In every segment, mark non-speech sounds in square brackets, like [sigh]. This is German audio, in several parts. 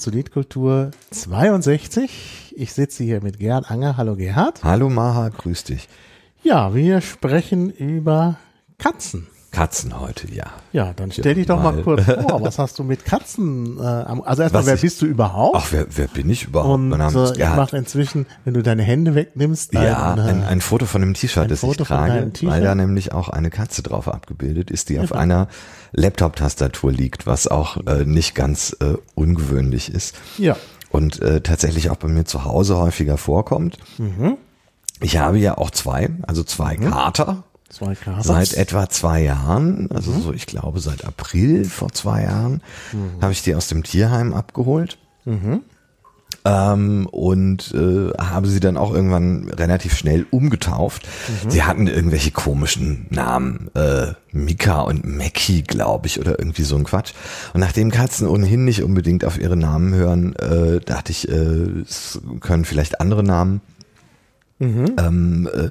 zu Liedkultur 62. Ich sitze hier mit Gerhard Anger. Hallo Gerhard. Hallo Maha, grüß dich. Ja, wir sprechen über Katzen. Katzen heute, ja. Ja, dann stell dich doch mal, mal kurz vor, [laughs] was hast du mit Katzen? Äh, also erstmal, wer ich, bist du überhaupt? Ach, wer, wer bin ich überhaupt? Und mein Name ist äh, ich mache inzwischen, wenn du deine Hände wegnimmst, ja, ein, ein, ein Foto von einem T-Shirt, das ich trage, weil da nämlich auch eine Katze drauf abgebildet ist, die ja, auf einer Laptop-Tastatur liegt, was auch äh, nicht ganz äh, ungewöhnlich ist. Ja. Und äh, tatsächlich auch bei mir zu Hause häufiger vorkommt. Mhm. Ich habe ja auch zwei, also zwei mhm. Kater. Zwei Kater. Seit etwa zwei Jahren, also mhm. so ich glaube seit April vor zwei Jahren, mhm. habe ich die aus dem Tierheim abgeholt. Mhm. Ähm, und äh, habe sie dann auch irgendwann relativ schnell umgetauft. Mhm. Sie hatten irgendwelche komischen Namen, äh, Mika und Mackie, glaube ich, oder irgendwie so ein Quatsch. Und nachdem Katzen ohnehin nicht unbedingt auf ihre Namen hören, äh, dachte ich, äh, es können vielleicht andere Namen mhm. ähm, äh,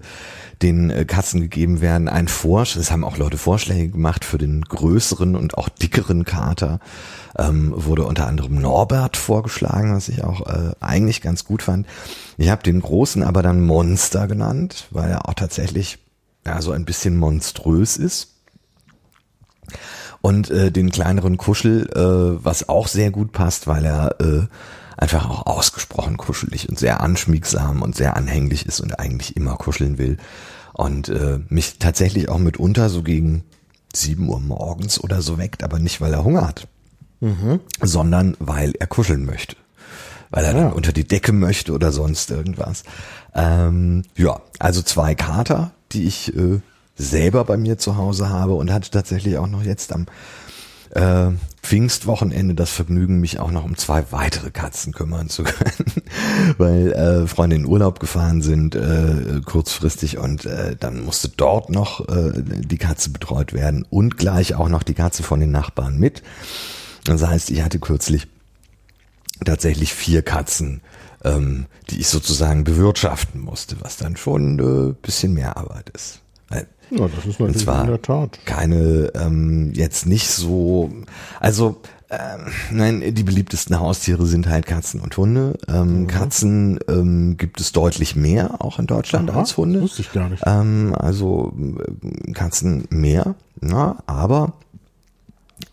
den äh, Katzen gegeben werden. Ein Vorschlag, es haben auch Leute Vorschläge gemacht für den größeren und auch dickeren Kater. Ähm, wurde unter anderem Norbert vorgeschlagen, was ich auch äh, eigentlich ganz gut fand. Ich habe den großen aber dann Monster genannt, weil er auch tatsächlich ja so ein bisschen monströs ist. Und äh, den kleineren Kuschel, äh, was auch sehr gut passt, weil er äh, einfach auch ausgesprochen kuschelig und sehr anschmiegsam und sehr anhänglich ist und eigentlich immer kuscheln will. Und äh, mich tatsächlich auch mitunter so gegen sieben Uhr morgens oder so weckt, aber nicht, weil er Hunger hat, mhm. sondern weil er kuscheln möchte. Weil er ja. dann unter die Decke möchte oder sonst irgendwas. Ähm, ja, also zwei Kater, die ich äh, selber bei mir zu Hause habe und hatte tatsächlich auch noch jetzt am äh, Pfingstwochenende das Vergnügen, mich auch noch um zwei weitere Katzen kümmern zu [laughs] können, weil äh, Freunde in Urlaub gefahren sind äh, kurzfristig und äh, dann musste dort noch äh, die Katze betreut werden und gleich auch noch die Katze von den Nachbarn mit. Das heißt, ich hatte kürzlich tatsächlich vier Katzen, ähm, die ich sozusagen bewirtschaften musste, was dann schon äh, bisschen mehr Arbeit ist. Ja, das ist natürlich in der Tat. Keine, ähm, jetzt nicht so, also ähm, nein, die beliebtesten Haustiere sind halt Katzen und Hunde. Ähm, mhm. Katzen ähm, gibt es deutlich mehr, auch in Deutschland, Aha, als Hunde. Wusste ich gar nicht. Ähm, also äh, Katzen mehr, na, aber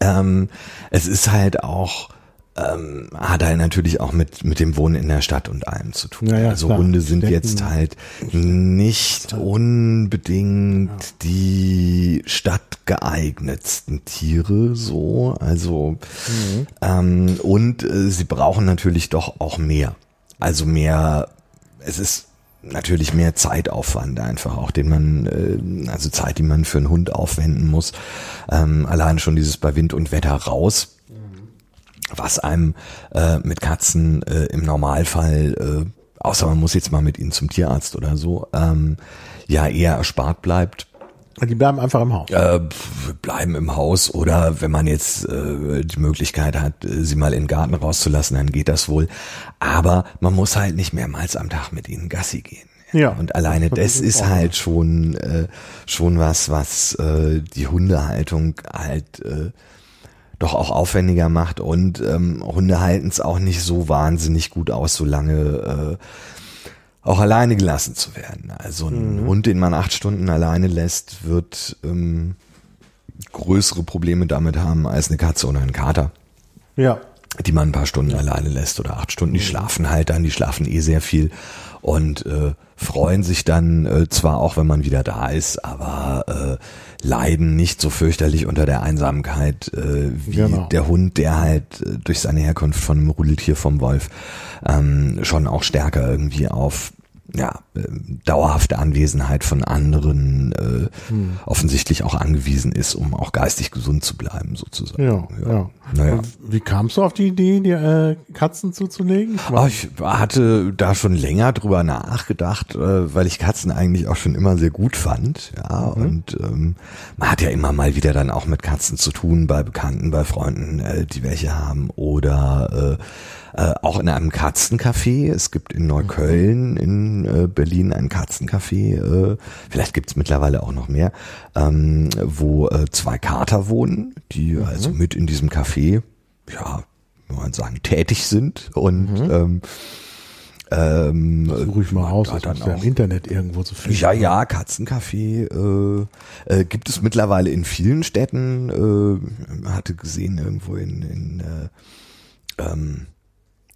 ähm, es ist halt auch ähm, hat er natürlich auch mit, mit dem Wohnen in der Stadt und allem zu tun. Ja, ja, also klar. Hunde sind jetzt halt nicht unbedingt ja. die stadtgeeignetsten Tiere, so. Also, mhm. ähm, und äh, sie brauchen natürlich doch auch mehr. Also mehr, es ist natürlich mehr Zeitaufwand einfach auch, den man, äh, also Zeit, die man für einen Hund aufwenden muss. Ähm, allein schon dieses bei Wind und Wetter raus was einem äh, mit Katzen äh, im Normalfall, äh, außer man muss jetzt mal mit ihnen zum Tierarzt oder so, ähm, ja eher erspart bleibt. Die bleiben einfach im Haus. Äh, bleiben im Haus oder wenn man jetzt äh, die Möglichkeit hat, äh, sie mal in den Garten rauszulassen, dann geht das wohl. Aber man muss halt nicht mehrmals am Tag mit ihnen Gassi gehen. Ja. Und alleine das, das ist halt schon äh, schon was, was äh, die Hundehaltung halt äh, doch auch aufwendiger macht und ähm, Hunde halten es auch nicht so wahnsinnig gut aus, so lange äh, auch alleine gelassen zu werden. Also ein mhm. Hund, den man acht Stunden alleine lässt, wird ähm, größere Probleme damit haben als eine Katze oder ein Kater. Ja. Die man ein paar Stunden ja. alleine lässt oder acht Stunden. Die mhm. schlafen halt dann, die schlafen eh sehr viel und äh, freuen sich dann äh, zwar auch, wenn man wieder da ist, aber äh, leiden nicht so fürchterlich unter der Einsamkeit äh, wie genau. der Hund, der halt äh, durch seine Herkunft von einem Rudeltier vom Wolf ähm, schon auch stärker irgendwie auf ja, äh, dauerhafte Anwesenheit von anderen äh, hm. offensichtlich auch angewiesen ist, um auch geistig gesund zu bleiben, sozusagen. Ja, ja. ja. Naja. Wie kamst du auf die Idee, die äh, Katzen zuzulegen? Ich, oh, ich hatte da schon länger drüber nachgedacht, äh, weil ich Katzen eigentlich auch schon immer sehr gut fand. Ja, mhm. und ähm, man hat ja immer mal wieder dann auch mit Katzen zu tun, bei Bekannten, bei Freunden, äh, die welche haben oder äh, äh, auch in einem Katzencafé. Es gibt in Neukölln, in äh, Berlin ein Katzencafé, äh, vielleicht gibt es mittlerweile auch noch mehr, ähm, wo äh, zwei Kater wohnen, die mhm. also mit in diesem Café, ja, wie man sagen, tätig sind und mhm. ähm, ähm, Suche ich mal aus, das dann auch, ja im Internet irgendwo zu finden. Ja, ja, Katzencafé äh, äh, gibt es mittlerweile in vielen Städten. Äh, hatte gesehen irgendwo in, in äh, ähm,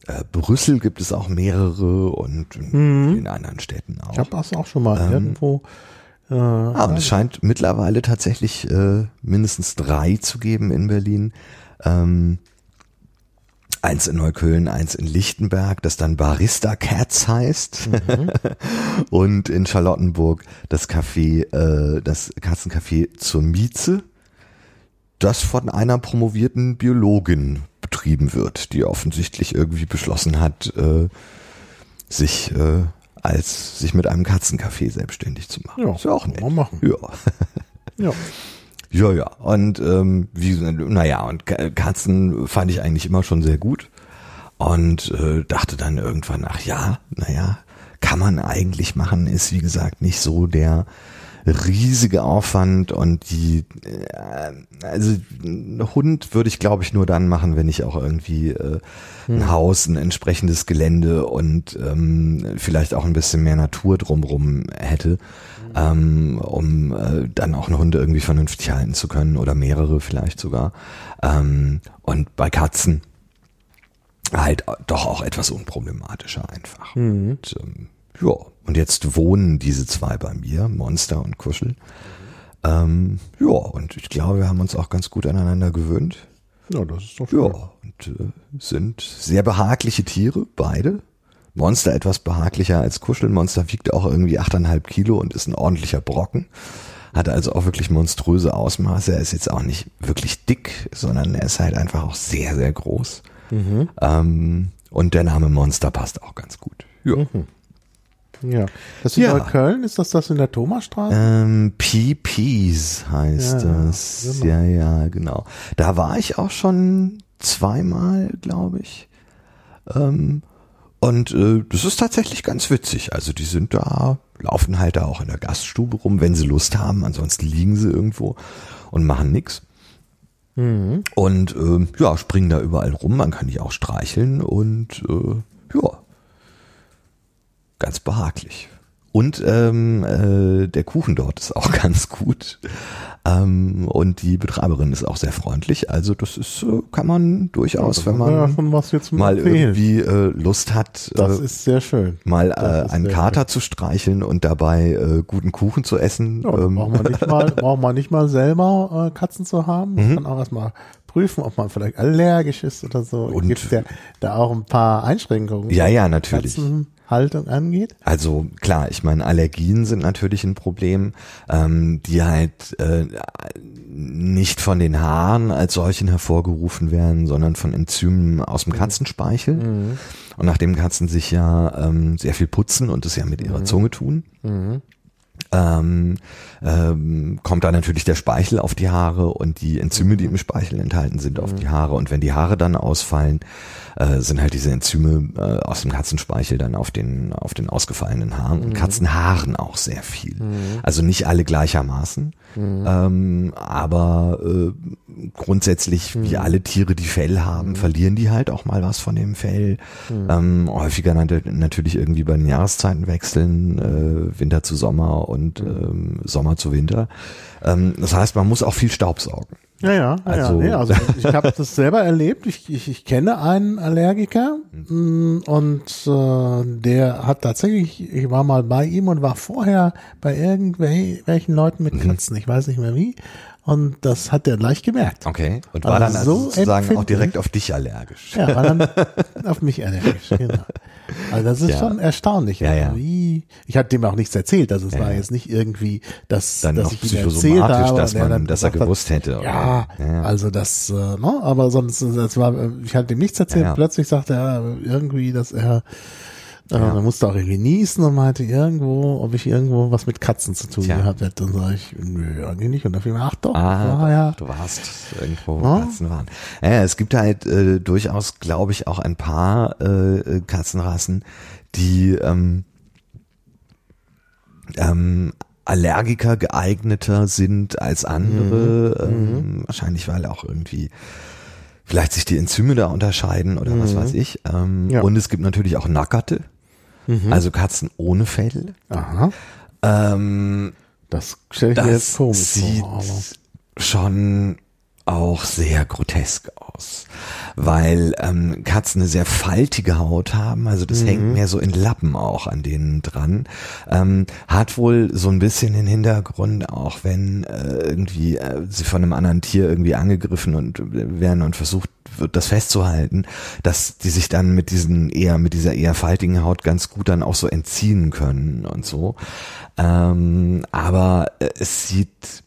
äh, Brüssel gibt es auch mehrere und in, mhm. in anderen Städten auch. Ich habe das auch schon mal ähm, irgendwo. Äh, ah, und es scheint mittlerweile tatsächlich äh, mindestens drei zu geben in Berlin. Ähm, eins in Neukölln, eins in Lichtenberg, das dann Barista Cats heißt. Mhm. [laughs] und in Charlottenburg das Café, äh, das Katzencafé zur Mieze, das von einer promovierten Biologin betrieben wird, die offensichtlich irgendwie beschlossen hat, äh, sich äh, als sich mit einem Katzencafé selbstständig zu machen. Ja, ist ja auch nett. Mal machen. Ja. [laughs] ja. Ja, ja. Und ähm, wie, naja, und Katzen fand ich eigentlich immer schon sehr gut. Und äh, dachte dann irgendwann, ach ja, naja, kann man eigentlich machen, ist wie gesagt nicht so der riesige Aufwand und die äh, also ein Hund würde ich glaube ich nur dann machen, wenn ich auch irgendwie äh, ein hm. Haus, ein entsprechendes Gelände und ähm, vielleicht auch ein bisschen mehr Natur drumrum hätte ähm, um äh, dann auch einen Hund irgendwie vernünftig halten zu können oder mehrere vielleicht sogar. Ähm, und bei Katzen halt doch auch etwas unproblematischer einfach. Mhm. Und, ähm, ja, und jetzt wohnen diese zwei bei mir, Monster und Kuschel. Ähm, ja, und ich glaube, wir haben uns auch ganz gut aneinander gewöhnt. Ja, das ist doch schön. Ja, und äh, sind sehr behagliche Tiere, beide. Monster etwas behaglicher als Kuscheln. Monster wiegt auch irgendwie 8,5 Kilo und ist ein ordentlicher Brocken. Hat also auch wirklich monströse Ausmaße. Er ist jetzt auch nicht wirklich dick, sondern er ist halt einfach auch sehr, sehr groß. Mhm. Ähm, und der Name Monster passt auch ganz gut. Ja. Mhm. Ja. Das ist in ja. Neukölln, ist das das in der Thomasstraße? Ähm, PPs heißt ja, das. Genau. Ja, ja, genau. Da war ich auch schon zweimal, glaube ich. Ähm, und äh, das ist tatsächlich ganz witzig. Also die sind da, laufen halt da auch in der Gaststube rum, wenn sie Lust haben. Ansonsten liegen sie irgendwo und machen nix. Mhm. Und äh, ja, springen da überall rum. Man kann die auch streicheln und äh, ja, ganz behaglich. Und ähm, äh, der Kuchen dort ist auch [laughs] ganz gut. Ähm, und die Betreiberin ist auch sehr freundlich. Also das ist, äh, kann man durchaus, ja, wenn man ja mal erzählen. irgendwie äh, Lust hat, das äh, ist sehr schön. mal äh, einen Kater schön. zu streicheln und dabei äh, guten Kuchen zu essen. Ja, ähm. braucht man nicht mal, [laughs] braucht man nicht mal selber äh, Katzen zu haben. Man mhm. kann auch erstmal prüfen, ob man vielleicht allergisch ist oder so. Und gibt ja da auch ein paar Einschränkungen. Ja, ja, natürlich. Katzen Haltung angeht? Also klar, ich meine, Allergien sind natürlich ein Problem, ähm, die halt äh, nicht von den Haaren als solchen hervorgerufen werden, sondern von Enzymen aus dem mhm. Katzenspeichel. Mhm. Und nachdem Katzen sich ja ähm, sehr viel putzen und es ja mit ihrer mhm. Zunge tun, mhm ähm, ähm, kommt da natürlich der Speichel auf die Haare und die Enzyme, die im Speichel enthalten sind, auf die Haare. Und wenn die Haare dann ausfallen, äh, sind halt diese Enzyme äh, aus dem Katzenspeichel dann auf den auf den ausgefallenen Haaren und mhm. Katzenhaaren auch sehr viel. Mhm. Also nicht alle gleichermaßen, mhm. ähm, aber äh, grundsätzlich wie mhm. alle Tiere, die Fell haben, mhm. verlieren die halt auch mal was von dem Fell. Mhm. Ähm, häufiger natürlich irgendwie bei den Jahreszeiten wechseln, äh, Winter zu Sommer und ähm, Sommer zu Winter. Ähm, das heißt, man muss auch viel Staub saugen. Ja, ja, also, ja, nee, also ich habe [laughs] das selber erlebt. Ich, ich, ich kenne einen Allergiker mhm. und äh, der hat tatsächlich, ich war mal bei ihm und war vorher bei irgendwelchen Leuten mit mhm. Katzen, ich weiß nicht mehr wie. Und das hat er gleich gemerkt. Okay. Und war also dann also sozusagen auch direkt auf dich allergisch. Ja, war dann [laughs] auf mich allergisch, genau. Also das ist ja. schon erstaunlich. Ja, ja. Wie, ich hatte dem auch nichts erzählt. Also es war jetzt nicht irgendwie, dass, dann dass ich ihm erzählt habe. Dass, man, dass er gewusst hat, hätte. Ja, ja, also das, äh, no, ne, aber sonst, das war, ich hatte ihm nichts erzählt. Plötzlich sagte er irgendwie, dass er ja. Dann musste auch irgendwie niesen und meinte irgendwo, ob ich irgendwo was mit Katzen zu tun Tja. gehabt hätte. Und sage ich, nö, eigentlich nicht. Und dann fiel mir, ach doch, ah, ah, ja. du warst irgendwo, wo ja? Katzen waren. Ja, es gibt halt äh, durchaus, glaube ich, auch ein paar äh, Katzenrassen, die ähm, ähm, Allergiker geeigneter sind als andere. Mhm. Ähm, mhm. Wahrscheinlich, weil auch irgendwie vielleicht sich die Enzyme da unterscheiden oder was Mhm. weiß ich. Ähm, Ja. Und es gibt natürlich auch Nackerte, Mhm. also Katzen ohne Fell. Aha. Ähm, Das stelle ich mir jetzt das komisch sieht vor. Schon auch sehr grotesk aus, weil ähm, Katzen eine sehr faltige Haut haben, also das hängt mehr so in Lappen auch an denen dran. Ähm, hat wohl so ein bisschen den Hintergrund, auch wenn äh, irgendwie äh, sie von einem anderen Tier irgendwie angegriffen und äh, werden und versucht das festzuhalten, dass die sich dann mit diesen eher, mit dieser eher faltigen Haut ganz gut dann auch so entziehen können und so. Ähm, aber äh, es sieht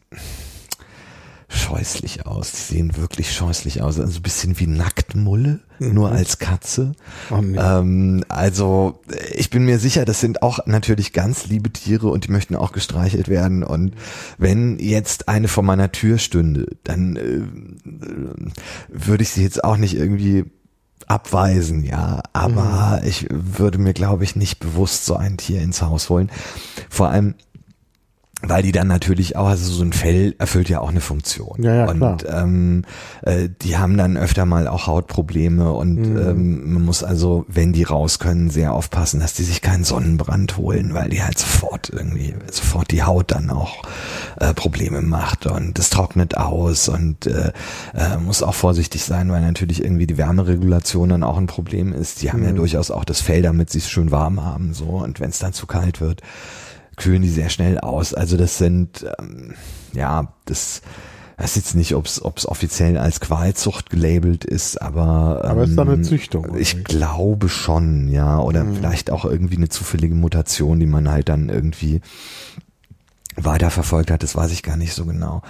scheußlich aus. Die sehen wirklich scheußlich aus. Also ein bisschen wie Nacktmulle, nur als Katze. Oh. Ähm, also ich bin mir sicher, das sind auch natürlich ganz liebe Tiere und die möchten auch gestreichelt werden. Und wenn jetzt eine vor meiner Tür stünde, dann äh, würde ich sie jetzt auch nicht irgendwie abweisen, ja. Aber ich würde mir, glaube ich, nicht bewusst so ein Tier ins Haus holen. Vor allem, weil die dann natürlich auch, also so ein Fell erfüllt ja auch eine Funktion. Ja, ja, und klar. ähm, äh, die haben dann öfter mal auch Hautprobleme und Mhm. ähm, man muss also, wenn die raus können, sehr aufpassen, dass die sich keinen Sonnenbrand holen, weil die halt sofort irgendwie, sofort die Haut dann auch äh, Probleme macht und es trocknet aus und äh, äh, muss auch vorsichtig sein, weil natürlich irgendwie die Wärmeregulation dann auch ein Problem ist. Die haben ja Mhm. durchaus auch das Fell, damit sie es schön warm haben, so und wenn es dann zu kalt wird, kühlen die sehr schnell aus. Also das sind, ähm, ja, das, weiß jetzt nicht, ob es offiziell als Qualzucht gelabelt ist, aber ähm, Aber ist dann eine Züchtung, oder Ich nicht? glaube schon, ja, oder Mhm. vielleicht auch irgendwie eine zufällige Mutation, die man halt dann irgendwie weiterverfolgt hat. Das weiß ich gar nicht so genau.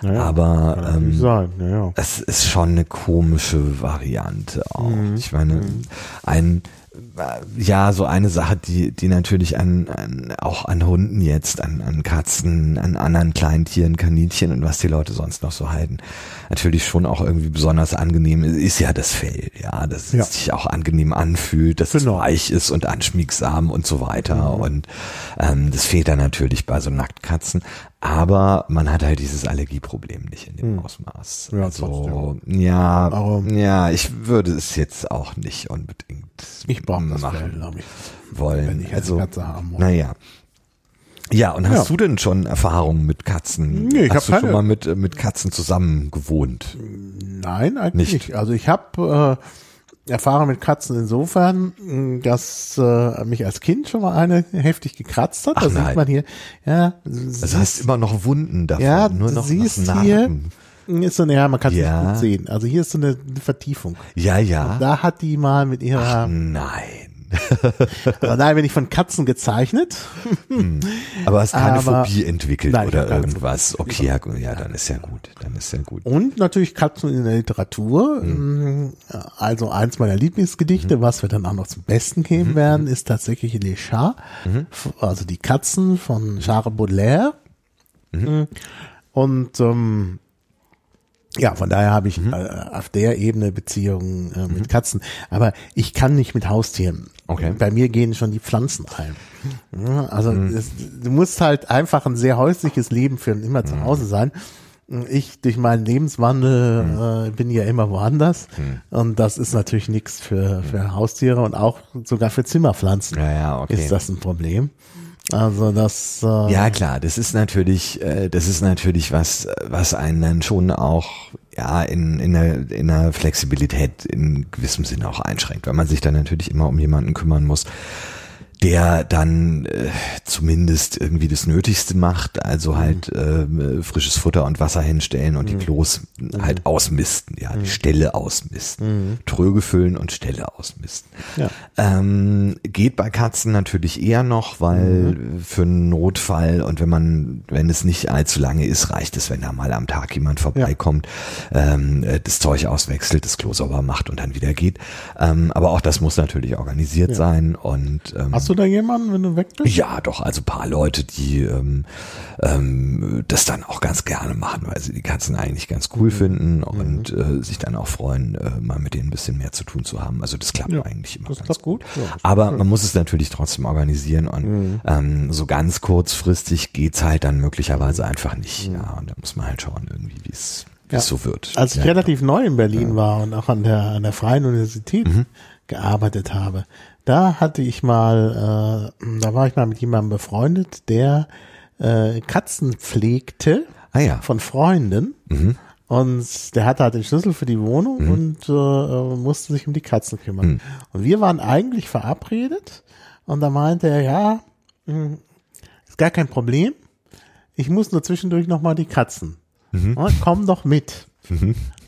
Naja, aber ähm, sein, ja, ja. es ist schon eine komische Variante auch. Mhm. Ich meine, ein äh, ja, so eine Sache, die, die natürlich an, an auch an Hunden jetzt, an, an Katzen, an anderen kleinen Tieren, Kaninchen und was die Leute sonst noch so halten, natürlich schon auch irgendwie besonders angenehm ist, ist ja das Fell, ja, dass Ja. es sich auch angenehm anfühlt, dass Genau. es weich ist und anschmiegsam und so weiter. Und ähm, das fehlt dann natürlich bei so Nacktkatzen. Aber man hat halt dieses Allergieproblem nicht in dem Hm. Ausmaß. Ja, also, ja, Aber- ja, ich würde es jetzt auch nicht unbedingt Ich brauche das machen glaube ich. wollen. wenn ich also, Katze haben muss. Naja. Ja, und hast Ja. du denn schon Erfahrungen mit Katzen? Nee, ich hast hab du schon keine. mal mit, mit Katzen zusammen gewohnt? Nein, eigentlich Nicht. nicht. Also ich habe äh, Erfahrung mit Katzen insofern, mh, dass äh, mich als Kind schon mal eine heftig gekratzt hat. Ach das nein. sieht man hier. Ja, Also hast immer noch Wunden davon, ja, nur noch siehst noch hier, Narben. ist so eine, ja, man kann es Ja. nicht gut sehen. Also hier ist so eine, Vertiefung. Ja, ja. Da hat die mal mit ihrer, Nein. Aber nein, bin ich von Katzen gezeichnet. Aber hast keine Aber- Phobie entwickelt Nein, oder irgendwas. Okay, ja, ja, dann ist ja gut. Dann ist ja gut. Und natürlich Katzen in der Literatur. Mhm. mh, Also eins meiner Lieblingsgedichte, was wir dann auch noch zum Besten geben Mhm. werden, ist tatsächlich Les Chats, f- also die Katzen von Charles Baudelaire. Mhm. Und ähm, ja, von daher habe ich Mhm. äh, auf der Ebene Beziehungen äh, mit Katzen. Aber ich kann nicht mit Haustieren. Okay. Bei mir gehen schon die Pflanzen ein. Also Mhm. es, du musst halt einfach ein sehr häusliches Leben führen, immer Mhm. zu Hause sein. Ich durch meinen Lebenswandel Mhm. äh, bin ja immer woanders und das ist natürlich nichts für, für Haustiere und auch sogar für Zimmerpflanzen Ja, ja, okay. ist das ein Problem. Also das äh, Ja, klar, das ist natürlich, äh, das ist natürlich was, was einen dann schon auch ja in, in, der, in der Flexibilität in gewissem Sinne auch einschränkt, weil man sich dann natürlich immer um jemanden kümmern muss, der dann äh, zumindest irgendwie das Nötigste macht, also halt äh, frisches Futter und Wasser hinstellen und die Klos halt ausmisten, ja, die Ställe ausmisten, Tröge füllen und Ställe ausmisten. Ja. Ähm, geht bei Katzen natürlich eher noch, weil für einen Notfall und wenn man, wenn es nicht allzu lange ist, reicht es, wenn da mal am Tag jemand vorbeikommt, ähm, äh, das Zeug auswechselt, das Klo sauber macht und dann wieder geht. Ähm, aber auch das muss natürlich organisiert sein und ähm, Hast du da jemanden, wenn du weg bist? ja, doch, also paar Leute, die ähm, ähm, das dann auch ganz gerne machen, weil sie die Katzen eigentlich ganz Mhm. cool finden und äh, sich dann auch freuen, äh, mal mit denen ein bisschen mehr zu tun zu haben. Also das klappt Ja, eigentlich immer das ganz gut. Ja, Aber man muss es natürlich trotzdem organisieren und Mhm. ähm, so ganz kurzfristig geht's halt dann Mhm. möglicherweise einfach nicht. Ja, und da muss man halt schauen irgendwie, wie es es so wird. Als ich ja. relativ neu in Berlin war und auch an der, an der Freien Universität Mhm. gearbeitet habe, da hatte ich mal, äh, da war ich mal mit jemandem befreundet, der äh, Katzen pflegte Ah ja. von Freunden. Mhm. Und der hatte halt den Schlüssel für die Wohnung und äh, musste sich um die Katzen kümmern. Mhm. Und wir waren eigentlich verabredet und da meinte er, ja, mh, ist gar kein Problem. Ich muss nur zwischendurch nochmal die Katzen. Mhm. Und komm doch mit.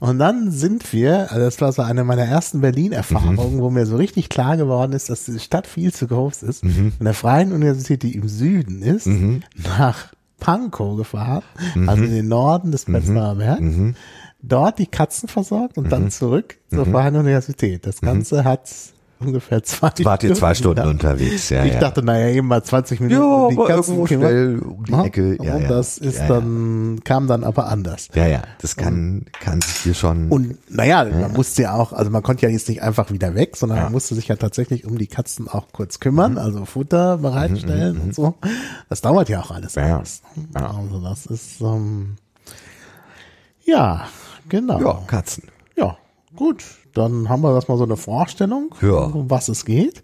Und dann sind wir, also das war so eine meiner ersten Berlin-Erfahrungen, wo mir so richtig klar geworden ist, dass die Stadt viel zu groß ist. Mhm. Von der Freien Universität, die im Süden ist, nach Pankow gefahren, Mhm. also in den Norden des Prenzlauer Berg, dort die Katzen versorgt und Mhm. dann zurück zur Freien Universität. Das Ganze hat ungefähr zwei Wart ihr zwei Stunden unterwegs, ja. Ich ja. dachte, naja, eben mal 20 Minuten ja, die aber irgendwo schnell um die Ja, Ecke. Ja, und ja. das ist ja, dann, kam dann aber anders. Ja, ja, das kann, kann sich hier schon. Und naja, man musste ja auch, also man konnte ja jetzt nicht einfach wieder weg, sondern man musste sich ja tatsächlich um die Katzen auch kurz kümmern, Mhm. also Futter bereitstellen und so. Das dauert ja auch alles. Ja, ja. etwas. Also das ist, ähm, ja, genau. ja, Katzen. Ja, gut. Dann haben wir das mal so eine Vorstellung, Ja. um was es geht.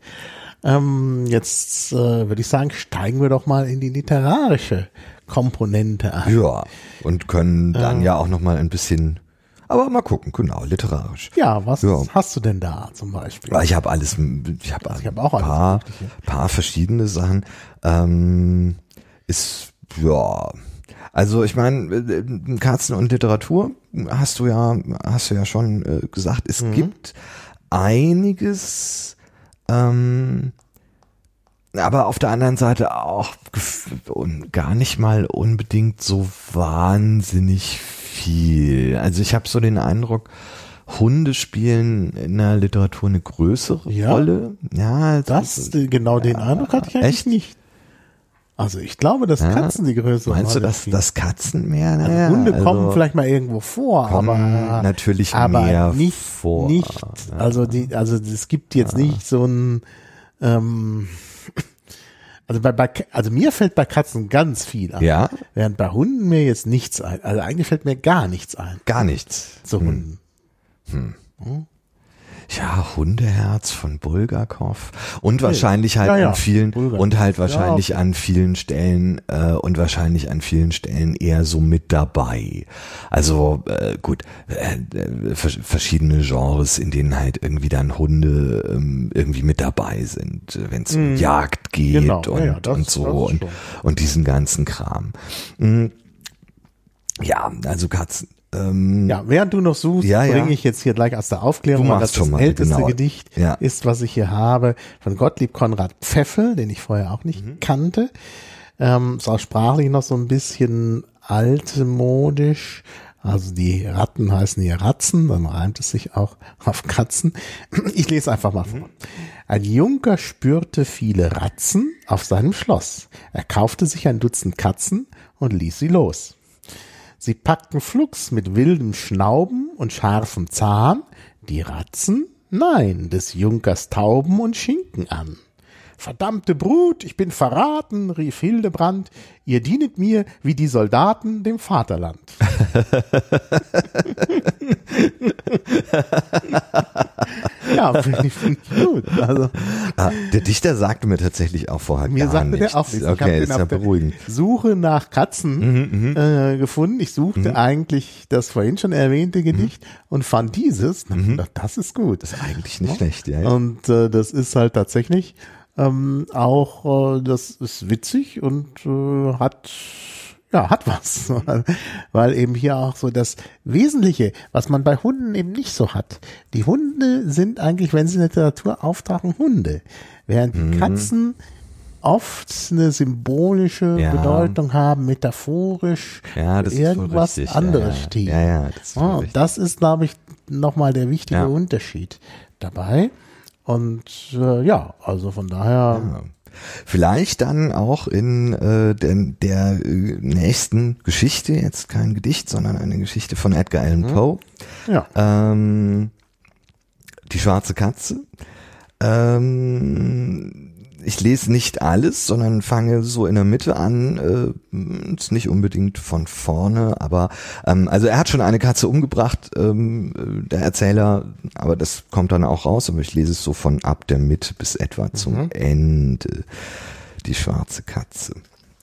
Ähm, jetzt äh, würde ich sagen, steigen wir doch mal in die literarische Komponente ein. Ja, und können dann ja auch noch mal ein bisschen, aber mal gucken, genau, literarisch. Ja, was Ja. hast du denn da zum Beispiel? Aber Ich habe alles, ich habe ich hab auch ein paar, paar verschiedene Sachen. Ähm, ist ja, also ich meine, äh, Katzen und Literatur hast du ja, hast du ja schon äh, gesagt. Es Mhm. gibt einiges, ähm, aber auf der anderen Seite auch gar nicht mal unbedingt so wahnsinnig viel. Also ich habe so den Eindruck, Hunde spielen in der Literatur eine größere Ja? Rolle. Ja, Das, äh, genau den Eindruck hatte ich eigentlich echt? nicht. Also ich glaube, dass Ja? Katzen die größere Meinst du, dass das Katzen mehr? also Naja, Hunde also kommen vielleicht mal irgendwo vor, aber natürlich aber mehr nicht, vor. nicht, also die, also es gibt jetzt nicht so ein, ähm, [clears throat] also bei, bei, also mir fällt bei Katzen ganz viel ein. Ja? Während bei Hunden mir jetzt nichts ein. Also eigentlich fällt mir gar nichts ein Gar nichts. zu Hunden. Ja, Hundeherz von Bulgakov und wahrscheinlich halt Ja, ja, an vielen Bulgakov. und halt wahrscheinlich Ja, an vielen Stellen äh, und wahrscheinlich an vielen Stellen eher so mit dabei. Also äh, gut, äh, äh, vers verschiedene Genres, in denen halt irgendwie dann Hunde ähm, irgendwie mit dabei sind, wenn es um Jagd geht Genau, und, das- und so und, und diesen ganzen Kram. Mm. Ja, also Katzen. Ähm, Ja, während du noch suchst, Ja, ja. bringe ich jetzt hier gleich aus der Aufklärung, Du weil das das mal, älteste genau. Gedicht Ja. ist, was ich hier habe, von Gottlieb Konrad Pfeffel, den ich vorher auch Mhm. nicht kannte. Ähm, ist auch sprachlich noch so ein bisschen altmodisch. Also die Ratten heißen hier Ratzen, dann reimt es sich auch [laughs] auf Katzen. Ich lese einfach mal vor. Ein Junker spürte viele Ratzen auf seinem Schloss. Er kaufte sich ein Dutzend Katzen und ließ sie los. Sie packten flugs mit wildem Schnauben und scharfem Zahn die Ratzen, nein, des Junkers Tauben und Schinken an. Verdammte Brut, ich bin verraten, rief Hildebrand, ihr dienet mir wie die Soldaten dem Vaterland. [laughs] [laughs] ja, finde ich, find ich gut. Also, Ah, der Dichter sagte mir tatsächlich auch vorher mir gar sagte nichts. der auch nichts. Okay, ist ja beruhigend. Suche nach Katzen äh, gefunden. Ich suchte eigentlich das vorhin schon erwähnte Gedicht und fand dieses. Na, gedacht, Das ist gut. Ist eigentlich nicht schlecht, ja. ja. Und äh, das ist halt tatsächlich ähm, auch, äh, das ist witzig und äh, hat ja, hat was. [laughs] Weil eben hier auch so das Wesentliche, was man bei Hunden eben nicht so hat. Die Hunde sind eigentlich, wenn sie in der Literatur auftauchen, Hunde. Während die Katzen oft eine symbolische Ja. Bedeutung haben, metaphorisch, Ja, das irgendwas richtig. anderes ja, ja. steht. Ja, ja, das ist Ah, das ist, glaube ich, nochmal der wichtige. Unterschied dabei. Und äh, ja, also von daher. Vielleicht dann auch in äh, der, der äh, nächsten Geschichte, jetzt kein Gedicht, sondern eine Geschichte von Edgar Allan Poe. ja, Ähm, die schwarze Katze. Ähm, ich lese nicht alles, sondern fange so in der Mitte an, äh, ist nicht unbedingt von vorne, aber ähm, also er hat schon eine Katze umgebracht, ähm, der Erzähler, aber das kommt dann auch raus, aber ich lese es so von ab der Mitte bis etwa zum mhm. Ende. Die schwarze Katze.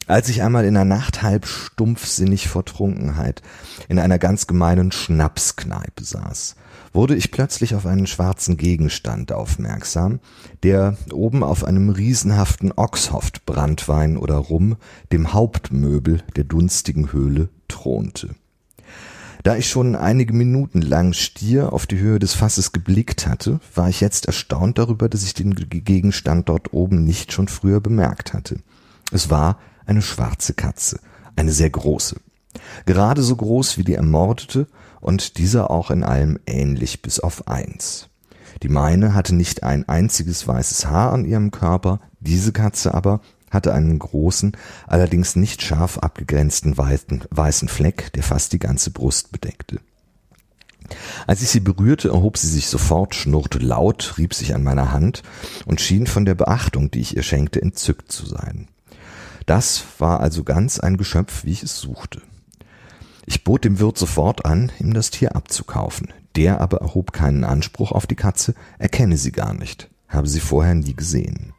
Als ich einmal in der Nacht halb stumpfsinnig vor Trunkenheit in einer ganz gemeinen Schnapskneipe saß, wurde ich plötzlich auf einen schwarzen Gegenstand aufmerksam, der oben auf einem riesenhaften Oxhoft Brandwein oder Rum, dem Hauptmöbel der dunstigen Höhle, thronte. Da ich schon einige Minuten lang stier auf die Höhe des Fasses geblickt hatte, war ich jetzt erstaunt darüber, dass ich den Gegenstand dort oben nicht schon früher bemerkt hatte. Es war eine schwarze Katze, eine sehr große. Gerade so groß wie die ermordete und dieser auch in allem ähnlich bis auf eins. Die meine hatte nicht ein einziges weißes Haar an ihrem Körper, diese Katze aber hatte einen großen, allerdings nicht scharf abgegrenzten weißen, weißen Fleck, der fast die ganze Brust bedeckte. Als ich sie berührte, erhob sie sich sofort, schnurrte laut, rieb sich an meiner Hand und schien von der Beachtung, die ich ihr schenkte, entzückt zu sein. Das war also ganz ein Geschöpf, wie ich es suchte. Ich bot dem Wirt sofort an, ihm das Tier abzukaufen. Der aber erhob keinen Anspruch auf die Katze, er kenne sie gar nicht, habe sie vorher nie gesehen.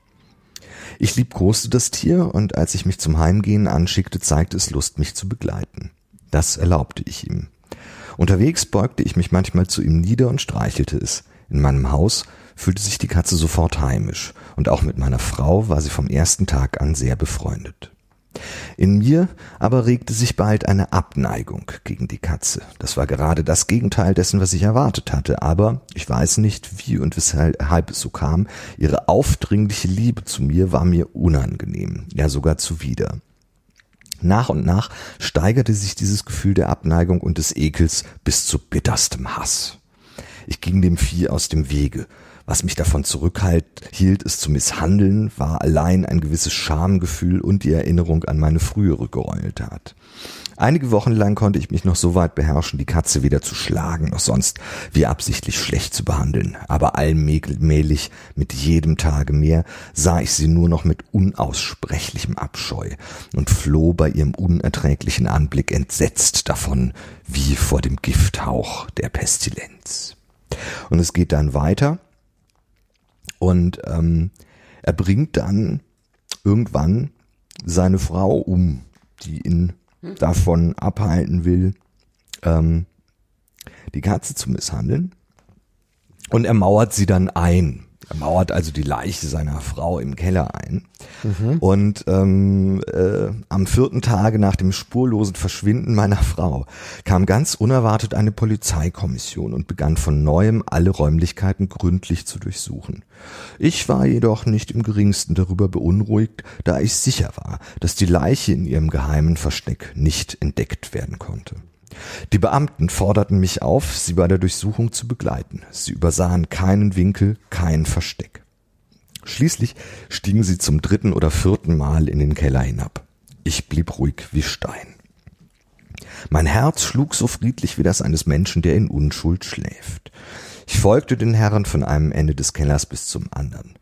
Ich liebkoste das Tier und als ich mich zum Heimgehen anschickte, zeigte es Lust, mich zu begleiten. Das erlaubte ich ihm. Unterwegs beugte ich mich manchmal zu ihm nieder und streichelte es. In meinem Haus fühlte sich die Katze sofort heimisch, und auch mit meiner Frau war sie vom ersten Tag an sehr befreundet. In mir aber regte sich bald eine Abneigung gegen die Katze. Das war gerade das Gegenteil dessen, was ich erwartet hatte, aber ich weiß nicht, wie und weshalb es so kam. Ihre aufdringliche Liebe zu mir war mir unangenehm, ja sogar zuwider. Nach und nach steigerte sich dieses Gefühl der Abneigung und des Ekels bis zu bitterstem Hass. Ich ging dem Vieh aus dem Wege, was mich davon zurückhielt, es zu misshandeln, war allein ein gewisses Schamgefühl und die Erinnerung an meine frühere Gräueltat. Einige Wochen lang konnte ich mich noch so weit beherrschen, die Katze weder zu schlagen noch sonst wie absichtlich schlecht zu behandeln. Aber allmählich, mit jedem Tage mehr, sah ich sie nur noch mit unaussprechlichem Abscheu und floh bei ihrem unerträglichen Anblick entsetzt davon, wie vor dem Gifthauch der Pestilenz. Und es geht dann weiter. Und ähm, er bringt dann irgendwann seine Frau um, die ihn davon abhalten will, ähm, die Katze zu misshandeln. Und er mauert sie dann ein. Er mauert also die Leiche seiner Frau im Keller ein. Mhm. Und ähm, äh, am vierten Tage nach dem spurlosen Verschwinden meiner Frau kam ganz unerwartet eine Polizeikommission und begann von neuem alle Räumlichkeiten gründlich zu durchsuchen. Ich war jedoch nicht im geringsten darüber beunruhigt, da ich sicher war, dass die Leiche in ihrem geheimen Versteck nicht entdeckt werden konnte. Die Beamten forderten mich auf, sie bei der Durchsuchung zu begleiten. Sie übersahen keinen Winkel, kein Versteck. Schließlich stiegen sie zum dritten oder vierten Mal in den Keller hinab. Ich blieb ruhig wie Stein. Mein Herz schlug so friedlich wie das eines Menschen, der in Unschuld schläft. Ich folgte den Herren von einem Ende des Kellers bis zum anderen.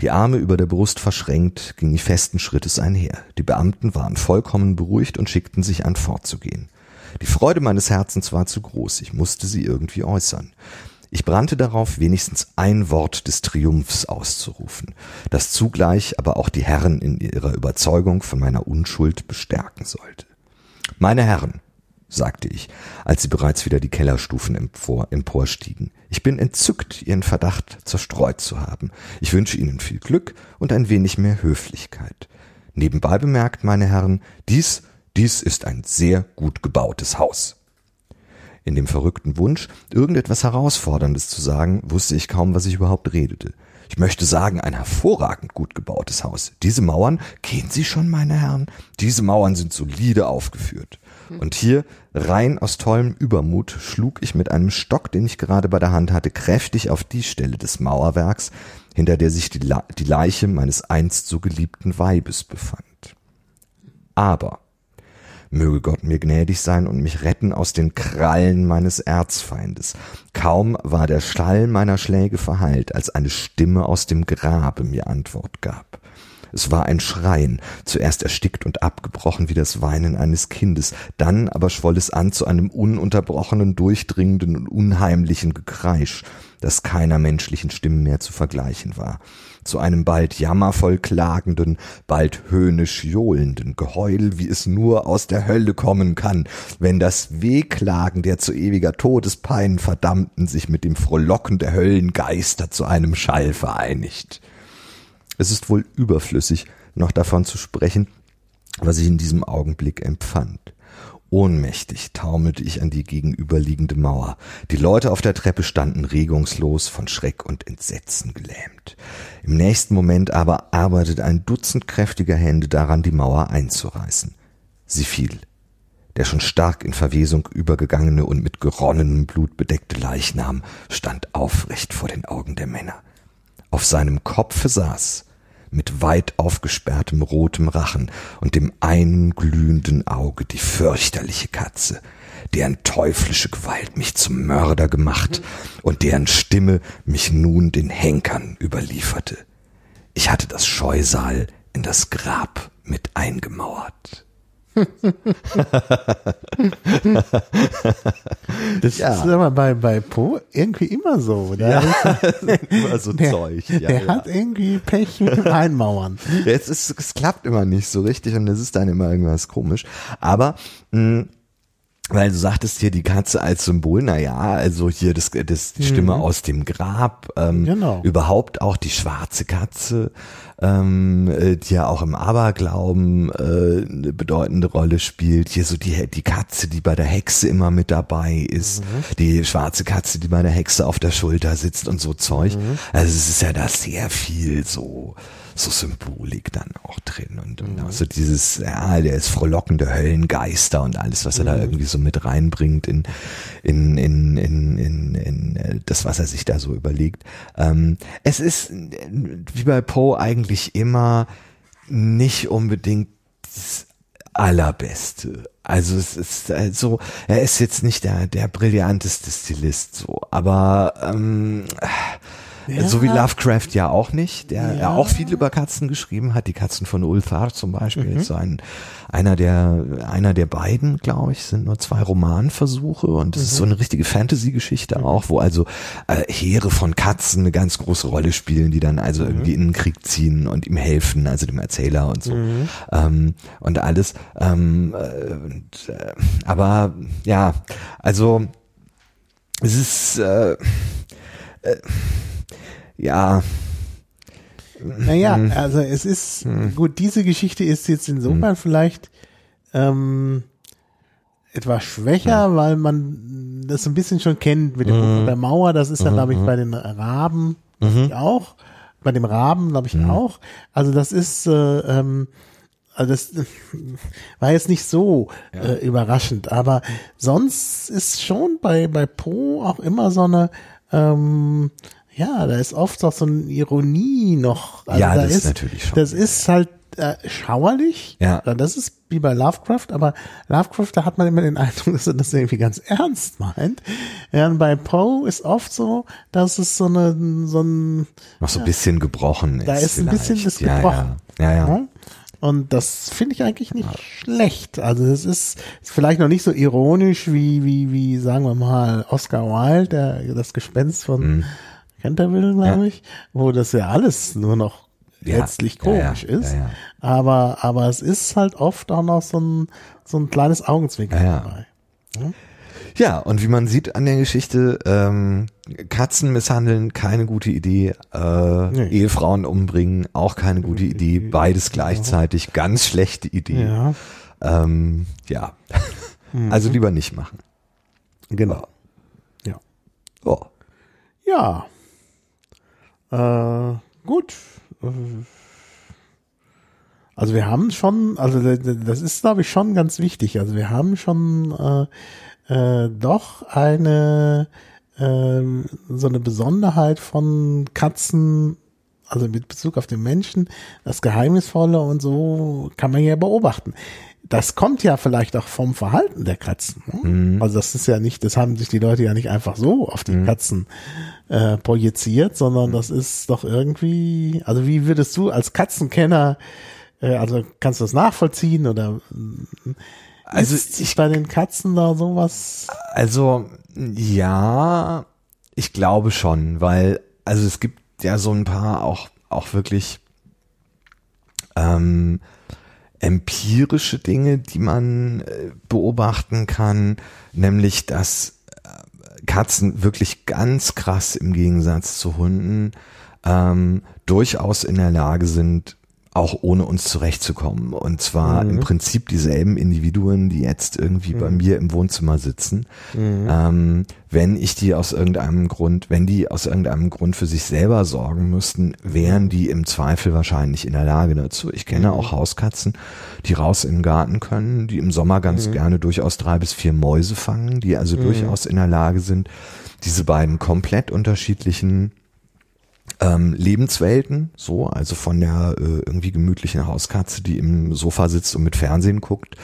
Die Arme über der Brust verschränkt, ging ich festen Schrittes einher. Die Beamten waren vollkommen beruhigt und schickten sich an, fortzugehen. Die Freude meines Herzens war zu groß, ich musste sie irgendwie äußern. Ich brannte darauf, wenigstens ein Wort des Triumphs auszurufen, das zugleich aber auch die Herren in ihrer Überzeugung von meiner Unschuld bestärken sollte. Meine Herren, sagte ich, als sie bereits wieder die Kellerstufen empor, emporstiegen. Ich bin entzückt, Ihren Verdacht zerstreut zu haben. Ich wünsche Ihnen viel Glück und ein wenig mehr Höflichkeit. Nebenbei bemerkt, meine Herren, dies dies ist ein sehr gut gebautes Haus. In dem verrückten Wunsch, irgendetwas Herausforderndes zu sagen, wusste ich kaum, was ich überhaupt redete. Ich möchte sagen, ein hervorragend gut gebautes Haus. Diese Mauern, kennen Sie schon, meine Herren? Diese Mauern sind solide aufgeführt. Und hier, rein aus tollem Übermut, schlug ich mit einem Stock, den ich gerade bei der Hand hatte, kräftig auf die Stelle des Mauerwerks, hinter der sich die, Le die Leiche meines einst so geliebten Weibes befand. Aber Möge Gott mir gnädig sein und mich retten aus den Krallen meines Erzfeindes. Kaum war der Schall meiner Schläge verhallt, als eine Stimme aus dem Grabe mir Antwort gab. Es war ein Schreien, zuerst erstickt und abgebrochen wie das Weinen eines Kindes, dann aber schwoll es an zu einem ununterbrochenen, durchdringenden und unheimlichen Gekreisch, das keiner menschlichen Stimme mehr zu vergleichen war. Zu einem bald jammervoll klagenden, bald höhnisch johlenden Geheul, wie es nur aus der Hölle kommen kann, wenn das Wehklagen der zu ewiger Todespein Verdammten sich mit dem Frohlocken der Höllengeister zu einem Schall vereinigt. Es ist wohl überflüssig, noch davon zu sprechen, was ich in diesem Augenblick empfand. Ohnmächtig taumelte ich an die gegenüberliegende Mauer. Die Leute auf der Treppe standen regungslos, von Schreck und Entsetzen gelähmt. Im nächsten Moment aber arbeitete ein Dutzend kräftiger Hände daran, die Mauer einzureißen. Sie fiel. Der schon stark in Verwesung übergegangene und mit geronnenem Blut bedeckte Leichnam stand aufrecht vor den Augen der Männer. Auf seinem Kopfe saß, mit weit aufgesperrtem rotem Rachen und dem einen glühenden Auge die fürchterliche Katze, deren teuflische Gewalt mich zum Mörder gemacht und deren Stimme mich nun den Henkern überlieferte. Ich hatte das Scheusal in das Grab mit eingemauert. Das ja. ist aber bei, bei Po irgendwie immer so. Oder? Ja, [laughs] immer so der, Zeug. Ja, der ja. hat irgendwie Pech mit dem Einmauern. Es, ist, es klappt immer nicht so richtig und es ist dann immer irgendwas komisch. Aber mh, weil du sagtest hier die Katze als Symbol, na ja, also hier das, das die Stimme Mhm. aus dem Grab, ähm, Genau. überhaupt auch die schwarze Katze, ähm, äh, die ja auch im Aberglauben äh, eine bedeutende Rolle spielt. Hier so die die Katze, die bei der Hexe immer mit dabei ist, Mhm. die schwarze Katze, die bei der Hexe auf der Schulter sitzt und so Zeug. Mhm. Also es ist ja da sehr viel so so Symbolik dann auch drin und, und Mhm. auch so dieses, ja, der ist frohlockende Höllengeister und alles, was er Mhm. da irgendwie so mit reinbringt in, in, in, in, in, in äh, das, was er sich da so überlegt. Ähm, es ist äh, wie bei Poe eigentlich immer nicht unbedingt das Allerbeste. Also es ist also, er ist jetzt nicht der, der brillanteste Stilist so, aber ähm, Ja. so wie Lovecraft ja auch nicht, der ja. Auch viel über Katzen geschrieben hat. Die Katzen von Ulthar zum Beispiel Mhm. ist so ein, einer der, einer der beiden, glaube ich, sind nur zwei Romanversuche und es ist Mhm. so eine richtige Fantasy-Geschichte auch, wo also äh, Heere von Katzen eine ganz große Rolle spielen, die dann Mhm. also irgendwie in den Krieg ziehen und ihm helfen, also dem Erzähler und so ähm, und alles. Ähm, äh, äh, aber ja, also es ist äh, äh, ja. Naja, Mhm. also es ist, gut, diese Geschichte ist jetzt insofern vielleicht ähm, etwas schwächer, weil man das ein bisschen schon kennt mit dem von der Mauer. Das ist ja, glaube ich, bei den Raben auch. Bei dem Raben, glaube ich, auch. Also das ist, äh, ähm, also das [laughs] war jetzt nicht so äh, überraschend, aber sonst ist schon bei, bei Poe auch immer so eine, ähm, ja, da ist oft auch so eine Ironie noch. Also Ja, da das ist natürlich schon. Das ist halt äh, schauerlich. Ja. Das ist wie bei Lovecraft, aber Lovecraft, da hat man immer den Eindruck, [laughs] dass er das irgendwie ganz ernst meint. Ja, und bei Poe ist oft so, dass es so eine, so ein, noch so ein bisschen gebrochen ist. da ist ein bisschen vielleicht. das ja, gebrochen. Ja, ja. ja. Ja? Und das finde ich eigentlich nicht schlecht. Also es ist, ist vielleicht noch nicht so ironisch wie, wie, wie, sagen wir mal, Oscar Wilde, der, das Gespenst von Mhm. Canterville, glaube ich, wo das ja alles nur noch letztlich komisch ist. Aber, aber es ist halt oft auch noch so ein, so ein kleines Augenzwinkern Ja, ja. dabei. Ja, und wie man sieht an der Geschichte, ähm, Katzen misshandeln, keine gute Idee, äh, Nee. Ehefrauen umbringen, auch keine gute Idee, beides gleichzeitig, ganz schlechte Idee. Ja, Ähm, ja. Also lieber nicht machen. genau. Ja. Oh. Ja. Äh, gut. Äh, Also wir haben schon, also das ist glaube ich schon ganz wichtig. Also wir haben schon äh, äh, doch eine ähm, so eine Besonderheit von Katzen also mit Bezug auf den Menschen, das Geheimnisvolle und so kann man ja beobachten. Das kommt ja vielleicht auch vom Verhalten der Katzen. Ne? Mhm. Also das ist ja nicht, das haben sich die Leute ja nicht einfach so auf die mhm. Katzen äh, projiziert, sondern das ist doch irgendwie, also wie würdest du als Katzenkenner, äh, also kannst du das nachvollziehen oder also ist ich bei den Katzen da sowas? Also ja, ich glaube schon, weil also es gibt ja so ein paar auch auch wirklich ähm, empirische Dinge, die man äh, beobachten kann, nämlich dass äh, Katzen wirklich ganz krass im Gegensatz zu Hunden ähm, durchaus in der Lage sind, auch ohne uns zurechtzukommen. Und zwar mhm. im Prinzip dieselben Individuen, die jetzt irgendwie mhm. bei mir im Wohnzimmer sitzen. Mhm. Ähm, wenn ich die aus irgendeinem Grund, wenn die aus irgendeinem Grund für sich selber sorgen müssten, wären die im Zweifel wahrscheinlich in der Lage dazu. Ich kenne mhm. auch Hauskatzen, die raus in den Garten können, die im Sommer ganz mhm. gerne durchaus drei bis vier Mäuse fangen, die also mhm. durchaus in der Lage sind, diese beiden komplett unterschiedlichen ähm, Lebenswelten, so, also von der äh, irgendwie gemütlichen Hauskatze, die im Sofa sitzt und mit Fernsehen guckt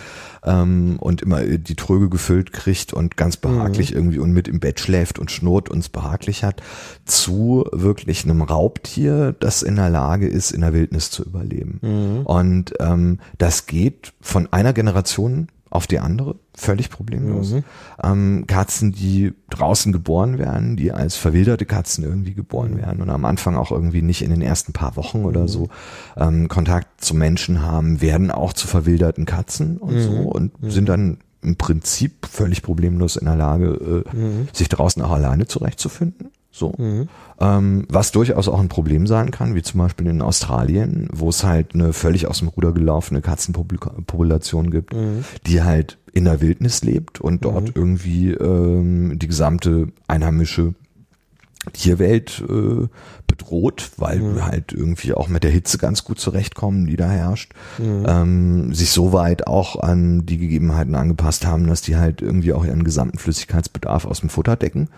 ähm, und immer äh, die Tröge gefüllt kriegt und ganz behaglich mhm. irgendwie und mit im Bett schläft und schnurrt und es behaglich hat, zu wirklich einem Raubtier, das in der Lage ist, in der Wildnis zu überleben. Mhm. Und ähm, das geht von einer Generation auf die andere, völlig problemlos. Mhm. Ähm, Katzen, die draußen geboren werden, die als verwilderte Katzen irgendwie geboren mhm. werden und am Anfang auch irgendwie nicht in den ersten paar Wochen oder mhm. so ähm, Kontakt zu Menschen haben, werden auch zu verwilderten Katzen und so mhm. und sind dann im Prinzip völlig problemlos in der Lage, äh, sich draußen auch alleine zurechtzufinden. So. Mhm. Ähm, was durchaus auch ein Problem sein kann, wie zum Beispiel in Australien, wo es halt eine völlig aus dem Ruder gelaufene Katzenpopulation gibt, mhm. die halt in der Wildnis lebt und dort mhm. irgendwie ähm, die gesamte einheimische Tierwelt äh, bedroht, weil mhm. halt irgendwie auch mit der Hitze ganz gut zurechtkommen, die da herrscht, mhm. ähm, sich so weit auch an die Gegebenheiten angepasst haben, dass die halt irgendwie auch ihren gesamten Flüssigkeitsbedarf aus dem Futter decken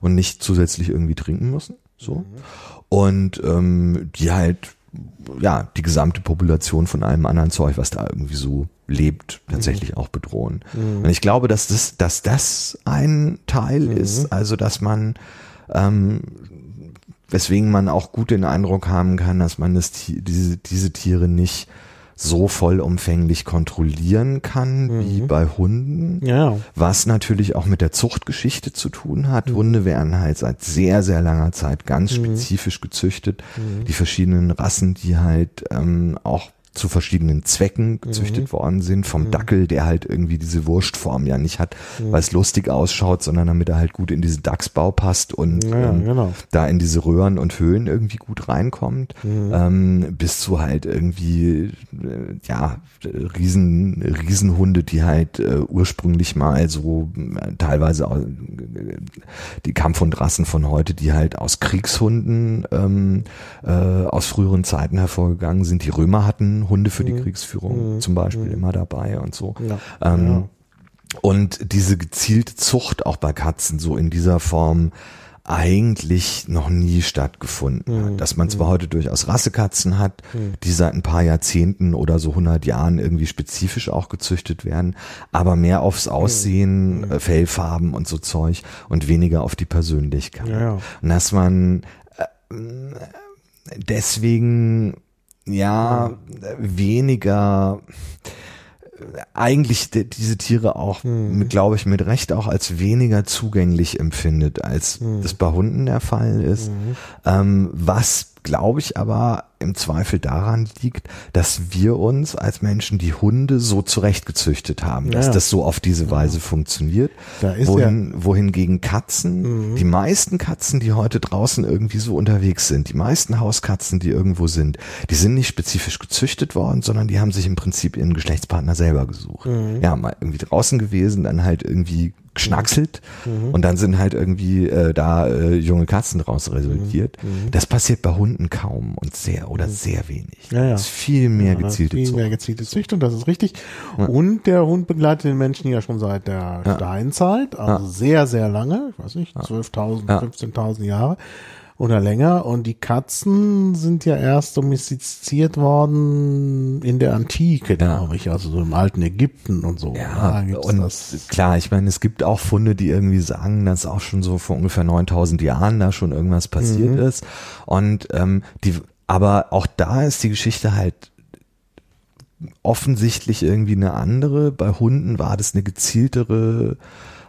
und nicht zusätzlich irgendwie trinken müssen. So. Mhm. Und ähm, die halt ja die gesamte Population von allem anderen Zeug, was da irgendwie so lebt, tatsächlich mhm. auch bedrohen. Mhm. Und ich glaube, dass das, dass das ein Teil mhm. ist, also dass man ähm, weswegen man auch gut den Eindruck haben kann, dass man das, diese, diese Tiere nicht so vollumfänglich kontrollieren kann mhm. wie bei Hunden. Ja. Was natürlich auch mit der Zuchtgeschichte zu tun hat. Mhm. Hunde werden halt seit sehr, sehr langer Zeit ganz mhm. spezifisch gezüchtet. Mhm. Die verschiedenen Rassen, die halt ähm, auch zu verschiedenen Zwecken gezüchtet mhm. worden sind. Vom mhm. Dackel, der halt irgendwie diese Wurstform ja nicht hat, mhm. weil es lustig ausschaut, sondern damit er halt gut in diesen Dachsbau passt und ja, ähm, genau. da in diese Röhren und Höhlen irgendwie gut reinkommt. Mhm. Ähm, bis zu halt irgendwie, äh, ja, Riesen, Riesenhunde, die halt äh, ursprünglich mal so äh, teilweise äh, die Kampfhundrassen von heute, die halt aus Kriegshunden ähm, äh, aus früheren Zeiten hervorgegangen sind. Die Römer hatten Hunde für die mhm. Kriegsführung mhm. zum Beispiel mhm. immer dabei und so. Ja. Ähm, ja. Und diese gezielte Zucht auch bei Katzen so in dieser Form eigentlich noch nie stattgefunden hat. Dass man zwar heute durchaus Rassekatzen hat, die seit ein paar Jahrzehnten oder so 100 Jahren irgendwie spezifisch auch gezüchtet werden, aber mehr aufs Aussehen, mhm. Fellfarben und so Zeug und weniger auf die Persönlichkeit. Ja. Und dass man äh, deswegen ja, weniger eigentlich diese Tiere auch, mhm. glaube ich, mit Recht auch als weniger zugänglich empfindet, als mhm. das bei Hunden der Fall ist. Mhm. Ähm, was, glaube ich, aber im Zweifel daran liegt, dass wir uns als Menschen die Hunde so zurechtgezüchtet haben, dass ja. das so auf diese Weise ja. funktioniert. Wohin, ja. Wohingegen Katzen, mhm. die meisten Katzen, die heute draußen irgendwie so unterwegs sind, die meisten Hauskatzen, die irgendwo sind, die sind nicht spezifisch gezüchtet worden, sondern die haben sich im Prinzip ihren Geschlechtspartner selber gesucht. Mhm. Ja, mal irgendwie draußen gewesen, dann halt irgendwie geschnackselt mhm. und dann sind halt irgendwie äh, da äh, junge Katzen draus resultiert. Mhm. mhm. Das passiert bei Hunden kaum und sehr oder mhm. sehr wenig. Ja, ja. Das ist viel mehr ja, gezielte viel Zucht. mehr gezielte Züchtung, das ist richtig. Ja. Und der Hund begleitet den Menschen ja schon seit der. Steinzeit, also sehr, sehr lange, ich weiß nicht, 12.000, 15.000 Jahre. Oder länger. Und die Katzen sind ja erst domestiziert worden in der Antike, Ja. glaube ich, also so im alten Ägypten und so. Ja, und das. klar, ich meine, es gibt auch Funde, die irgendwie sagen, dass auch schon so vor ungefähr 9000 Jahren da schon irgendwas passiert ist. Und ähm, die, aber auch da ist die Geschichte halt offensichtlich irgendwie eine andere. Bei Hunden war das eine gezieltere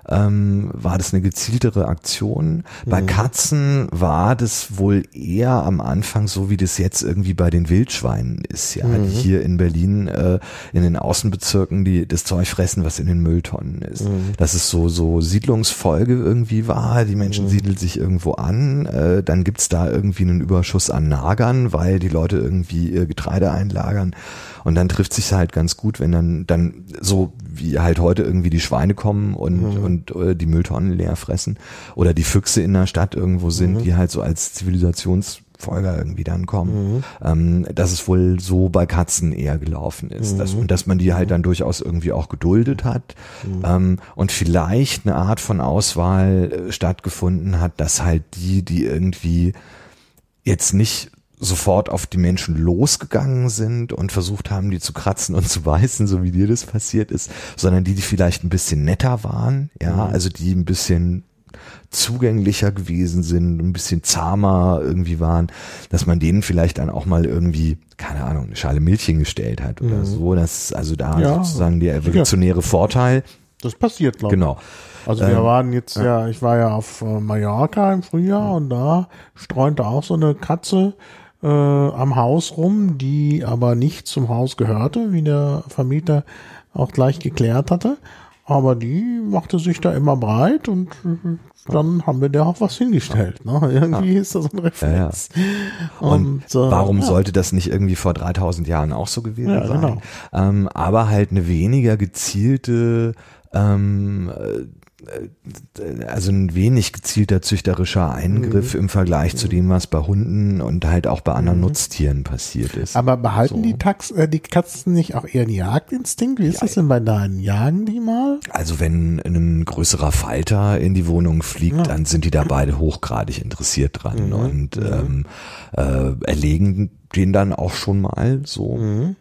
ähm, war das eine gezieltere Aktion. Bei Katzen war das wohl eher am Anfang so, wie das jetzt irgendwie bei den Wildschweinen ist, ja, die hier in Berlin äh, in den Außenbezirken die das Zeug fressen, was in den Mülltonnen ist. Dass es so so Siedlungsfolge irgendwie war, die Menschen siedeln sich irgendwo an, äh, dann gibt's da irgendwie einen Überschuss an Nagern, weil die Leute irgendwie ihr Getreide einlagern und dann trifft sich halt ganz gut, wenn dann dann so wie halt heute irgendwie die Schweine kommen und und äh, die Mülltonnen leer fressen oder die Füchse in der Stadt irgendwo sind, die halt so als Zivilisationsfolger irgendwie dann kommen. Ähm, dass es wohl so bei Katzen eher gelaufen ist. Dass, und dass man die halt dann durchaus irgendwie auch geduldet hat. Ähm, und vielleicht eine Art von Auswahl äh, stattgefunden hat, dass halt die, die irgendwie jetzt nicht sofort auf die Menschen losgegangen sind und versucht haben, die zu kratzen und zu beißen, so wie dir das passiert ist, sondern die, die vielleicht ein bisschen netter waren, ja, also die ein bisschen zugänglicher gewesen sind, ein bisschen zahmer irgendwie waren, dass man denen vielleicht dann auch mal irgendwie, keine Ahnung, eine Schale Milch hingestellt hat oder so, das also da Ja, sozusagen der evolutionäre Vorteil, Das passiert, glaube ich. genau. Also wir Ähm, waren jetzt ja, ich war ja auf äh, Mallorca im Frühjahr und da streunte auch so eine Katze äh, am Haus rum, die aber nicht zum Haus gehörte, wie der Vermieter auch gleich geklärt hatte. Aber die machte sich da immer breit und dann haben wir der auch was hingestellt. Ne? Irgendwie ist das ein Reflex. Und, Und, äh, warum ja. sollte das nicht irgendwie vor 3000 Jahren auch so gewesen Ja, sein? genau. Ähm, aber halt eine weniger gezielte, ähm, äh, also ein wenig gezielter züchterischer Eingriff Mhm. im Vergleich zu dem, was bei Hunden und halt auch bei anderen Nutztieren passiert ist. Aber behalten So. die, Tax äh, die Katzen nicht auch einen Jagdinstinkt? Wie ist das denn bei deinen? Jagen die mal? Also wenn ein größerer Falter in die Wohnung fliegt, dann sind die da beide hochgradig interessiert dran Mhm. und ähm, äh, erlegen den dann auch schon mal so. Mhm.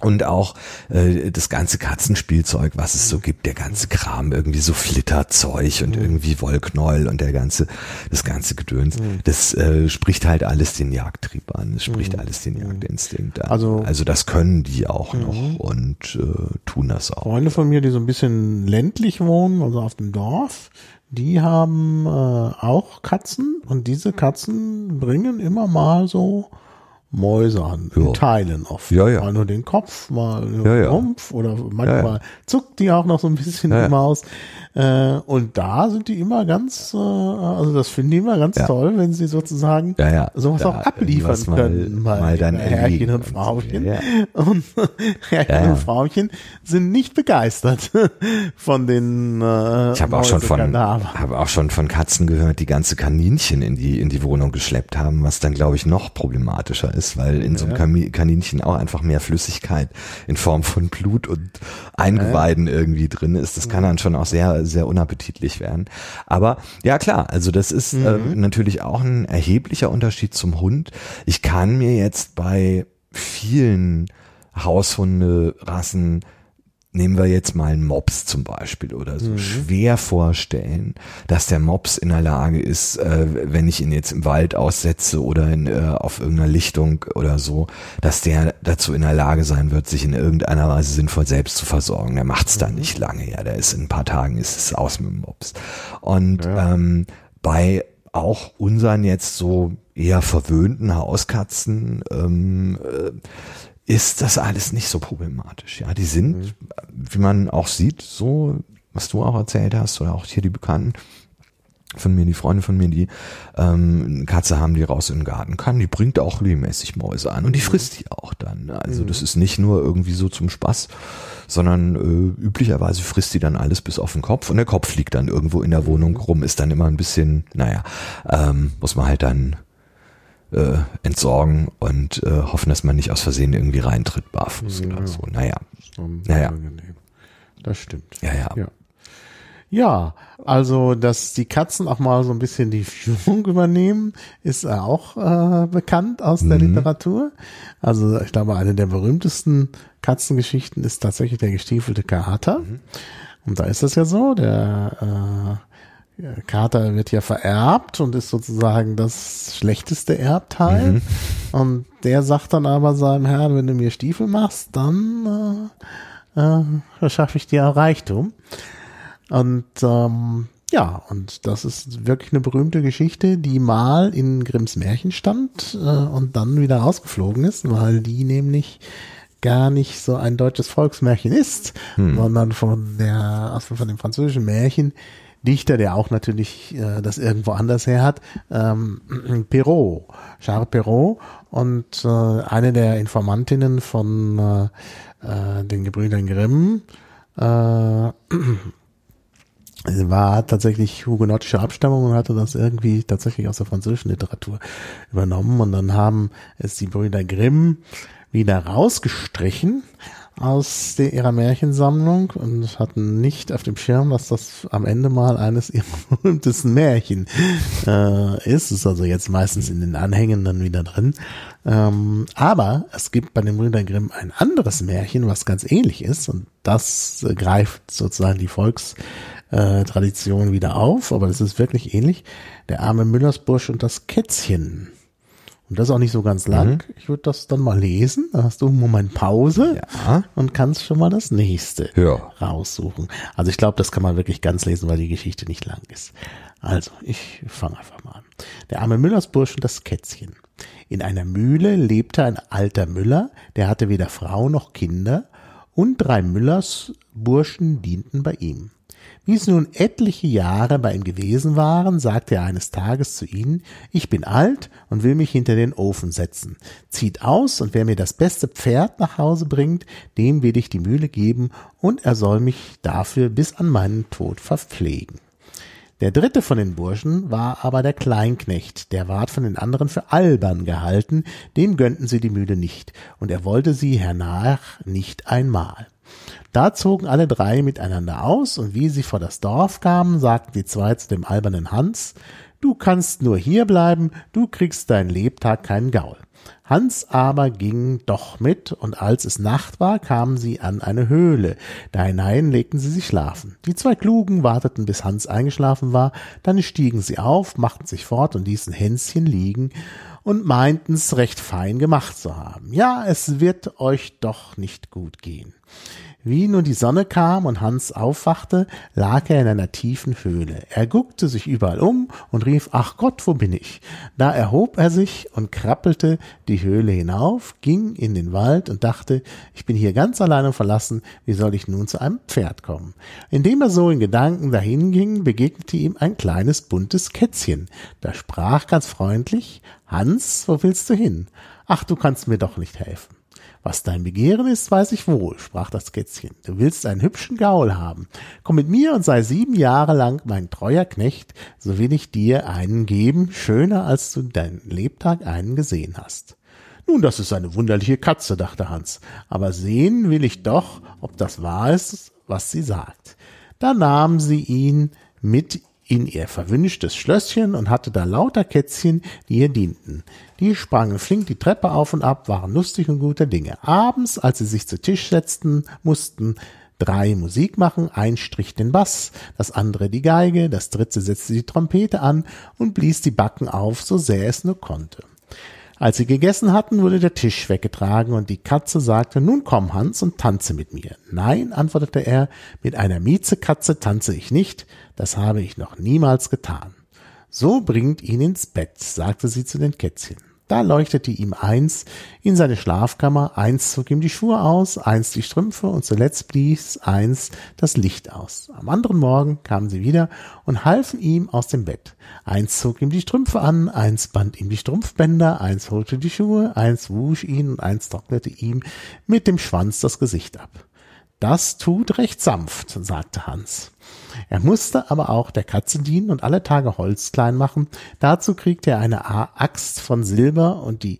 Und auch äh, das ganze Katzenspielzeug, was es so gibt, der ganze Kram, irgendwie so Flitterzeug Mhm. und irgendwie Wollknäuel und der ganze, das ganze Gedöns, das äh, spricht halt alles den Jagdtrieb an, das spricht alles den Jagdinstinkt an. Mhm. Also- Mhm. also das können die auch noch und äh, tun das auch. Freunde von mir, die so ein bisschen ländlich wohnen, also auf dem Dorf, die haben äh, auch Katzen und diese Katzen bringen immer mal so Mäuse an, in Ja. Teilen oft. Ja, ja. Mal nur den Kopf, mal den ja. Rumpf oder manchmal zuckt die auch noch so ein bisschen die. Maus. Äh, und da sind die immer ganz, äh, also das finden die immer ganz Ja. toll, wenn sie sozusagen Ja, ja. sowas Da auch abliefern mal- können. bei- mal dann Herrchen und. Frauchen. Ja, ja. [laughs] Und Herrchen und Frauchen sind nicht begeistert [laughs] von den äh, Ich habe auch schon von habe auch schon von Katzen gehört, die ganze Kaninchen in die in die Wohnung geschleppt haben, was dann glaube ich noch problematischer ist, weil in so einem Kaninchen auch einfach mehr Flüssigkeit in Form von Blut und Eingeweiden irgendwie drin ist. Das kann dann schon auch sehr sehr unappetitlich werden. Aber ja klar, also das ist äh, natürlich auch ein erheblicher Unterschied zum Hund. Ich kann mir jetzt bei vielen Haushunderassen Nehmen wir jetzt mal einen Mops zum Beispiel oder so, schwer vorstellen, dass der Mops in der Lage ist, äh, wenn ich ihn jetzt im Wald aussetze oder in, äh, auf irgendeiner Lichtung oder so, dass der dazu in der Lage sein wird, sich in irgendeiner Weise sinnvoll selbst zu versorgen. Der macht's dann nicht lange, ja, der ist in ein paar Tagen ist es aus mit dem Mops. Und ähm, bei auch unseren jetzt so eher verwöhnten Hauskatzen ähm, äh, ist das alles nicht so problematisch. Ja, die sind, wie man auch sieht, so, was du auch erzählt hast, oder auch hier die Bekannten von mir, die Freunde von mir, die ähm, eine Katze haben, die raus in den Garten kann, die bringt auch regelmäßig Mäuse an und die frisst die auch dann. Also das ist nicht nur irgendwie so zum Spaß, sondern äh, üblicherweise frisst die dann alles bis auf den Kopf und der Kopf liegt dann irgendwo in der Wohnung rum, ist dann immer ein bisschen, naja, ähm, muss man halt dann äh, entsorgen und äh, hoffen, dass man nicht aus Versehen irgendwie reintritt barfuß oder so. Naja, Ja, ja. angenehm. Das stimmt. ja, ja. Ja. Ja, also dass die Katzen auch mal so ein bisschen die Führung [laughs] übernehmen, ist auch äh, bekannt aus der Mhm. Literatur. Also ich glaube, eine der berühmtesten Katzengeschichten ist tatsächlich der gestiefelte Kater. Mhm. Und da ist es ja so, der äh, Kater wird ja vererbt und ist sozusagen das schlechteste Erbteil. Mhm. Und der sagt dann aber seinem Herrn, wenn du mir Stiefel machst, dann äh, äh, verschaffe ich dir Reichtum. Und ähm, ja, und das ist wirklich eine berühmte Geschichte, die mal in Grimms Märchen stand äh, und dann wieder rausgeflogen ist, weil die nämlich gar nicht so ein deutsches Volksmärchen ist, sondern von der also von dem französischen Märchendichter, der auch natürlich äh, das irgendwo anders her hat, ähm, [clears throat] Perrault, Charles Perrault. Und äh, eine der Informantinnen von äh, äh, den Gebrüdern Grimm äh, [clears throat] war tatsächlich hugenottische Abstammung und hatte das irgendwie tatsächlich aus der französischen Literatur übernommen. Und dann haben es die Brüder Grimm wieder rausgestrichen aus der, ihrer Märchensammlung und hatten nicht auf dem Schirm, dass das am Ende mal eines [laughs] ihrer berühmtesten Märchen äh, ist. Ist also jetzt meistens in den Anhängen dann wieder drin. Ähm, aber es gibt bei den Brüdern Grimm ein anderes Märchen, was ganz ähnlich ist und das äh, greift sozusagen die Volks äh, wieder auf, aber das ist wirklich ähnlich. Der arme Müllersbursch und das Kätzchen. Und das ist auch nicht so ganz lang. Ich würde das dann mal lesen. Da hast du einen Moment Pause Ja. und kannst schon mal das nächste Ja. raussuchen. Also ich glaube, das kann man wirklich ganz lesen, weil die Geschichte nicht lang ist. Also, ich fange einfach mal an. Der arme Müllersbursch und das Kätzchen. In einer Mühle lebte ein alter Müller, der hatte weder Frau noch Kinder, und drei Müllersburschen dienten bei ihm. Wie es nun etliche Jahre bei ihm gewesen waren, sagte er eines Tages zu ihnen, ich bin alt und will mich hinter den Ofen setzen. Zieht aus, und wer mir das beste Pferd nach Hause bringt, dem will ich die Mühle geben, und er soll mich dafür bis an meinen Tod verpflegen. Der dritte von den Burschen war aber der Kleinknecht, der ward von den anderen für albern gehalten, dem gönnten sie die Mühle nicht, und er wollte sie hernach nicht einmal. Da zogen alle drei miteinander aus, und wie sie vor das Dorf kamen, sagten die zwei zu dem albernen Hans, Du kannst nur hier bleiben, du kriegst dein Lebtag keinen Gaul. Hans aber ging doch mit, und als es Nacht war, kamen sie an eine Höhle. Da hinein legten sie sich schlafen. Die zwei Klugen warteten, bis Hans eingeschlafen war, dann stiegen sie auf, machten sich fort und ließen Hänschen liegen und meinten's recht fein gemacht zu haben. Ja, es wird euch doch nicht gut gehen. Wie nun die Sonne kam und Hans aufwachte, lag er in einer tiefen Höhle. Er guckte sich überall um und rief, ach Gott, wo bin ich? Da erhob er sich und krabbelte die Höhle hinauf, ging in den Wald und dachte, ich bin hier ganz allein und verlassen, wie soll ich nun zu einem Pferd kommen? Indem er so in Gedanken dahin ging, begegnete ihm ein kleines buntes Kätzchen. Da sprach ganz freundlich, Hans, wo willst du hin? Ach, du kannst mir doch nicht helfen. Was dein Begehren ist, weiß ich wohl, sprach das Kätzchen. Du willst einen hübschen Gaul haben. Komm mit mir und sei sieben Jahre lang mein treuer Knecht, so will ich dir einen geben, schöner als du dein Lebtag einen gesehen hast. Nun, das ist eine wunderliche Katze, dachte Hans, aber sehen will ich doch, ob das wahr ist, was sie sagt. Da nahm sie ihn mit in ihr verwünschtes Schlösschen und hatte da lauter Kätzchen, die ihr dienten. Die sprangen flink die Treppe auf und ab, waren lustig und guter Dinge. Abends, als sie sich zu Tisch setzten, mussten drei Musik machen, ein strich den Bass, das andere die Geige, das dritte setzte die Trompete an und blies die Backen auf, so sehr es nur konnte. Als sie gegessen hatten, wurde der Tisch weggetragen und die Katze sagte, nun komm Hans und tanze mit mir. Nein, antwortete er, mit einer Miezekatze tanze ich nicht, das habe ich noch niemals getan. So bringt ihn ins Bett, sagte sie zu den Kätzchen. Da leuchtete ihm eins in seine Schlafkammer, eins zog ihm die Schuhe aus, eins die Strümpfe und zuletzt blies eins das Licht aus. Am anderen Morgen kamen sie wieder und halfen ihm aus dem Bett. Eins zog ihm die Strümpfe an, eins band ihm die Strumpfbänder, eins holte die Schuhe, eins wusch ihn und eins trocknete ihm mit dem Schwanz das Gesicht ab. Das tut recht sanft, sagte Hans. Er musste aber auch der Katze dienen und alle Tage Holz klein machen. Dazu kriegte er eine Axt von Silber und die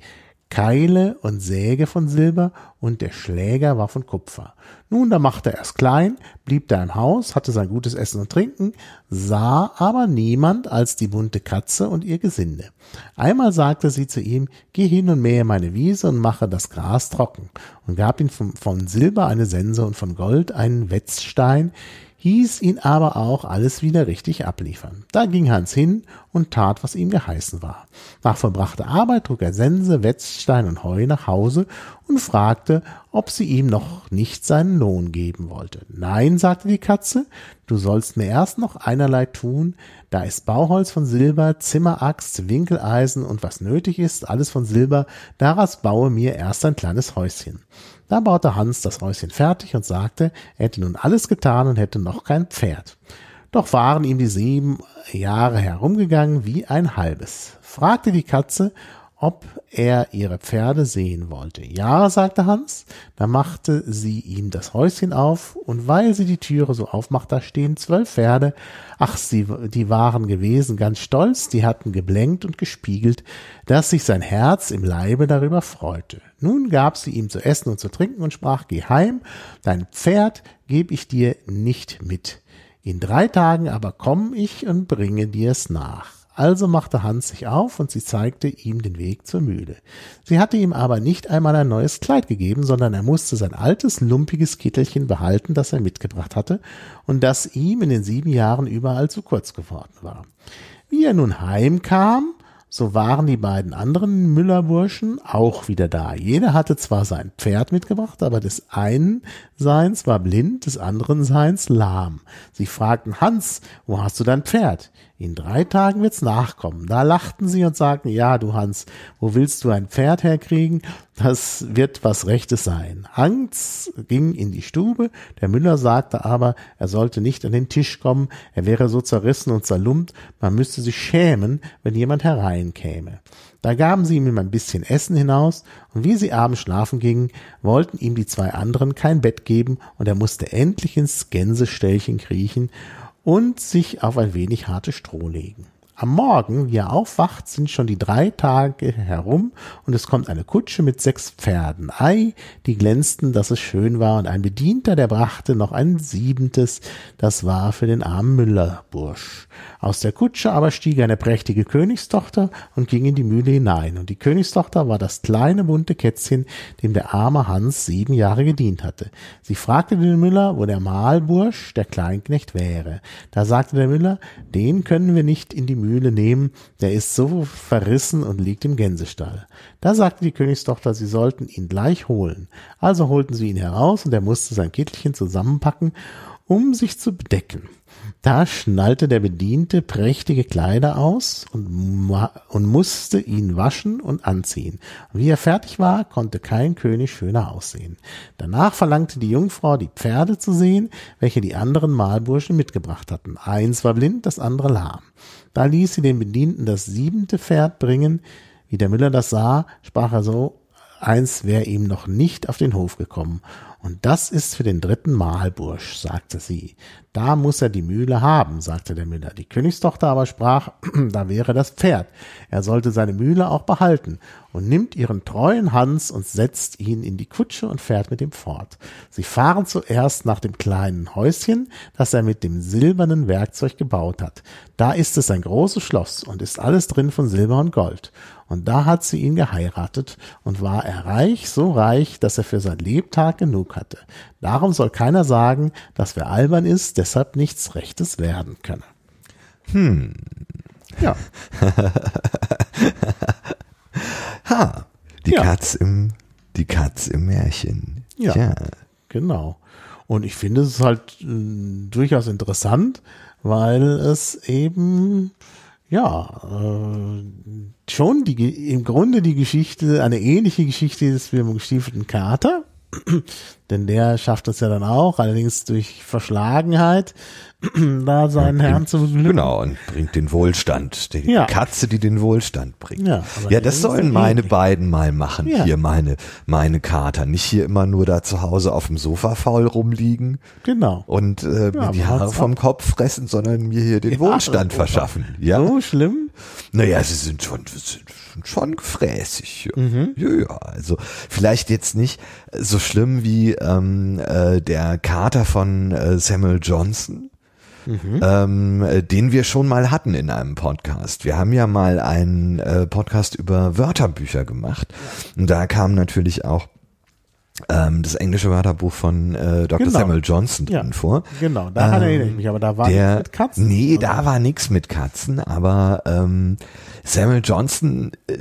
Keile und Säge von Silber und der Schläger war von Kupfer. Nun, da machte er es klein, blieb da im Haus, hatte sein gutes Essen und Trinken, sah aber niemand als die bunte Katze und ihr Gesinde. Einmal sagte sie zu ihm, geh hin und mähe meine Wiese und mache das Gras trocken, und gab ihm von, von Silber eine Sense und von Gold einen Wetzstein, hieß ihn aber auch alles wieder richtig abliefern. Da ging Hans hin und tat, was ihm geheißen war. Nach vollbrachter Arbeit trug er Sense, Wetzstein und Heu nach Hause und fragte, ob sie ihm noch nicht seinen Lohn geben wollte. Nein, sagte die Katze, du sollst mir erst noch einerlei tun, da ist Bauholz von Silber, Zimmeraxt, Winkeleisen und was nötig ist, alles von Silber, daraus baue mir erst ein kleines Häuschen. Da baute Hans das Häuschen fertig und sagte, er hätte nun alles getan und hätte noch kein Pferd. Doch waren ihm die sieben Jahre herumgegangen wie ein halbes. Fragte die Katze, ob er ihre Pferde sehen wollte. Ja, sagte Hans, da machte sie ihm das Häuschen auf, und weil sie die Türe so aufmacht, da stehen zwölf Pferde. Ach, sie, die waren gewesen ganz stolz, die hatten geblenkt und gespiegelt, dass sich sein Herz im Leibe darüber freute. Nun gab sie ihm zu essen und zu trinken und sprach, geh heim, dein Pferd geb ich dir nicht mit. In drei Tagen aber komm ich und bringe dir's nach. Also machte Hans sich auf und sie zeigte ihm den Weg zur Mühle. Sie hatte ihm aber nicht einmal ein neues Kleid gegeben, sondern er musste sein altes, lumpiges Kittelchen behalten, das er mitgebracht hatte und das ihm in den sieben Jahren überall zu kurz geworden war. Wie er nun heimkam, so waren die beiden anderen Müllerburschen auch wieder da. Jeder hatte zwar sein Pferd mitgebracht, aber des einen Seins war blind, des anderen Seins lahm. Sie fragten Hans, wo hast du dein Pferd? In drei Tagen wird's nachkommen. Da lachten sie und sagten, ja, du Hans, wo willst du ein Pferd herkriegen? Das wird was Rechtes sein. Hans ging in die Stube, der Müller sagte aber, er sollte nicht an den Tisch kommen, er wäre so zerrissen und zerlumpt, man müsste sich schämen, wenn jemand hereinkäme. Da gaben sie ihm ein bisschen Essen hinaus, und wie sie abends schlafen gingen, wollten ihm die zwei anderen kein Bett geben, und er musste endlich ins Gänseställchen kriechen und sich auf ein wenig harte Stroh legen. Am Morgen, wie er aufwacht, sind schon die drei Tage herum und es kommt eine Kutsche mit sechs Pferden. Ei, die glänzten, dass es schön war und ein Bedienter, der brachte noch ein siebentes, das war für den armen Müllerbursch. Aus der Kutsche aber stieg eine prächtige Königstochter und ging in die Mühle hinein und die Königstochter war das kleine bunte Kätzchen, dem der arme Hans sieben Jahre gedient hatte. Sie fragte den Müller, wo der Mahlbursch, der Kleinknecht, wäre. Da sagte der Müller, den können wir nicht in die Mühle nehmen, der ist so verrissen und liegt im Gänsestall. Da sagte die Königstochter, sie sollten ihn gleich holen. Also holten sie ihn heraus und er musste sein Kittelchen zusammenpacken, um sich zu bedecken. Da schnallte der Bediente prächtige Kleider aus und, und musste ihn waschen und anziehen. Wie er fertig war, konnte kein König schöner aussehen. Danach verlangte die Jungfrau, die Pferde zu sehen, welche die anderen Malburschen mitgebracht hatten. Eins war blind, das andere lahm. Da ließ sie den Bedienten das siebente Pferd bringen. Wie der Müller das sah, sprach er so, eins wäre ihm noch nicht auf den Hof gekommen. Und das ist für den dritten Mahlbursch, sagte sie. Da muss er die Mühle haben, sagte der Müller. Die Königstochter aber sprach, [clears throat] da wäre das Pferd. Er sollte seine Mühle auch behalten und nimmt ihren treuen Hans und setzt ihn in die Kutsche und fährt mit ihm fort. Sie fahren zuerst nach dem kleinen Häuschen, das er mit dem silbernen Werkzeug gebaut hat. Da ist es ein großes Schloss und ist alles drin von Silber und Gold. Und da hat sie ihn geheiratet und war er reich, so reich, dass er für sein Lebtag genug hatte. Darum soll keiner sagen, dass wer albern ist, deshalb nichts Rechtes werden könne. Hm. Ja. [laughs] ha, die Ja. Katz im, die Katz im Märchen. Ja. Tja. Genau. Und ich finde es halt äh, durchaus interessant, weil es eben ja äh, schon die im Grunde die Geschichte eine ähnliche Geschichte ist wie im gestiefelten Kater, denn der schafft es ja dann auch, allerdings durch Verschlagenheit [clears throat] da seinen Herrn zu beglücken. Genau, und bringt den Wohlstand. Die Ja. Katze, die den Wohlstand bringt. Ja, ja das sollen ja meine ähnlich. beiden mal machen. Ja. Hier meine, meine Kater. Nicht hier immer nur da zu Hause auf dem Sofa faul rumliegen Genau. und äh, mir die Haare vom Kopf fressen, sondern mir hier den Wohlstand verschaffen. Ja. So schlimm Naja, sie sind schon, sind schon gefräßig. Ja. Mhm. ja, ja, also vielleicht jetzt nicht so schlimm wie ähm, äh, der Kater von äh, Samuel Johnson. Mhm. Ähm, äh, den wir schon mal hatten in einem Podcast. Wir haben ja mal einen äh, Podcast über Wörterbücher gemacht. Und da kam natürlich auch ähm, das englische Wörterbuch von äh, Dr. Genau. Samuel Johnson Ja. drin vor. Genau, daran Ähm, erinnere ich mich, aber da war der, nichts mit Katzen. Nee, oder? da war nix mit Katzen, aber ähm, Samuel Johnson, äh,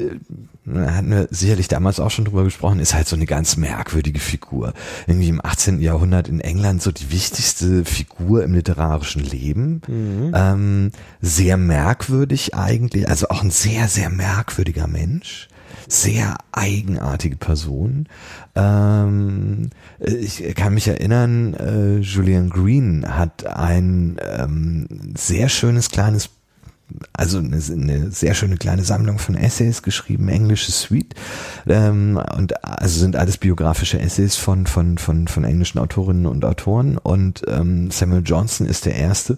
hatten wir sicherlich damals auch schon drüber gesprochen, ist halt so eine ganz merkwürdige Figur. Irgendwie im 18. Jahrhundert in England so die wichtigste Figur im literarischen Leben. Mhm. Ähm, sehr merkwürdig eigentlich, also auch ein sehr, sehr merkwürdiger Mensch. Sehr eigenartige Person. Ähm, ich kann mich erinnern, äh, Julian Green hat ein ähm, sehr schönes kleines also eine, eine sehr schöne kleine Sammlung von Essays geschrieben, englische Suite. Ähm, und also sind alles biografische Essays von, von, von, von englischen Autorinnen und Autoren. Und ähm, Samuel Johnson ist der erste.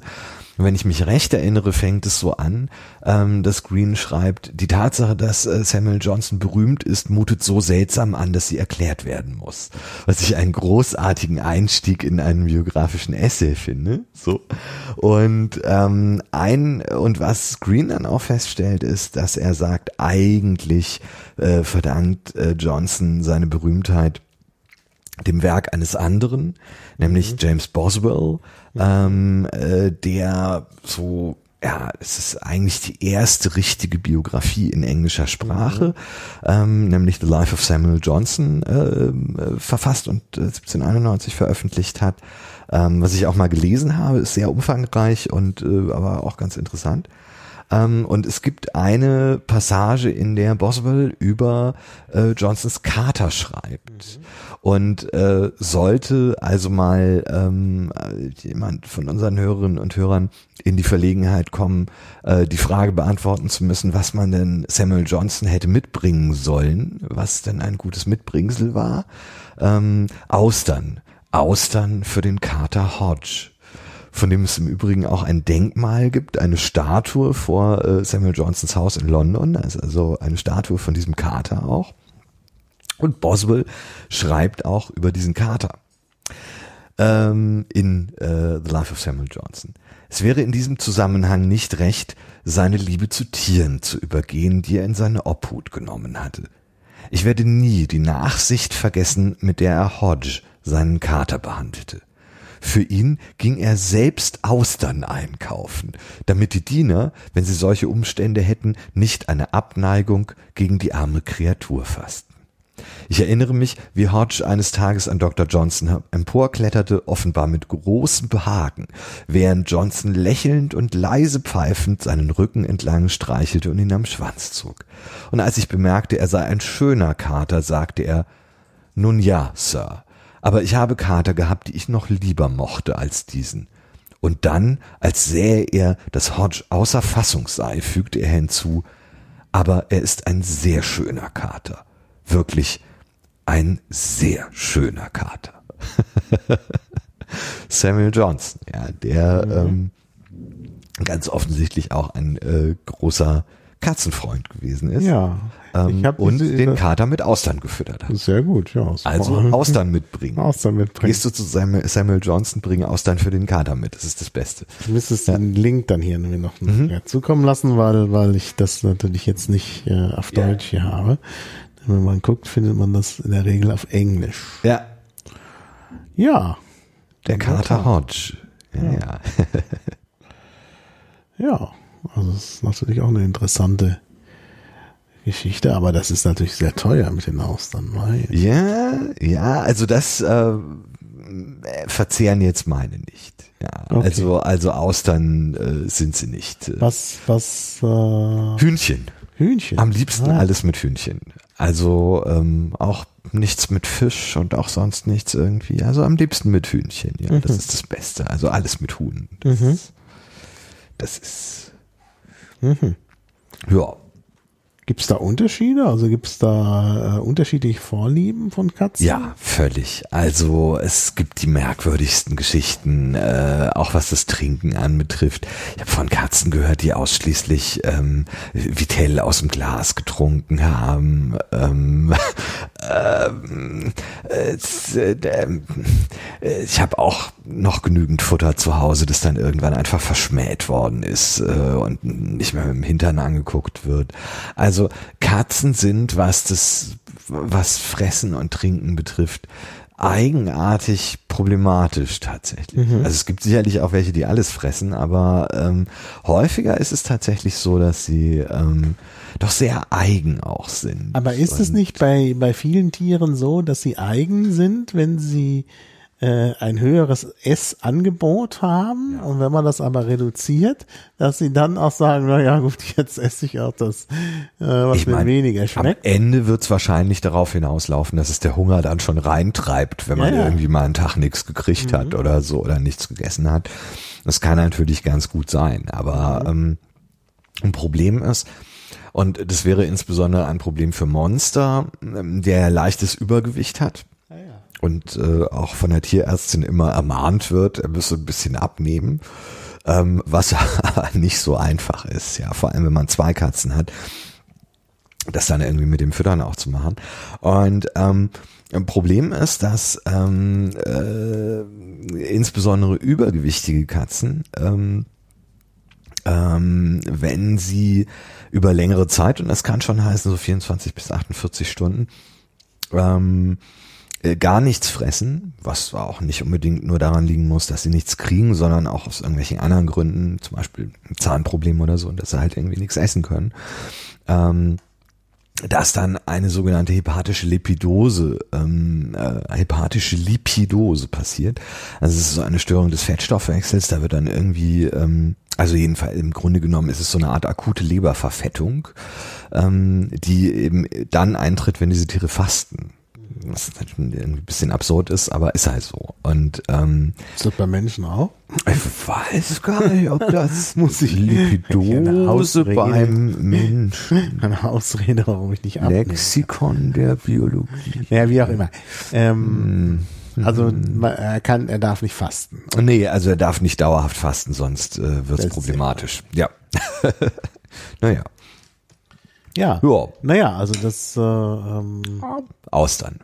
Und wenn ich mich recht erinnere, fängt es so an, ähm, dass Green schreibt, die Tatsache, dass äh, Samuel Johnson berühmt ist, mutet so seltsam an, dass sie erklärt werden muss. Was ich einen großartigen Einstieg in einen biografischen Essay finde. So. Und ähm, ein und was Green dann auch feststellt, ist, dass er sagt, eigentlich äh, verdankt äh, Johnson seine Berühmtheit dem Werk eines anderen, nämlich James Boswell, ähm, äh, der so ja, es ist eigentlich die erste richtige Biografie in englischer Sprache, ähm, nämlich The Life of Samuel Johnson äh, äh, verfasst und äh, 1791 veröffentlicht hat. Ähm, was ich auch mal gelesen habe, ist sehr umfangreich und äh, aber auch ganz interessant. Ähm, und es gibt eine Passage, in der Boswell über äh, Johnsons Kater schreibt. Und äh, sollte also mal ähm, äh, jemand von unseren Hörerinnen und Hörern in die Verlegenheit kommen, äh, die Frage beantworten zu müssen, was man denn Samuel Johnson hätte mitbringen sollen, was denn ein gutes Mitbringsel war, ähm, Austern. Austern für den Kater Hodge von dem es im Übrigen auch ein Denkmal gibt, eine Statue vor äh, Samuel Johnsons Haus in London, also, eine Statue von diesem Kater auch. Und Boswell schreibt auch über diesen Kater ähm, in äh, The Life of Samuel Johnson. Es wäre in diesem Zusammenhang nicht recht, seine Liebe zu Tieren zu übergehen, die er in seine Obhut genommen hatte. Ich werde nie die Nachsicht vergessen, mit der er Hodge, seinen Kater, behandelte. Für ihn ging er selbst Austern einkaufen, damit die Diener, wenn sie solche Umstände hätten, nicht eine Abneigung gegen die arme Kreatur fassten. Ich erinnere mich, wie Hodge eines Tages an Dr. Johnson emporkletterte, offenbar mit großem Behagen, während Johnson lächelnd und leise pfeifend seinen Rücken entlang streichelte und ihn am Schwanz zog. Und als ich bemerkte, er sei ein schöner Kater, sagte er, nun ja, Sir, aber ich habe Kater gehabt, die ich noch lieber mochte als diesen. Und dann, als sähe er, dass Hodge außer Fassung sei, fügte er hinzu, aber er ist ein sehr schöner Kater. Wirklich ein sehr schöner Kater. [laughs] Samuel Johnson, ja, der ähm, ganz offensichtlich auch ein äh, großer Katzenfreund gewesen ist. Ja. Ähm, und diese- den Kater mit Austern gefüttert hat. Sehr gut, ja. Also Austern mitbringen. [laughs] Austern mitbringen. Gehst du zu Samuel, Samuel Johnson, bringe Austern für den Kater mit. Das ist das Beste. Du müsstest den Link dann hier noch Mhm. ja, zukommen lassen, weil, weil ich das natürlich jetzt nicht äh, auf Ja. Deutsch hier habe. Wenn man guckt, findet man das in der Regel auf Englisch. Ja. Ja, Der Kater. Hodge. Ja, ja. [laughs] ja. Also das ist natürlich auch eine interessante Geschichte, aber das ist natürlich sehr teuer mit den Austern. Weil Ja, ja, also das äh, verzehren jetzt meine nicht. Ja, Okay. also also Austern äh, sind sie nicht. Was, was, äh, Hühnchen. Hühnchen. Am liebsten Ah. alles mit Hühnchen. Also ähm, auch nichts mit Fisch und auch sonst nichts irgendwie. Also am liebsten mit Hühnchen. Ja, das ist das Beste. Also alles mit Huhn. Das, Mhm. ist, das ist Mhm. ja Gibt es da Unterschiede? Also gibt es da äh, unterschiedliche Vorlieben von Katzen? Ja, völlig. Also es gibt die merkwürdigsten Geschichten, äh, auch was das Trinken anbetrifft. Ich habe von Katzen gehört, die ausschließlich ähm, Vitell aus dem Glas getrunken haben. Ähm, ähm, äh, äh, ich habe auch noch genügend Futter zu Hause, das dann irgendwann einfach verschmäht worden ist äh, und nicht mehr mit dem Hintern angeguckt wird. Also Katzen sind, was das, was Fressen und Trinken betrifft, eigenartig problematisch tatsächlich. Mhm. Also es gibt sicherlich auch welche, die alles fressen, aber ähm, häufiger ist es tatsächlich so, dass sie ähm, doch sehr eigen auch sind. Aber ist es nicht bei, bei vielen Tieren so, dass sie eigen sind, wenn sie äh, ein höheres Essangebot haben ja. und wenn man das aber reduziert, dass sie dann auch sagen, na ja gut, jetzt esse ich auch das, äh, was ich mir mein, weniger schmeckt. Am Ende wird es wahrscheinlich darauf hinauslaufen, dass es der Hunger dann schon reintreibt, wenn man ja, ja. irgendwie mal einen Tag nichts gekriegt mhm. hat oder so oder nichts gegessen hat. Das kann natürlich ganz gut sein, aber mhm. ähm, ein Problem ist, und das wäre insbesondere ein Problem für Monster, ähm, der leichtes Übergewicht hat und äh, auch von der Tierärztin immer ermahnt wird, er müsse ein bisschen abnehmen, ähm, was aber [laughs] nicht so einfach ist, ja, vor allem wenn man zwei Katzen hat, das dann irgendwie mit dem Füttern auch zu machen. Und ähm, ein Problem ist, dass ähm, äh, insbesondere übergewichtige Katzen, ähm, ähm, wenn sie über längere Zeit, und das kann schon heißen so 24 bis 48 Stunden, ähm, äh, gar nichts fressen, was auch nicht unbedingt nur daran liegen muss, dass sie nichts kriegen, sondern auch aus irgendwelchen anderen Gründen, zum Beispiel ein Zahnproblem oder so, dass sie halt irgendwie nichts essen können. Ähm, dass dann eine sogenannte hepatische Lipidose, ähm, äh, hepatische Lipidose passiert. Also es ist so eine Störung des Fettstoffwechsels, da wird dann irgendwie, ähm, also jedenfalls im Grunde genommen ist es so eine Art akute Leberverfettung, ähm, die eben dann eintritt, wenn diese Tiere fasten was ein bisschen absurd ist, aber ist halt so. Und ähm, ist das bei Menschen auch? Ich weiß gar nicht, ob das [laughs] muss ich Lipidose beim Menschen. [laughs] Eine Ausrede, warum ich nicht abnehme. Lexikon der Biologie. Ja, wie auch immer. Ähm, hm. Also er kann, er darf nicht fasten. Nee, also er darf nicht dauerhaft fasten, sonst äh, wird es problematisch. Ja. [laughs] naja. Ja. ja. Naja, also das äh, ähm, Austern.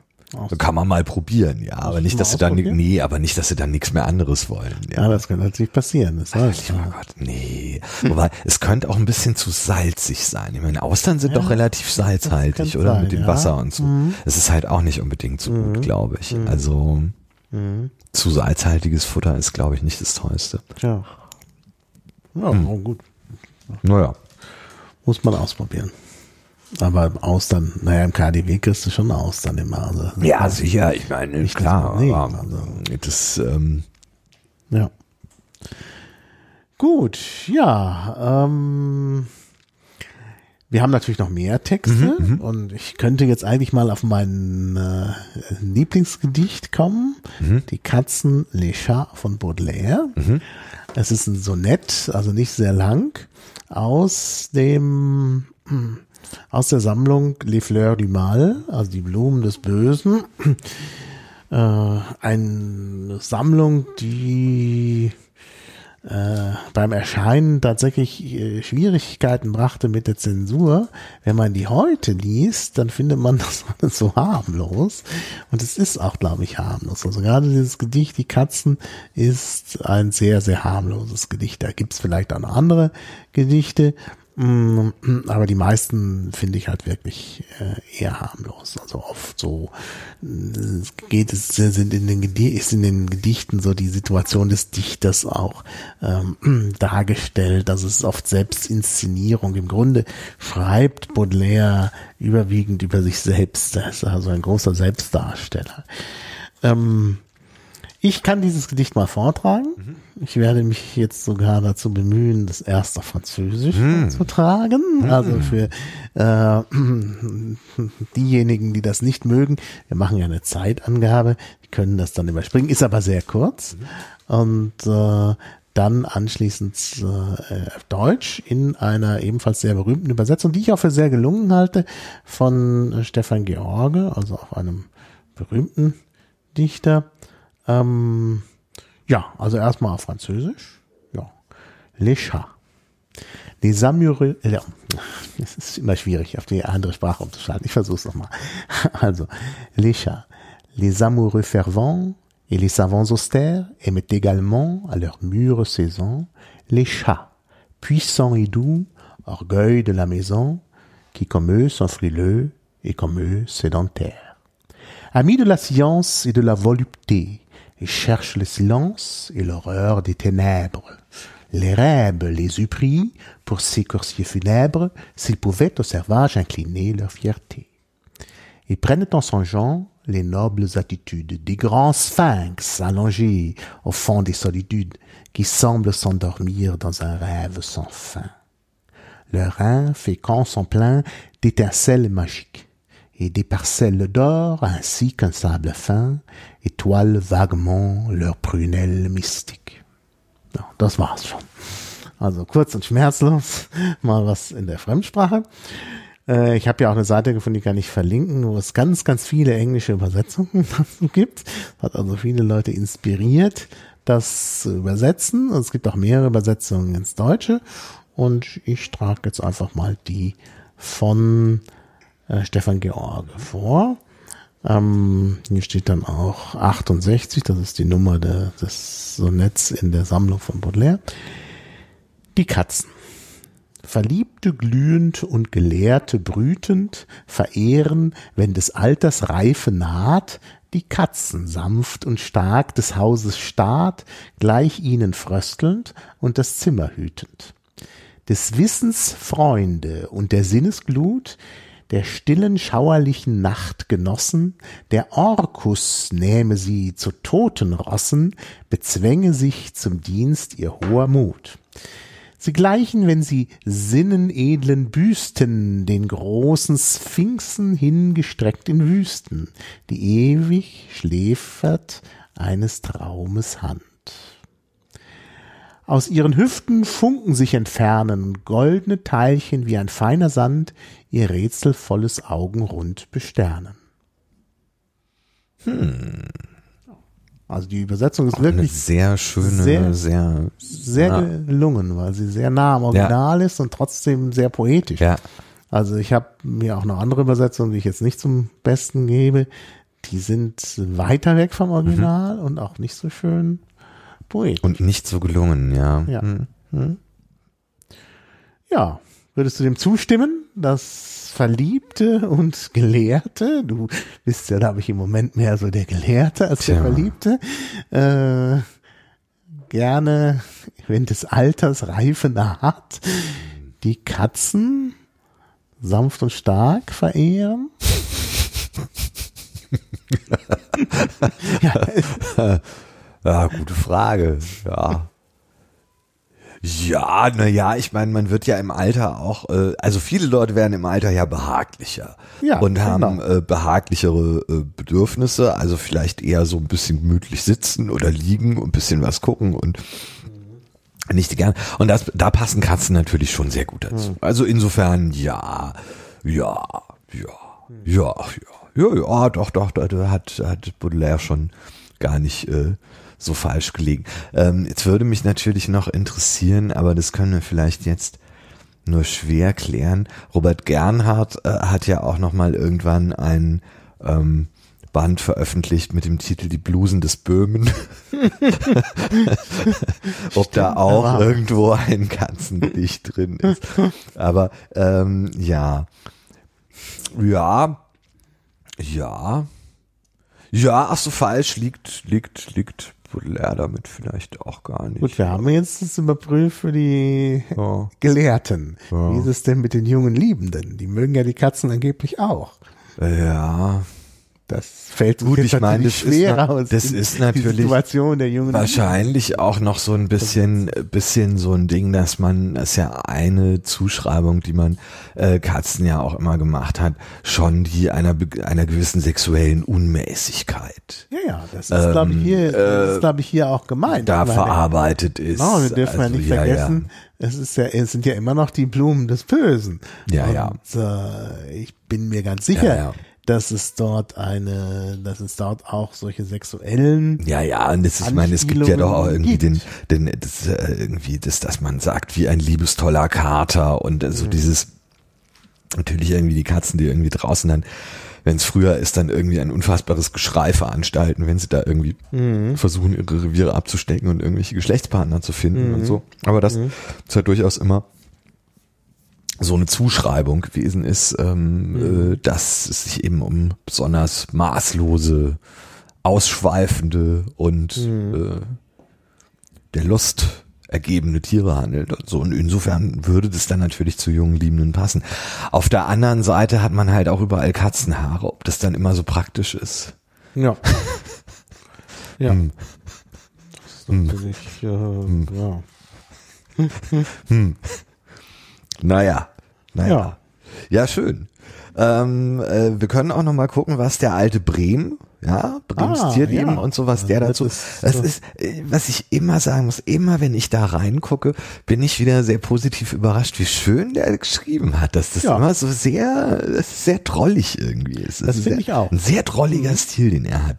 So kann man mal probieren, ja, aber nicht, dass sie dann nee, aber nicht, dass sie dann nichts mehr anderes wollen. Ja, ja das kann natürlich passieren. Das heißt, oh Gott, nee. Wobei es könnte auch ein bisschen zu salzig sein. Ich meine, Austern sind ja, doch relativ salzhaltig, oder sein, mit dem ja. Wasser und so. Mhm. Es ist halt auch nicht unbedingt so gut, mhm. glaube ich. Mhm. Also mhm. zu salzhaltiges Futter ist, glaube ich, nicht das Tollste. Ja. Ja, hm. gut. Naja. Muss man ausprobieren. Aber Austern, naja, im KDW kriegst du schon Austern immer. Also, ja, sicher, ich meine, nicht klar. Nehmen, also. das, ähm, ja. Gut, ja. Ähm, wir haben natürlich noch mehr Texte mhm, mhm. und ich könnte jetzt eigentlich mal auf mein äh, Lieblingsgedicht kommen. Mhm. Die Katzen Les Chats von Baudelaire. Mhm. Es ist ein Sonett, also nicht sehr lang, aus dem hm, aus der Sammlung Les Fleurs du Mal, also die Blumen des Bösen. Äh, eine Sammlung, die äh, beim Erscheinen tatsächlich äh, Schwierigkeiten brachte mit der Zensur. Wenn man die heute liest, dann findet man [laughs] das alles so harmlos. Und es ist auch, glaube ich, harmlos. Also gerade dieses Gedicht, die Katzen, ist ein sehr, sehr harmloses Gedicht. Da gibt's vielleicht auch noch andere Gedichte. Mm, aber die meisten finde ich halt wirklich äh, eher harmlos. Also oft so äh, geht es sind in den ist in den Gedichten so die Situation des Dichters auch ähm, [clears throat] dargestellt. Also es ist oft Selbstinszenierung. Im Grunde schreibt Baudelaire überwiegend über sich selbst. Er ist also ein großer Selbstdarsteller. Ähm, ich kann dieses Gedicht mal vortragen. Mhm. Ich werde mich jetzt sogar dazu bemühen, das erst auf Französisch mhm. zu tragen. Mhm. Also für äh, [clears throat] diejenigen, die das nicht mögen, wir machen ja eine Zeitangabe, die können das dann überspringen, ist aber sehr kurz. Und äh, dann anschließend äh, Deutsch in einer ebenfalls sehr berühmten Übersetzung, die ich auch für sehr gelungen halte, von Stefan George, also auch einem berühmten Dichter. Ähm, ja, also erstmal Französisch. Ja. Les Chats. Les Amoureux, äh, [laughs] es ist immer schwierig, auf die andere Sprache umzuschalten. Ich versuche es nochmal. [laughs] Also, les chats, les amoureux fervents et les savants austères aimaient également, à leur mûre saison, les chats, puissants et doux, orgueil de la maison, qui comme eux sont frileux et comme eux sédentaires. Amis de la science et de la volupté, et cherchent le silence et l'horreur des ténèbres. Les rêves les eût pris pour ces coursiers funèbres s'ils pouvaient au servage incliner leur fierté. Ils prennent en songeant les nobles attitudes des grands sphinx allongés au fond des solitudes qui semblent s'endormir dans un rêve sans fin. Leurs reins féconds sont pleins d'étincelles magiques et des parcelles d'or ainsi qu'un sable fin étoilent vaguement leurs prunelles mystiques. Ja, das war's schon. Also kurz und schmerzlos, [laughs] mal was in der Fremdsprache. Äh, ich habe ja auch eine Seite gefunden, die kann ich verlinken, wo es ganz, ganz viele englische Übersetzungen [laughs] dazu gibt. Hat also viele Leute inspiriert, das zu übersetzen. Es gibt auch mehrere Übersetzungen ins Deutsche. Und ich trage jetzt einfach mal die von äh, Stefan George vor. Ähm, hier steht dann auch 68, das ist die Nummer der, des Sonetts in der Sammlung von Baudelaire. Die Katzen. Verliebte glühend und Gelehrte brütend verehren, wenn des Alters Reife naht, die Katzen sanft und stark des Hauses Staat, gleich ihnen fröstelnd und das Zimmer hütend. Des Wissens Freunde und der Sinnesglut, der stillen schauerlichen Nacht genossen, der Orkus nähme sie zu Totenrossen, bezwänge sich zum Dienst ihr hoher Mut. Sie gleichen, wenn sie sinnenedlen Büsten, den großen Sphinxen hingestreckt in Wüsten, die ewig schläfert eines Traumes Hand. Aus ihren Hüften Funken sich entfernen, goldene Teilchen wie ein feiner Sand, ihr rätselvolles Augenrund besternen. Hm. Also die Übersetzung ist Auch wirklich sehr schöne, sehr- sehr, sehr ja. gelungen, weil sie sehr nah am Original ist und trotzdem sehr poetisch. ja, Also ich habe mir auch noch andere Übersetzungen, die ich jetzt nicht zum Besten gebe. Die sind weiter weg vom Original und auch nicht so schön poetisch. und nicht so gelungen, ja. Ja. Hm. Ja, würdest du dem zustimmen, dass Verliebte und Gelehrte, du bist ja, glaube ich, im Moment mehr so der Gelehrte als der Tja. Verliebte, äh, gerne, wenn des Alters Reife naht, die Katzen sanft und stark verehren? [laughs] ja, [laughs] Ja, gute Frage. Ja. Ja, na ja, ich meine, man wird ja im Alter auch, äh, also viele Leute werden im Alter ja behaglicher Ja, und haben genau. äh, behaglichere äh, Bedürfnisse, also vielleicht eher so ein bisschen gemütlich sitzen oder liegen und ein bisschen was gucken und nicht gern. Und das, da passen Katzen natürlich schon sehr gut dazu. Hm. Also insofern, ja, ja, ja, ja, ja, ja, ja, doch, doch, da hat, hat Baudelaire schon gar nicht äh, so falsch gelegen. Ähm, jetzt würde mich natürlich noch interessieren, aber das können wir vielleicht jetzt nur schwer klären. Robert Gernhardt äh, hat ja auch noch mal irgendwann ein ähm, Band veröffentlicht mit dem Titel Die Blusen des Böhmen. [laughs] Ob da Stimmt, auch aber- irgendwo ein Katzengedicht drin ist. Aber ähm, ja. Ja. Ja. Ja, ach so falsch liegt, liegt, liegt Baudelaire damit vielleicht auch gar nicht. gut, wir haben jetzt das überprüft für die Ja. [laughs] Gelehrten. Ja. Wie ist es denn mit den jungen Liebenden? Die mögen ja die Katzen angeblich auch. Ja. Das fällt Gut, ich meine, das ist schwer aus. das ist natürlich Situation der jungen Wahrscheinlich auch noch so ein bisschen, bisschen so ein Ding, dass man, das ist ja eine Zuschreibung, die man äh, Katzen ja auch immer gemacht hat, schon die einer, einer gewissen sexuellen Unmäßigkeit Ja, ja, das ist, glaube ich, hier, das ist, glaube ich, hier auch gemeint. Ähm, da verarbeitet ist. Genau, wir dürfen ja Also, nicht vergessen, es ist ja, es sind ja immer noch die Blumen des Bösen. Ja, ja. Und äh, ich bin mir ganz sicher, Ja, ja. Dass es dort eine, dass es dort auch solche sexuellen Ja, ja, und das ist, ich meine, es gibt ja doch auch irgendwie den, gibt. den, das, irgendwie das, dass man sagt, wie ein liebestoller Kater und Mhm. so dieses, natürlich irgendwie die Katzen, die irgendwie draußen dann, wenn es früher ist, dann irgendwie ein unfassbares Geschrei veranstalten, wenn sie da irgendwie Mhm. versuchen, ihre Reviere abzustecken und irgendwelche Geschlechtspartner zu finden Mhm. und so. Aber das ist ja durchaus immer so eine Zuschreibung gewesen ist, ähm, Mhm. äh, dass es sich eben um besonders maßlose, ausschweifende und Mhm. äh, der Lust ergebene Tiere handelt und so. Und insofern würde das dann natürlich zu jungen Liebenden passen. Auf der anderen Seite hat man halt auch überall Katzenhaare, ob das dann immer so praktisch ist. Ja. [laughs] ja. Hm. Das ist natürlich, äh, ja. Naja, naja. Ja. Ja, schön. Ähm, äh, wir können auch noch mal gucken, was der alte Brehm, ja, Brems Ah, Tierleben ja. und so, was der Das dazu, ist das ist, äh, was ich immer sagen muss, immer wenn ich da reingucke, bin ich wieder sehr positiv überrascht, wie schön der geschrieben hat, dass das Ja. immer so sehr, das sehr drollig irgendwie ist. Das ist finde ich auch. Ein sehr drolliger Stil, den er hat.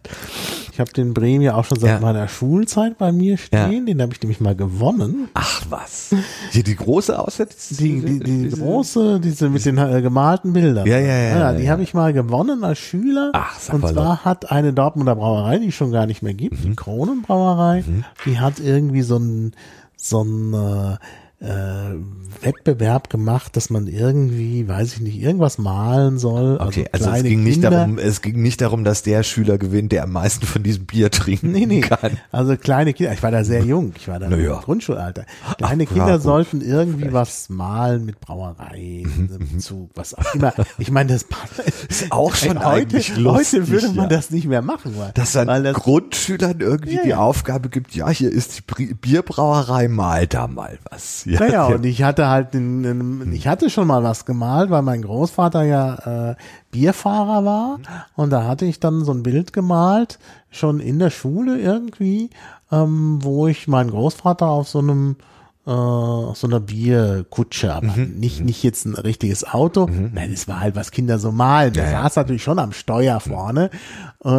Ich habe den Bremen ja auch schon seit Ja. meiner Schulzeit bei mir stehen. Den habe ich nämlich mal gewonnen. Ach was. Hier die große Auswärts, Die, die, die große, diese mit den äh, gemalten Bildern. Ja, ja, ja, die habe ich mal gewonnen als Schüler. Ach, sag Und mal zwar hat eine Dortmunder Brauerei, die es schon gar nicht mehr gibt, Mhm. die Kronenbrauerei, die hat irgendwie so ein so ein äh, äh, Wettbewerb gemacht, dass man irgendwie, weiß ich nicht, irgendwas malen soll. Okay, also es kleine ging nicht Kinder. darum, es ging nicht darum, dass der Schüler gewinnt, der am meisten von diesem Bier trinken Nee, nee. kann. Also kleine Kinder, ich war da sehr jung, ich war da Na ja. im Grundschulalter. Kleine Ach, ja, Kinder gut. sollten irgendwie was malen mit Brauerei, Mhm, zu was auch immer. Ich meine, das [laughs] Ist auch schon heute, eigentlich lustig, heute würde man ja. das nicht mehr machen, weil, Dass dann weil das, Grundschülern irgendwie Ja, die ja. Aufgabe gibt, ja, hier ist die Bierbrauerei, mal da mal was. Ja, naja, ja. und ich hatte halt, den, den, ich hatte schon mal was gemalt, weil mein Großvater ja äh, Bierfahrer war und da hatte ich dann so ein Bild gemalt, schon in der Schule irgendwie, ähm, wo ich meinen Großvater auf so einem äh, auf so einer Bierkutsche, aber Mhm. nicht, nicht jetzt ein richtiges Auto. Nein, es war halt, was Kinder so malen. Der Ja, ja. saß natürlich schon am Steuer vorne. Äh,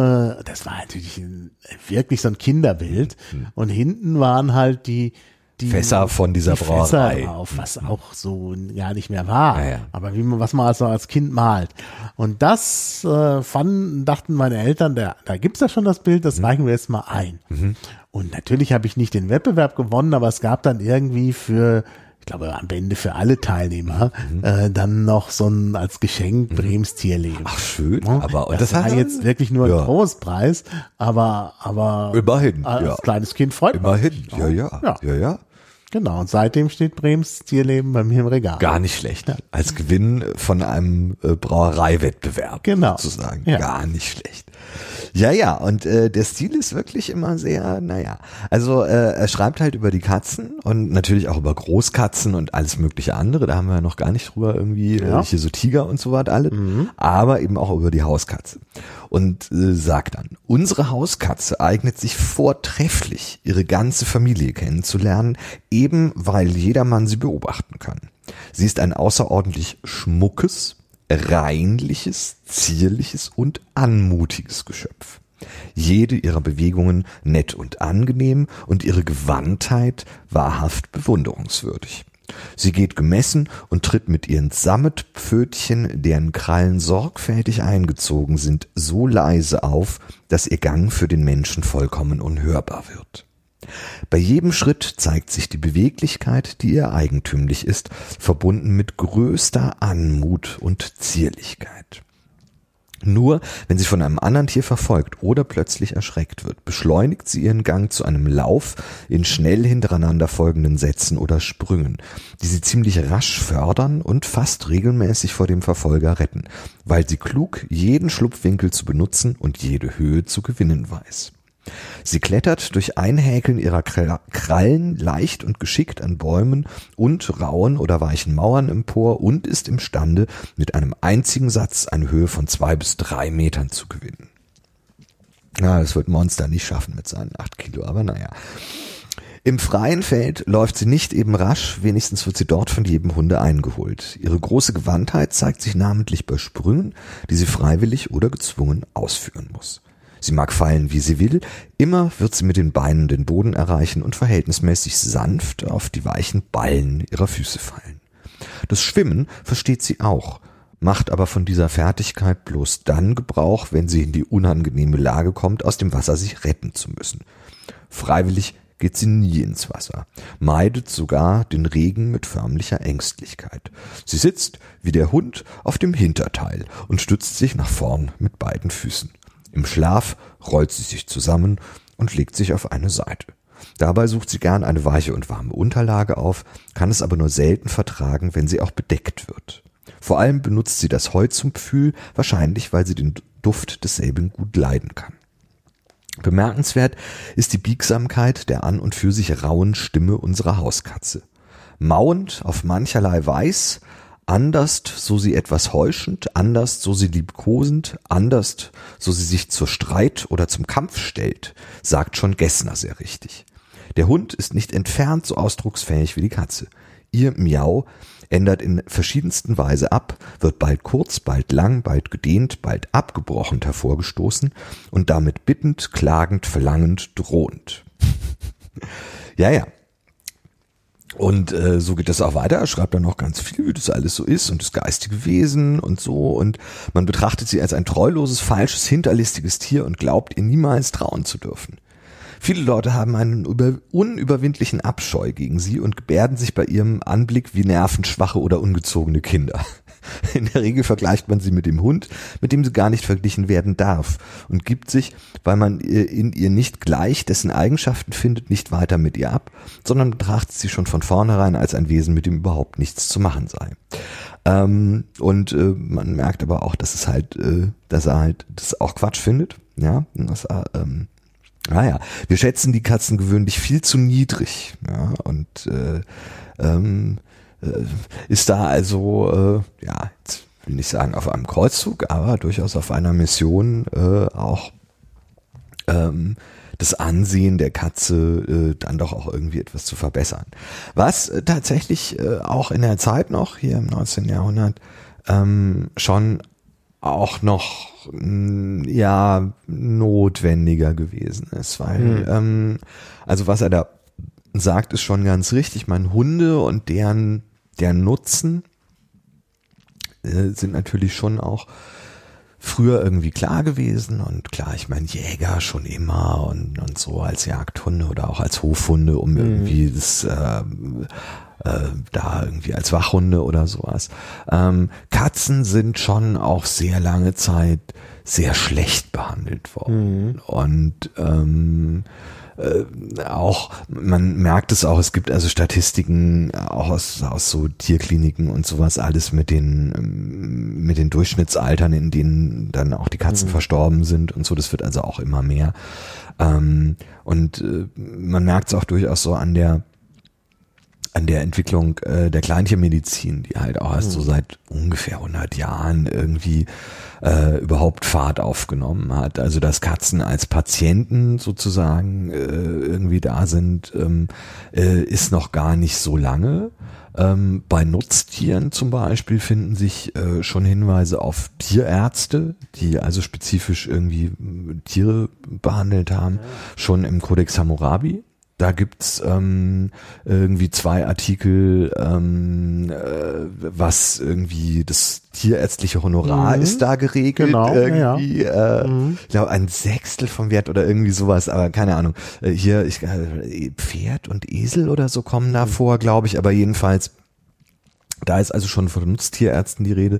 das war natürlich ein, wirklich so ein Kinderbild. Und hinten waren halt die, die Mhm. Fässer von dieser die Brauerei. Fässer drauf, was auch so gar nicht mehr war. Ja, ja. Aber wie man, was man also als Kind malt. Und das äh, fanden, dachten meine Eltern, da, da gibt's ja schon das Bild, Mhm. das reichen wir jetzt mal ein. Und natürlich habe ich nicht den Wettbewerb gewonnen, aber es gab dann irgendwie für, ich glaube am Ende für alle Teilnehmer, Mhm. äh, dann noch so ein als Geschenk Brems Tierleben. Ach, schön. Ja, Aber, und das, das, war jetzt wirklich nur ja. ein Großpreis, aber, aber Immerhin, als ja. kleines Kind freut man Immerhin, sich. ja, ja, ja. ja, ja. Genau, und seitdem steht Brems Tierleben bei mir im Regal. Gar nicht schlecht. Als Gewinn von einem äh, Brauereiwettbewerb. Genau. Sozusagen. Ja. Gar nicht schlecht. Ja, ja, und äh, der Stil ist wirklich immer sehr, naja. Also äh, er schreibt halt über die Katzen und natürlich auch über Großkatzen und alles mögliche andere. Da haben wir ja noch gar nicht drüber irgendwie, Ja. äh, hier so Tiger und so was alle. Aber eben auch über die Hauskatze. Und äh, sagt dann, unsere Hauskatze eignet sich vortrefflich, ihre ganze Familie kennenzulernen, eben weil jedermann sie beobachten kann. Sie ist ein außerordentlich schmuckes, reinliches, zierliches und anmutiges Geschöpf. Jede ihrer Bewegungen nett und angenehm und ihre Gewandtheit wahrhaft bewunderungswürdig. Sie geht gemessen und tritt mit ihren Sammetpfötchen, deren Krallen sorgfältig eingezogen sind, so leise auf, dass ihr Gang für den Menschen vollkommen unhörbar wird. Bei jedem Schritt zeigt sich die Beweglichkeit, die ihr eigentümlich ist, verbunden mit größter Anmut und Zierlichkeit. Nur wenn sie von einem anderen Tier verfolgt oder plötzlich erschreckt wird, beschleunigt sie ihren Gang zu einem Lauf in schnell hintereinander folgenden Sätzen oder Sprüngen, die sie ziemlich rasch fördern und fast regelmäßig vor dem Verfolger retten, weil sie klug jeden Schlupfwinkel zu benutzen und jede Höhe zu gewinnen weiß. Sie klettert durch Einhäkeln ihrer Krallen leicht und geschickt an Bäumen und rauen oder weichen Mauern empor und ist imstande, mit einem einzigen Satz eine Höhe von zwei bis drei Metern zu gewinnen. Ja, das wird Monster nicht schaffen mit seinen acht Kilo, aber naja. Im freien Feld läuft sie nicht eben rasch, wenigstens wird sie dort von jedem Hunde eingeholt. Ihre große Gewandtheit zeigt sich namentlich bei Sprüngen, die sie freiwillig oder gezwungen ausführen muss. Sie mag fallen, wie sie will, immer wird sie mit den Beinen den Boden erreichen und verhältnismäßig sanft auf die weichen Ballen ihrer Füße fallen. Das Schwimmen versteht sie auch, macht aber von dieser Fertigkeit bloß dann Gebrauch, wenn sie in die unangenehme Lage kommt, aus dem Wasser sich retten zu müssen. Freiwillig geht sie nie ins Wasser, meidet sogar den Regen mit förmlicher Ängstlichkeit. Sie sitzt, wie der Hund, auf dem Hinterteil und stützt sich nach vorn mit beiden Füßen. Im Schlaf rollt sie sich zusammen und legt sich auf eine Seite. Dabei sucht sie gern eine weiche und warme Unterlage auf, kann es aber nur selten vertragen, wenn sie auch bedeckt wird. Vor allem benutzt sie das Heu zum Pfühl, wahrscheinlich weil sie den Duft desselben gut leiden kann. Bemerkenswert ist die Biegsamkeit der an und für sich rauen Stimme unserer Hauskatze. Mauend auf mancherlei Weiß Anders, so sie etwas heuschend, anders, so sie liebkosend, anders, so sie sich zur Streit oder zum Kampf stellt, sagt schon Gessner sehr richtig. Der Hund ist nicht entfernt so ausdrucksfähig wie die Katze. Ihr Miau ändert in verschiedensten Weise ab, wird bald kurz, bald lang, bald gedehnt, bald abgebrochen hervorgestoßen und damit bittend, klagend, verlangend, drohend. [laughs] ja, ja, und äh, so geht das auch weiter. Er schreibt dann noch ganz viel, wie das alles so ist und das geistige Wesen und so. Und man betrachtet sie als ein treuloses, falsches, hinterlistiges Tier und glaubt ihr niemals trauen zu dürfen. Viele Leute haben einen über, unüberwindlichen Abscheu gegen sie und gebärden sich bei ihrem Anblick wie nervenschwache oder ungezogene Kinder. [laughs] In der Regel vergleicht man sie mit dem Hund, mit dem sie gar nicht verglichen werden darf und gibt sich, weil man in ihr nicht gleich dessen Eigenschaften findet, nicht weiter mit ihr ab, sondern betrachtet sie schon von vornherein als ein Wesen, mit dem überhaupt nichts zu machen sei. Ähm, und äh, man merkt aber auch, dass es halt, äh, dass er halt das auch Quatsch findet, ja, dass er, ähm, naja, wir schätzen die Katzen gewöhnlich viel zu niedrig, ja, und äh, ähm, äh, ist da also, äh, ja, jetzt will nicht sagen auf einem Kreuzzug, aber durchaus auf einer Mission äh, auch ähm, das Ansehen der Katze äh, dann doch auch irgendwie etwas zu verbessern. Was äh, tatsächlich äh, auch in der Zeit noch, hier im 19. Jahrhundert, ähm, schon auch noch mh, ja notwendiger gewesen ist, weil mhm. ähm, also was er da sagt, ist schon ganz richtig. Mein Hunde und deren der Nutzen äh, sind natürlich schon auch früher irgendwie klar gewesen und klar, ich meine Jäger schon immer und, und so als Jagdhunde oder auch als Hofhunde, um mhm. irgendwie das äh, äh, da irgendwie als Wachhunde oder sowas. Ähm, Katzen sind schon auch sehr lange Zeit sehr schlecht behandelt worden mhm. und ähm, äh, auch, man merkt es auch, es gibt also Statistiken auch aus, aus so Tierkliniken und sowas alles mit den, ähm, mit den Durchschnittsaltern, in denen dann auch die Katzen mhm. verstorben sind und so, das wird also auch immer mehr. Ähm, und äh, man merkt es auch durchaus so an der, an der Entwicklung äh, der Kleintiermedizin, die halt auch erst mhm. so seit ungefähr 100 Jahren irgendwie äh, überhaupt Fahrt aufgenommen hat. Also dass Katzen als Patienten sozusagen äh, irgendwie da sind, ähm, äh, ist noch gar nicht so lange. Ähm, bei Nutztieren zum Beispiel finden sich äh, schon Hinweise auf Tierärzte, die also spezifisch irgendwie äh, Tiere behandelt haben, schon im Codex Hammurabi. Da gibt's ähm, irgendwie zwei Artikel, ähm, äh, was irgendwie das tierärztliche Honorar mhm. ist da geregelt. Genau, irgendwie, ja. äh, mhm. ich glaube ein Sechstel vom Wert oder irgendwie sowas, aber keine Ahnung. Äh, hier ich, äh, Pferd und Esel oder so kommen da mhm. vor, glaube ich, aber jedenfalls Da ist also schon von Nutztierärzten die Rede.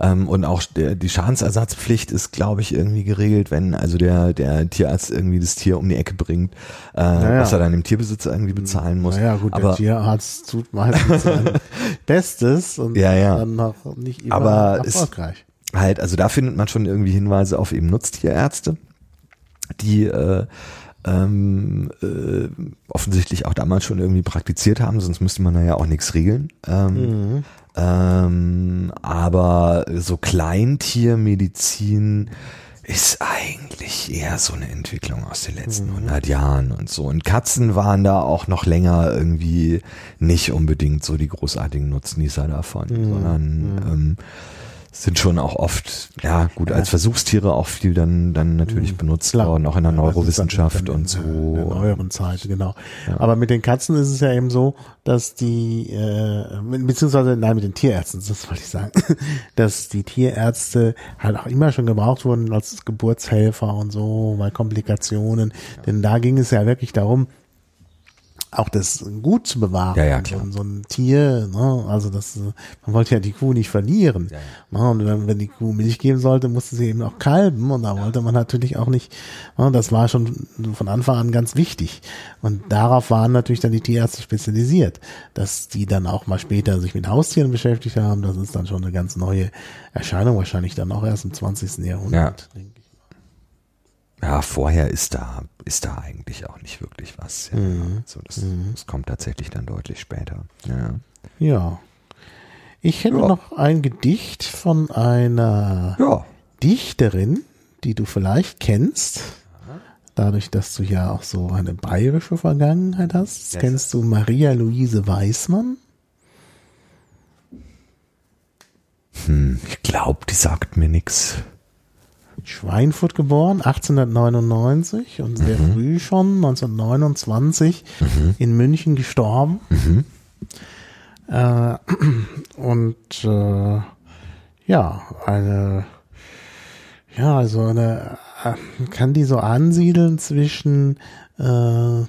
Ähm, und auch der, die Schadensersatzpflicht ist, glaube ich, irgendwie geregelt, wenn also der, der Tierarzt irgendwie das Tier um die Ecke bringt, äh, Naja. was er dann dem Tierbesitzer irgendwie bezahlen muss. Naja, gut, Aber der Tierarzt tut meistens sein [laughs] Bestes und Ja, ja. dann noch nicht immer Aber erfolgreich. halt, also da findet man schon irgendwie Hinweise auf eben Nutztierärzte, die äh, ähm, äh, offensichtlich auch damals schon irgendwie praktiziert haben, sonst müsste man da ja auch nichts regeln. Ähm, Mhm. ähm, aber so Kleintiermedizin ist eigentlich eher so eine Entwicklung aus den letzten 100 Jahren und so. Und Katzen waren da auch noch länger irgendwie nicht unbedingt so die großartigen Nutznießer davon, sondern ähm, sind schon auch oft, ja gut, als Versuchstiere auch viel dann, dann natürlich benutzt Klar. worden, auch in der Ja, Neurowissenschaft und der- In der so. neueren Zeit, genau. Aber mit den Katzen ist es ja eben so, dass die, äh, beziehungsweise, nein, mit den Tierärzten, das wollte ich sagen, [laughs] dass die Tierärzte halt auch immer schon gebraucht wurden als Geburtshelfer und so, bei Komplikationen. Denn da ging es ja wirklich darum, auch das gut zu bewahren. Ja, ja, klar. So, so ein Tier, ne? also das, äh, man wollte ja die Kuh nicht verlieren. Ja, Ne? Und wenn, wenn die Kuh Milch geben sollte, musste sie eben auch kalben und da wollte man natürlich auch nicht, ne? das war schon von Anfang an ganz wichtig. Und darauf waren natürlich dann die Tierärzte spezialisiert, dass die dann auch mal später sich mit Haustieren beschäftigt haben. Das ist dann schon eine ganz neue Erscheinung, wahrscheinlich dann auch erst im 20. Jahrhundert. ich. Ja, vorher ist da, ist da eigentlich auch nicht wirklich was. Ja. Mhm. So, das, das kommt tatsächlich dann deutlich später. Ja. Ja. Ich hätte Ja. noch ein Gedicht von einer ja. Dichterin, die du vielleicht kennst. Dadurch, dass du ja auch so eine bayerische Vergangenheit hast. Yes. Kennst du Maria Luise Weismann? Hm, ich glaube, die sagt mir nix. Schweinfurt geboren, 1899 und sehr früh schon, 1929 in München gestorben. Äh, und äh, ja, eine, ja, also eine, äh, kann die so ansiedeln zwischen äh,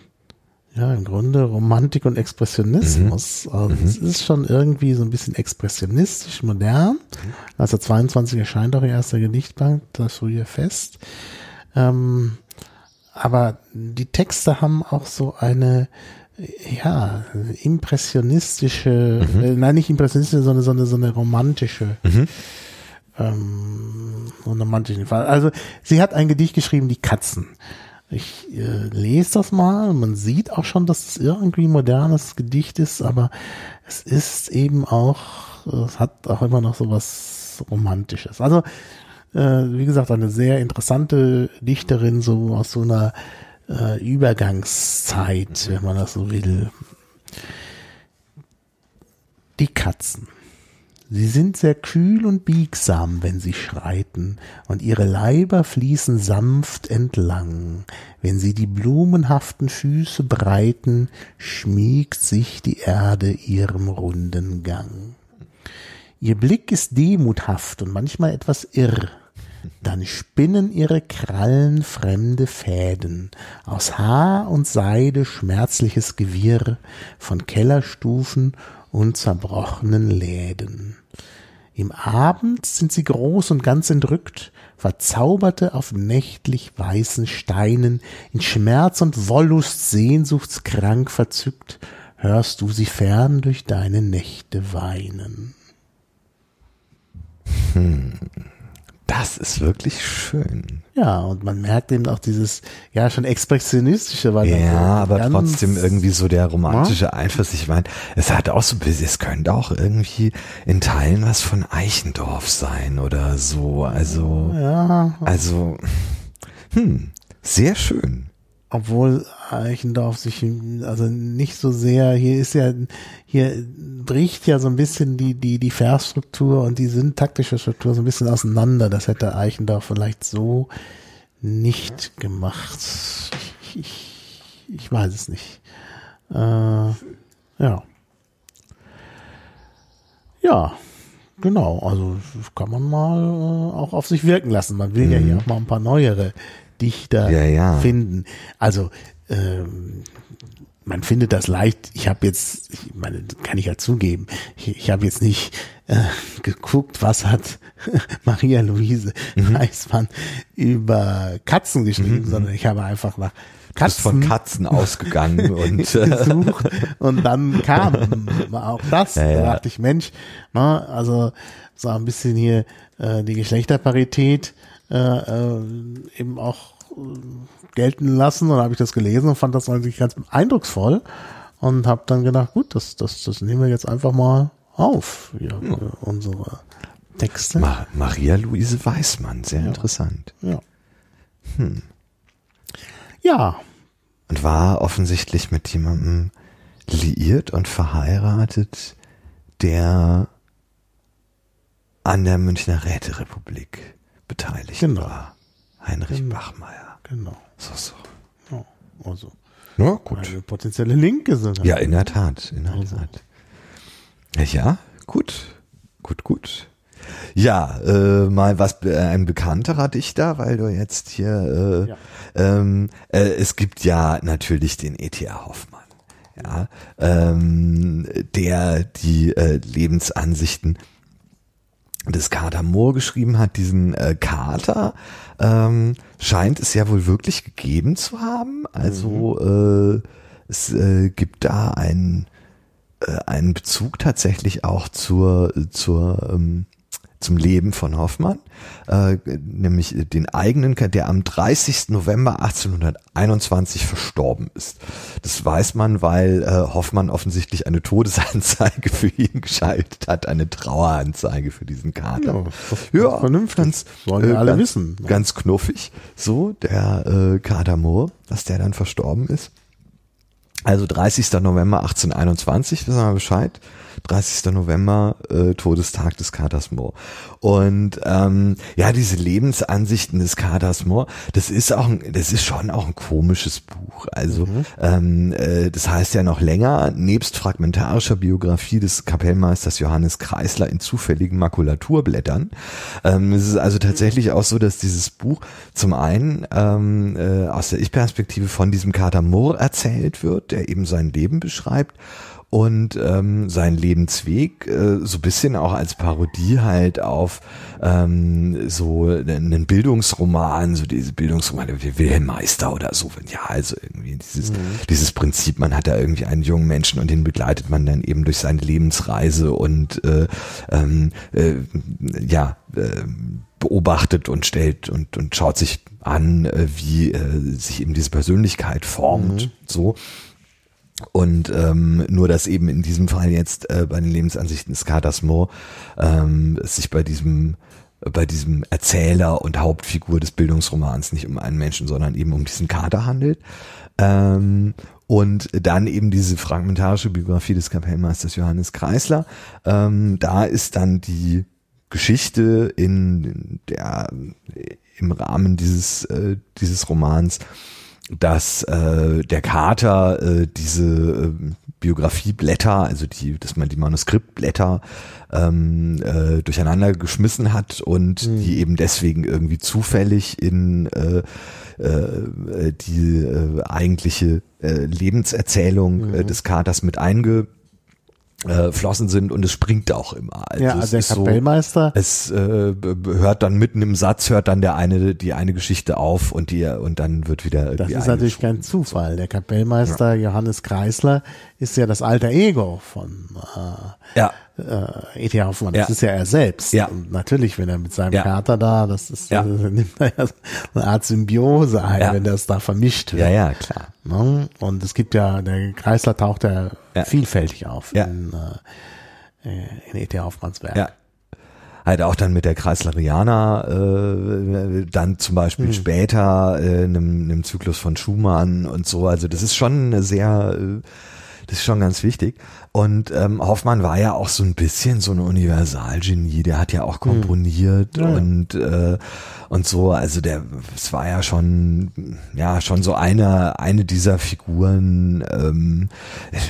ja, im Grunde Romantik und Expressionismus. Also es ist schon irgendwie so ein bisschen expressionistisch, modern. 1922 erscheint auch ihr erster Gedichtband, das frühe Fest. Ähm, aber die Texte haben auch so eine, ja, impressionistische, äh, nein, nicht impressionistische, sondern so eine, so eine romantische, ähm, so einen romantischen Fall. Also sie hat ein Gedicht geschrieben, die Katzen. Ich äh, lese das mal. Man sieht auch schon, dass es irgendwie modernes Gedicht ist, aber es ist eben auch, es hat auch immer noch so was Romantisches. Also, äh, wie gesagt, eine sehr interessante Dichterin, so aus so einer äh, Übergangszeit, wenn man das so will. Die Katzen. Sie sind sehr kühl und biegsam, wenn sie schreiten, und ihre Leiber fließen sanft entlang. Wenn sie die blumenhaften Füße breiten, schmiegt sich die Erde ihrem runden Gang. Ihr Blick ist demuthaft und manchmal etwas irr. Dann spinnen ihre Krallen fremde Fäden, aus Haar und Seide schmerzliches Gewirr von Kellerstufen und zerbrochenen Läden. Im Abend sind sie groß und ganz entrückt, Verzauberte auf nächtlich weißen Steinen, in Schmerz und Wollust sehnsuchtskrank verzückt, hörst du sie fern durch deine Nächte weinen. Das ist wirklich schön. Ja, und man merkt eben auch dieses, ja, schon expressionistische, weil Ja, aber trotzdem irgendwie so der romantische Einfluss. Ich meine, es hat auch so, ein bisschen- es könnte auch irgendwie in Teilen was von Eichendorf sein oder so. Also, Ja, also, hm, sehr schön. Obwohl Eichendorf sich also nicht so sehr, hier ist ja, hier bricht ja so ein bisschen die, die, die Versstruktur und die syntaktische Struktur so ein bisschen auseinander. Das hätte Eichendorf vielleicht so nicht gemacht. Ich, ich, ich weiß es nicht. Äh, ja. Ja. Genau, also kann man mal äh, auch auf sich wirken lassen. Man will ja hier auch mal ein paar neuere Dichter Mhm. Ja, ja. finden. Also ähm, man findet das leicht. Ich habe jetzt, ich meine, kann ich ja zugeben, ich, ich habe jetzt nicht äh, geguckt, was hat [laughs] Maria Luise Mhm. Weißmann über Katzen geschrieben, sondern ich habe einfach nach Katzen von Katzen ausgegangen [laughs] und äh, gesucht und dann kam auch das. Ja, Da ja. dachte ich, Mensch, na, also so ein bisschen hier äh, die Geschlechterparität äh, äh, eben auch äh, gelten lassen. Und habe ich das gelesen und fand das eigentlich ganz eindrucksvoll und habe dann gedacht, gut, das, das, das nehmen wir jetzt einfach mal auf, ja, für unsere Texte. Ma Maria Luise Weißmann, sehr interessant. Ja. Ja, Und war offensichtlich mit jemandem liiert und verheiratet, der an der Münchner Räterepublik beteiligt Genau. war. Heinrich Genau. Bachmeier. genau. So, so. Ja, also Na gut. eine potenzielle Linke sogar. Ja, in der Tat, in der Also. Tat. Ja, gut, gut, gut. Ja, äh, mal was äh, ein bekannterer Dichter, weil du jetzt hier, äh, Ja. ähm, äh, es gibt ja natürlich den E.T.A. Hoffmann, ja, ähm, der die äh, Lebensansichten des Kater Moor geschrieben hat, diesen äh, Kater, ähm, scheint es ja wohl wirklich gegeben zu haben. Also äh, es äh, gibt da einen äh, einen Bezug tatsächlich auch zur zur ähm, zum Leben von Hoffmann, äh, nämlich den eigenen, der am 30. November 1821 verstorben ist. Das weiß man, weil äh, Hoffmann offensichtlich eine Todesanzeige [laughs] für ihn geschaltet hat, eine Traueranzeige für diesen Kater. Ja, Ja, vernünftig. ganz, Sollen wir alle ganz, wissen. Ganz knuffig, so, der äh, Kater Moore, dass der dann verstorben ist. Also 30. November 1821, wissen wir Bescheid. 30. November, äh, Todestag des Katers Moore. Und ähm, ja, diese Lebensansichten des Katers Moore, das ist auch, ein, das ist schon auch ein komisches Buch. Also ähm, äh, das heißt ja noch länger, nebst fragmentarischer Biografie des Kapellmeisters Johannes Kreisler in zufälligen Makulaturblättern. Ähm, es ist also tatsächlich auch so, dass dieses Buch zum einen ähm, äh, aus der Ich-Perspektive von diesem Kater Moore erzählt wird, der eben sein Leben beschreibt und ähm, sein Lebensweg äh, so bisschen auch als Parodie halt auf ähm, so einen Bildungsroman, so diese Bildungsromane wie Wilhelm Meister oder so. Ja, also irgendwie dieses, dieses Prinzip, man hat da irgendwie einen jungen Menschen und den begleitet man dann eben durch seine Lebensreise und äh, ähm, äh, ja, äh, beobachtet und stellt und, und schaut sich an, äh, wie äh, sich eben diese Persönlichkeit formt, so. Und ähm, nur, dass eben in diesem Fall jetzt äh, bei den Lebensansichten Katers Moore ähm, es sich bei diesem bei diesem Erzähler und Hauptfigur des Bildungsromans nicht um einen Menschen, sondern eben um diesen Kater handelt. Ähm, und dann eben diese fragmentarische Biografie des Kapellmeisters Johannes Kreisler. Ähm, da ist dann die Geschichte in der im Rahmen dieses äh, dieses Romans dass äh, der Kater äh, diese äh, Biografieblätter, also die, dass man die Manuskriptblätter ähm, äh, durcheinander geschmissen hat und die eben deswegen irgendwie zufällig in äh, äh, die äh, eigentliche äh, Lebenserzählung äh, des Katers mit einge äh, flossen sind und es springt auch immer. Also ja, es also der ist so- Kapellmeister, es äh, hört dann mitten im Satz hört dann der eine die eine Geschichte auf und die und dann wird wieder das ist natürlich kein Zufall. Der Kapellmeister Johannes Kreisler ist ja das alter Ego von ja äh, E.T. Hoffmann. Das Ja. ist ja er selbst. Ja. Und natürlich, wenn er mit seinem Ja. Kater da, das ist, Ja. äh, [laughs] nimmt er ja eine Art Symbiose ein, Ja. wenn das da vermischt wird. ja ja klar Ne? Und es gibt ja, der Kreisler taucht ja, vielfältig auf in, äh, in E.T. Hoffmanns Werk. ja halt auch dann mit der Kreisleriana äh, dann zum Beispiel später äh, einem, einem Zyklus von Schumann und so also das ist schon eine sehr äh, Das ist schon ganz wichtig. Und ähm, Hoffmann war ja auch so ein bisschen so ein Universalgenie. Der hat ja auch komponiert Ja, ja. und äh, und so. Also der, es war ja schon ja schon so eine eine dieser Figuren. Ähm,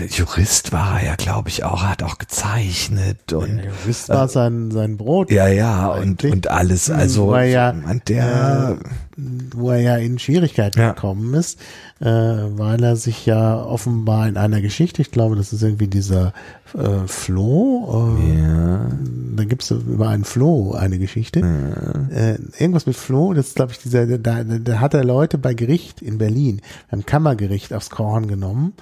Jurist war er ja, glaube ich, auch. Er hat auch gezeichnet und Der Jurist war sein, sein Brot. ja ja und und alles. Also Wo er ja, der wo er ja in Schwierigkeiten Ja. gekommen ist, äh, weil er sich ja offenbar in einer Geschichte, ich glaube, das ist irgendwie dieser äh, Floh, äh, ja da gibt's über einen Floh eine Geschichte. Äh, irgendwas mit Floh, das ist, glaube ich, dieser, da, da, hat er Leute bei Gericht in Berlin, beim Kammergericht aufs Korn genommen.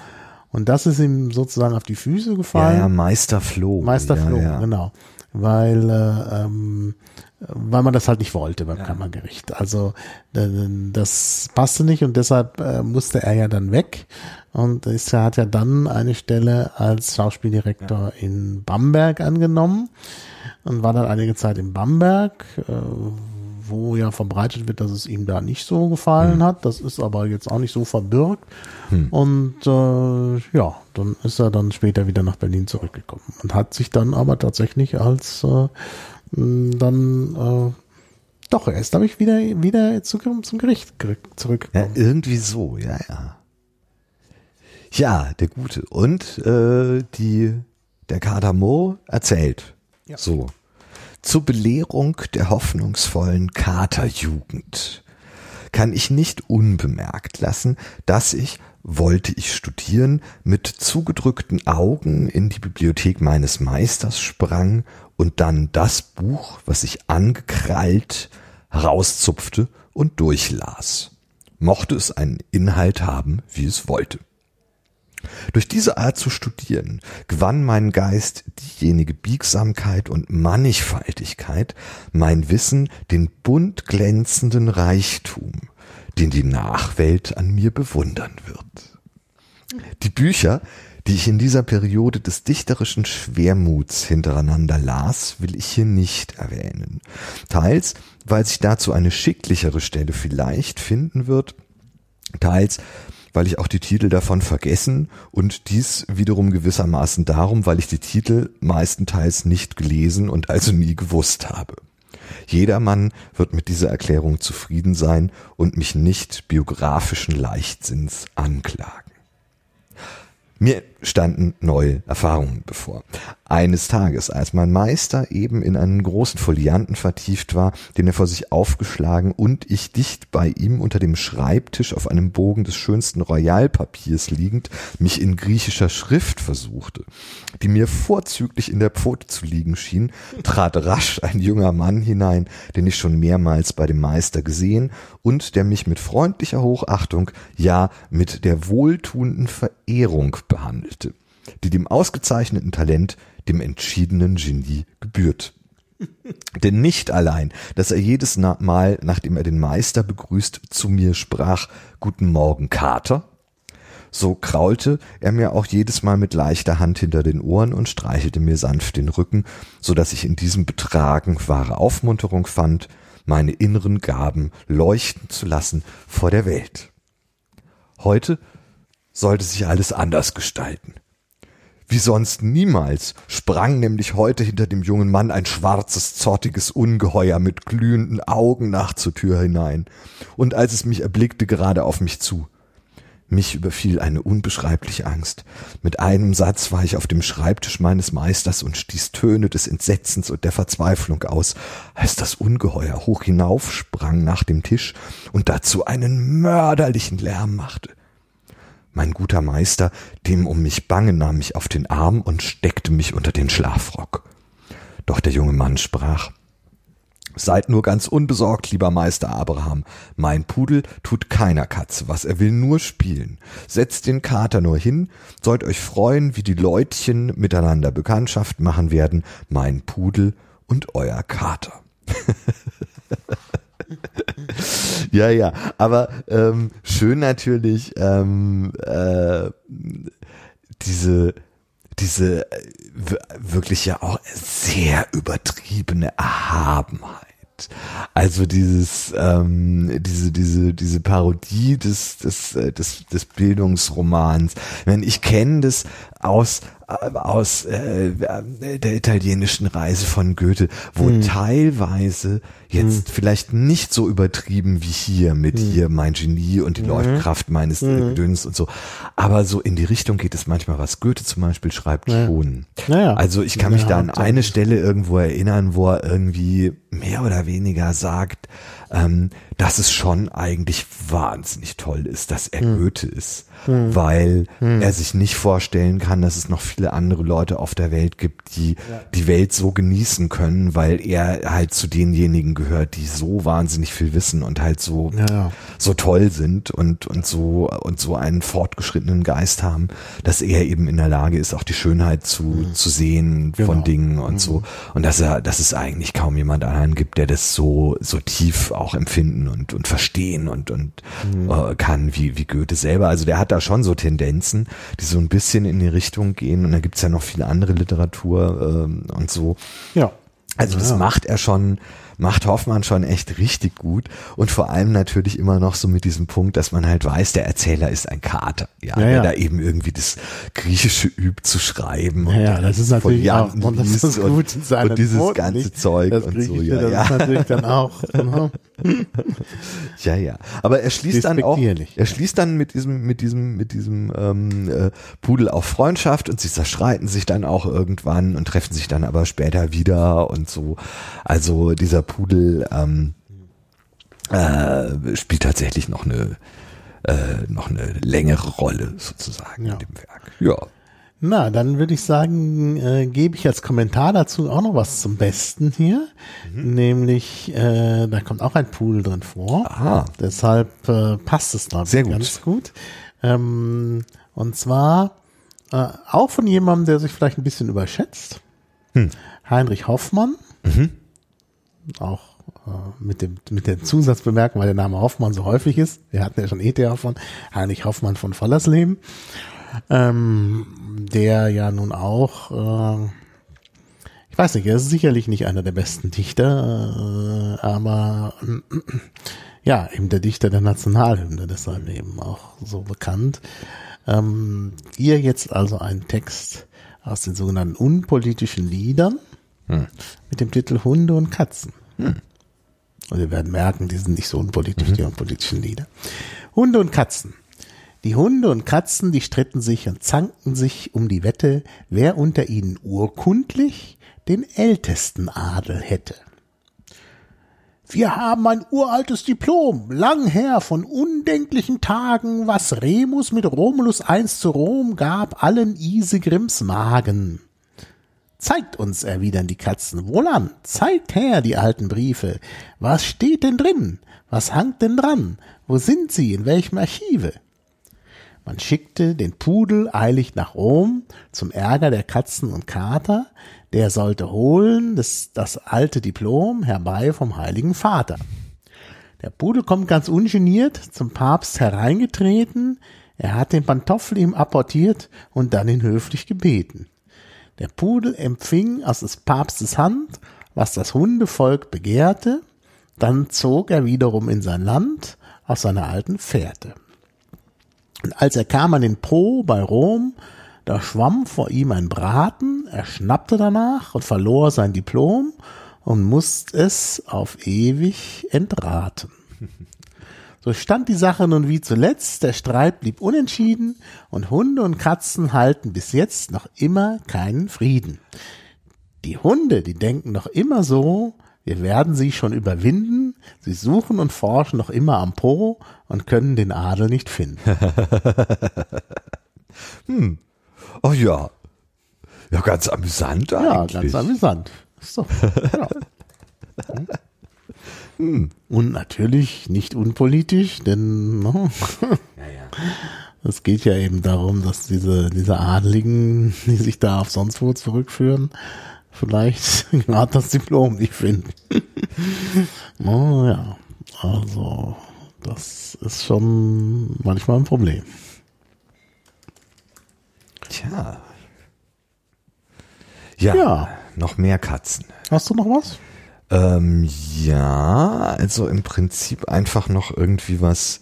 Und das ist ihm sozusagen auf die Füße ja, gefallen. ja Meister Floh. Meister ja, Floh, ja. genau. Weil, äh, ähm, weil man das halt nicht wollte beim Kammergericht. Also das passte nicht und deshalb äh, musste er ja dann weg und ist, er hat ja dann eine Stelle als Schauspieldirektor in Bamberg angenommen und war dann einige Zeit in Bamberg, äh, wo ja verbreitet wird, dass es ihm da nicht so gefallen hat. Das ist aber jetzt auch nicht so verbürgt. Und äh, ja, dann ist er dann später wieder nach Berlin zurückgekommen und hat sich dann aber tatsächlich als äh, dann äh, doch, er ist, glaube ich, wieder, wieder zu, zum Gericht ger- Ja, irgendwie so, ja, ja. Ja, der Gute. Und äh, die, der Kader Mo erzählt. Ja. So. Zur Belehrung der hoffnungsvollen Katerjugend kann ich nicht unbemerkt lassen, dass ich, wollte ich studieren, mit zugedrückten Augen in die Bibliothek meines Meisters sprang und dann das Buch, was ich angekrallt, herauszupfte und durchlas. Mochte es einen Inhalt haben, wie es wollte. Durch diese Art zu studieren gewann mein Geist diejenige Biegsamkeit und Mannigfaltigkeit, mein Wissen den bunt glänzenden Reichtum, den die Nachwelt an mir bewundern wird. Die Bücher, die ich in dieser Periode des dichterischen Schwermuts hintereinander las, will ich hier nicht erwähnen. Teils, weil sich dazu eine schicklichere Stelle vielleicht finden wird, teils, weil ich auch die Titel davon vergessen und dies wiederum gewissermaßen darum, weil ich die Titel meistenteils nicht gelesen und also nie gewusst habe. Jedermann wird mit dieser Erklärung zufrieden sein und mich nicht biografischen Leichtsinns anklagen. Mir standen neue Erfahrungen bevor. Eines Tages, als mein Meister eben in einen großen Folianten vertieft war, den er vor sich aufgeschlagen und ich dicht bei ihm unter dem Schreibtisch auf einem Bogen des schönsten Royalpapiers liegend, mich in griechischer Schrift versuchte, die mir vorzüglich in der Pfote zu liegen schien, trat rasch ein junger Mann hinein, den ich schon mehrmals bei dem Meister gesehen und der mich mit freundlicher Hochachtung, ja mit der wohltuenden Verehrung behandelte, die dem ausgezeichneten Talent, dem entschiedenen Genie gebührt. [laughs] Denn nicht allein, dass er jedes Mal, nachdem er den Meister begrüßt, zu mir sprach, Guten Morgen, Kater, so kraulte er mir auch jedes Mal mit leichter Hand hinter den Ohren und streichelte mir sanft den Rücken, so dass ich in diesem Betragen wahre Aufmunterung fand, meine inneren Gaben leuchten zu lassen vor der Welt. Heute sollte sich alles anders gestalten. Wie sonst niemals sprang nämlich heute hinter dem jungen Mann ein schwarzes, zortiges Ungeheuer mit glühenden Augen nach zur Tür hinein, und als es mich erblickte, gerade auf mich zu. Mich überfiel eine unbeschreibliche Angst. Mit einem Satz war ich auf dem Schreibtisch meines Meisters und stieß Töne des Entsetzens und der Verzweiflung aus, als das Ungeheuer hoch hinaufsprang nach dem Tisch und dazu einen mörderlichen Lärm machte. Mein guter Meister, dem um mich bange, nahm mich auf den Arm und steckte mich unter den Schlafrock. Doch der junge Mann sprach, Seid nur ganz unbesorgt, lieber Meister Abraham. Mein Pudel tut keiner Katze was, er will nur spielen. Setzt den Kater nur hin, sollt euch freuen, wie die Leutchen miteinander Bekanntschaft machen werden, mein Pudel und euer Kater. [laughs] [laughs] ja, ja, aber ähm, schön natürlich ähm, äh, diese diese äh, wirklich ja auch sehr übertriebene Erhabenheit. Also dieses, ähm, diese, diese, diese Parodie des, des, äh, des, des Bildungsromans. Ich, ich kenne das aus aus äh, der italienischen Reise von Goethe, wo hm. teilweise jetzt hm. vielleicht nicht so übertrieben wie hier mit hm. hier mein Genie und die mhm. Leuchtkraft meines mhm. Gedöns und so, aber so in die Richtung geht es manchmal, was Goethe zum Beispiel schreibt ja. schon. Naja. Also ich kann mich ja, da an eine Stelle irgendwo erinnern, wo er irgendwie mehr oder weniger sagt, ähm, dass es schon eigentlich wahnsinnig toll ist, dass er hm. Goethe ist hm. weil hm. er sich nicht vorstellen kann, dass es noch viele andere Leute auf der Welt gibt, die ja. die Welt so genießen können, weil er halt zu denjenigen gehört, die so wahnsinnig viel wissen und halt so ja. so toll sind und und so und so einen fortgeschrittenen Geist haben, dass er eben in der Lage ist, auch die Schönheit zu mhm. zu sehen genau. von Dingen und mhm. so und dass er dass es eigentlich kaum jemand anderen gibt, der das so so tief auch empfinden und und verstehen und und mhm. äh, kann wie wie Goethe selber. Also der hat da schon so Tendenzen, die so ein bisschen in die Richtung gehen. Und da gibt's ja noch viele andere Literatur ähm, und so. Ja. Also das ja. macht er schon macht Hoffmann schon echt richtig gut und vor allem natürlich immer noch so mit diesem Punkt, dass man halt weiß, der Erzähler ist ein Kater, ja, ja der ja. da eben irgendwie das Griechische übt zu schreiben. Ja, ja das ist natürlich auch, und das ist gut und, und dieses Worten, ganze nicht? Zeug das und so, ja, das ja. ist natürlich dann auch. Genau. [laughs] ja, ja. Aber er schließt dann auch, er schließt dann mit diesem, mit diesem, mit diesem ähm, äh, Pudel auf Freundschaft und sie zerschreiten sich dann auch irgendwann und treffen sich dann aber später wieder und so. Also dieser Pudel ähm, äh, spielt tatsächlich noch eine äh, noch eine längere Rolle sozusagen ja. in dem Werk. Ja. Na, dann würde ich sagen, äh, gebe ich als Kommentar dazu auch noch was zum Besten hier. Mhm. Nämlich, äh, da kommt auch ein Pudel drin vor. Aha. Deshalb äh, passt es, glaube ich, ganz gut. Ähm, und zwar äh, auch von jemandem, der sich vielleicht ein bisschen überschätzt. Hm. Heinrich Hoffmann. Mhm auch äh, mit dem mit der Zusatzbemerkung, weil der Name Hoffmann so häufig ist. Wir hatten ja schon E.T. Hoffmann, Heinrich Hoffmann von Vollersleben, ähm, der ja nun auch, äh, ich weiß nicht, er ist sicherlich nicht einer der besten Dichter, äh, aber äh, ja, eben der Dichter der Nationalhymne, deshalb eben auch so bekannt. Ähm, hier jetzt also ein Text aus den sogenannten unpolitischen Liedern hm. Mit dem Titel Hunde und Katzen. Hm. Und wir werden merken, die sind nicht so unpolitisch, mhm. die unpolitischen Lieder. Hunde und Katzen. Die Hunde und Katzen, die stritten sich und zankten sich um die Wette, wer unter ihnen urkundlich den ältesten Adel hätte. Wir haben ein uraltes Diplom, lang her von undenklichen Tagen, was Remus mit Romulus einst zu Rom gab allen Isegrims Magen. Zeigt uns, erwidern die Katzen. Wohlan, zeigt her die alten Briefe. Was steht denn drin? Was hangt denn dran? Wo sind sie? In welchem Archive? Man schickte den Pudel eilig nach Rom zum Ärger der Katzen und Kater. Der sollte holen das, das alte Diplom herbei vom Heiligen Vater. Der Pudel kommt ganz ungeniert zum Papst hereingetreten. Er hat den Pantoffel ihm apportiert und dann ihn höflich gebeten. Der Pudel empfing aus des Papstes Hand, was das Hundevolk begehrte, dann zog er wiederum in sein Land auf seiner alten Fährte. Und als er kam an den Po bei Rom, da schwamm vor ihm ein Braten, er schnappte danach und verlor sein Diplom und musste es auf ewig entraten. [laughs] So stand die Sache nun wie zuletzt, der Streit blieb unentschieden und Hunde und Katzen halten bis jetzt noch immer keinen Frieden. Die Hunde, die denken noch immer so, wir werden sie schon überwinden, sie suchen und forschen noch immer am Po und können den Adel nicht finden. [laughs] hm. Oh ja. Ja, ganz amüsant eigentlich. Ja, ganz amüsant. So, ja. [laughs] Hm. Und natürlich nicht unpolitisch, denn no, ja, ja. es geht ja eben darum, dass diese, diese Adligen, die sich da auf sonst wo zurückführen, vielleicht [laughs] gerade das Diplom nicht finden. [laughs] oh, ja, also das ist schon manchmal ein Problem. Tja. Ja, ja. noch mehr Katzen. Hast du noch was? Ähm, ja, also im Prinzip einfach noch irgendwie was,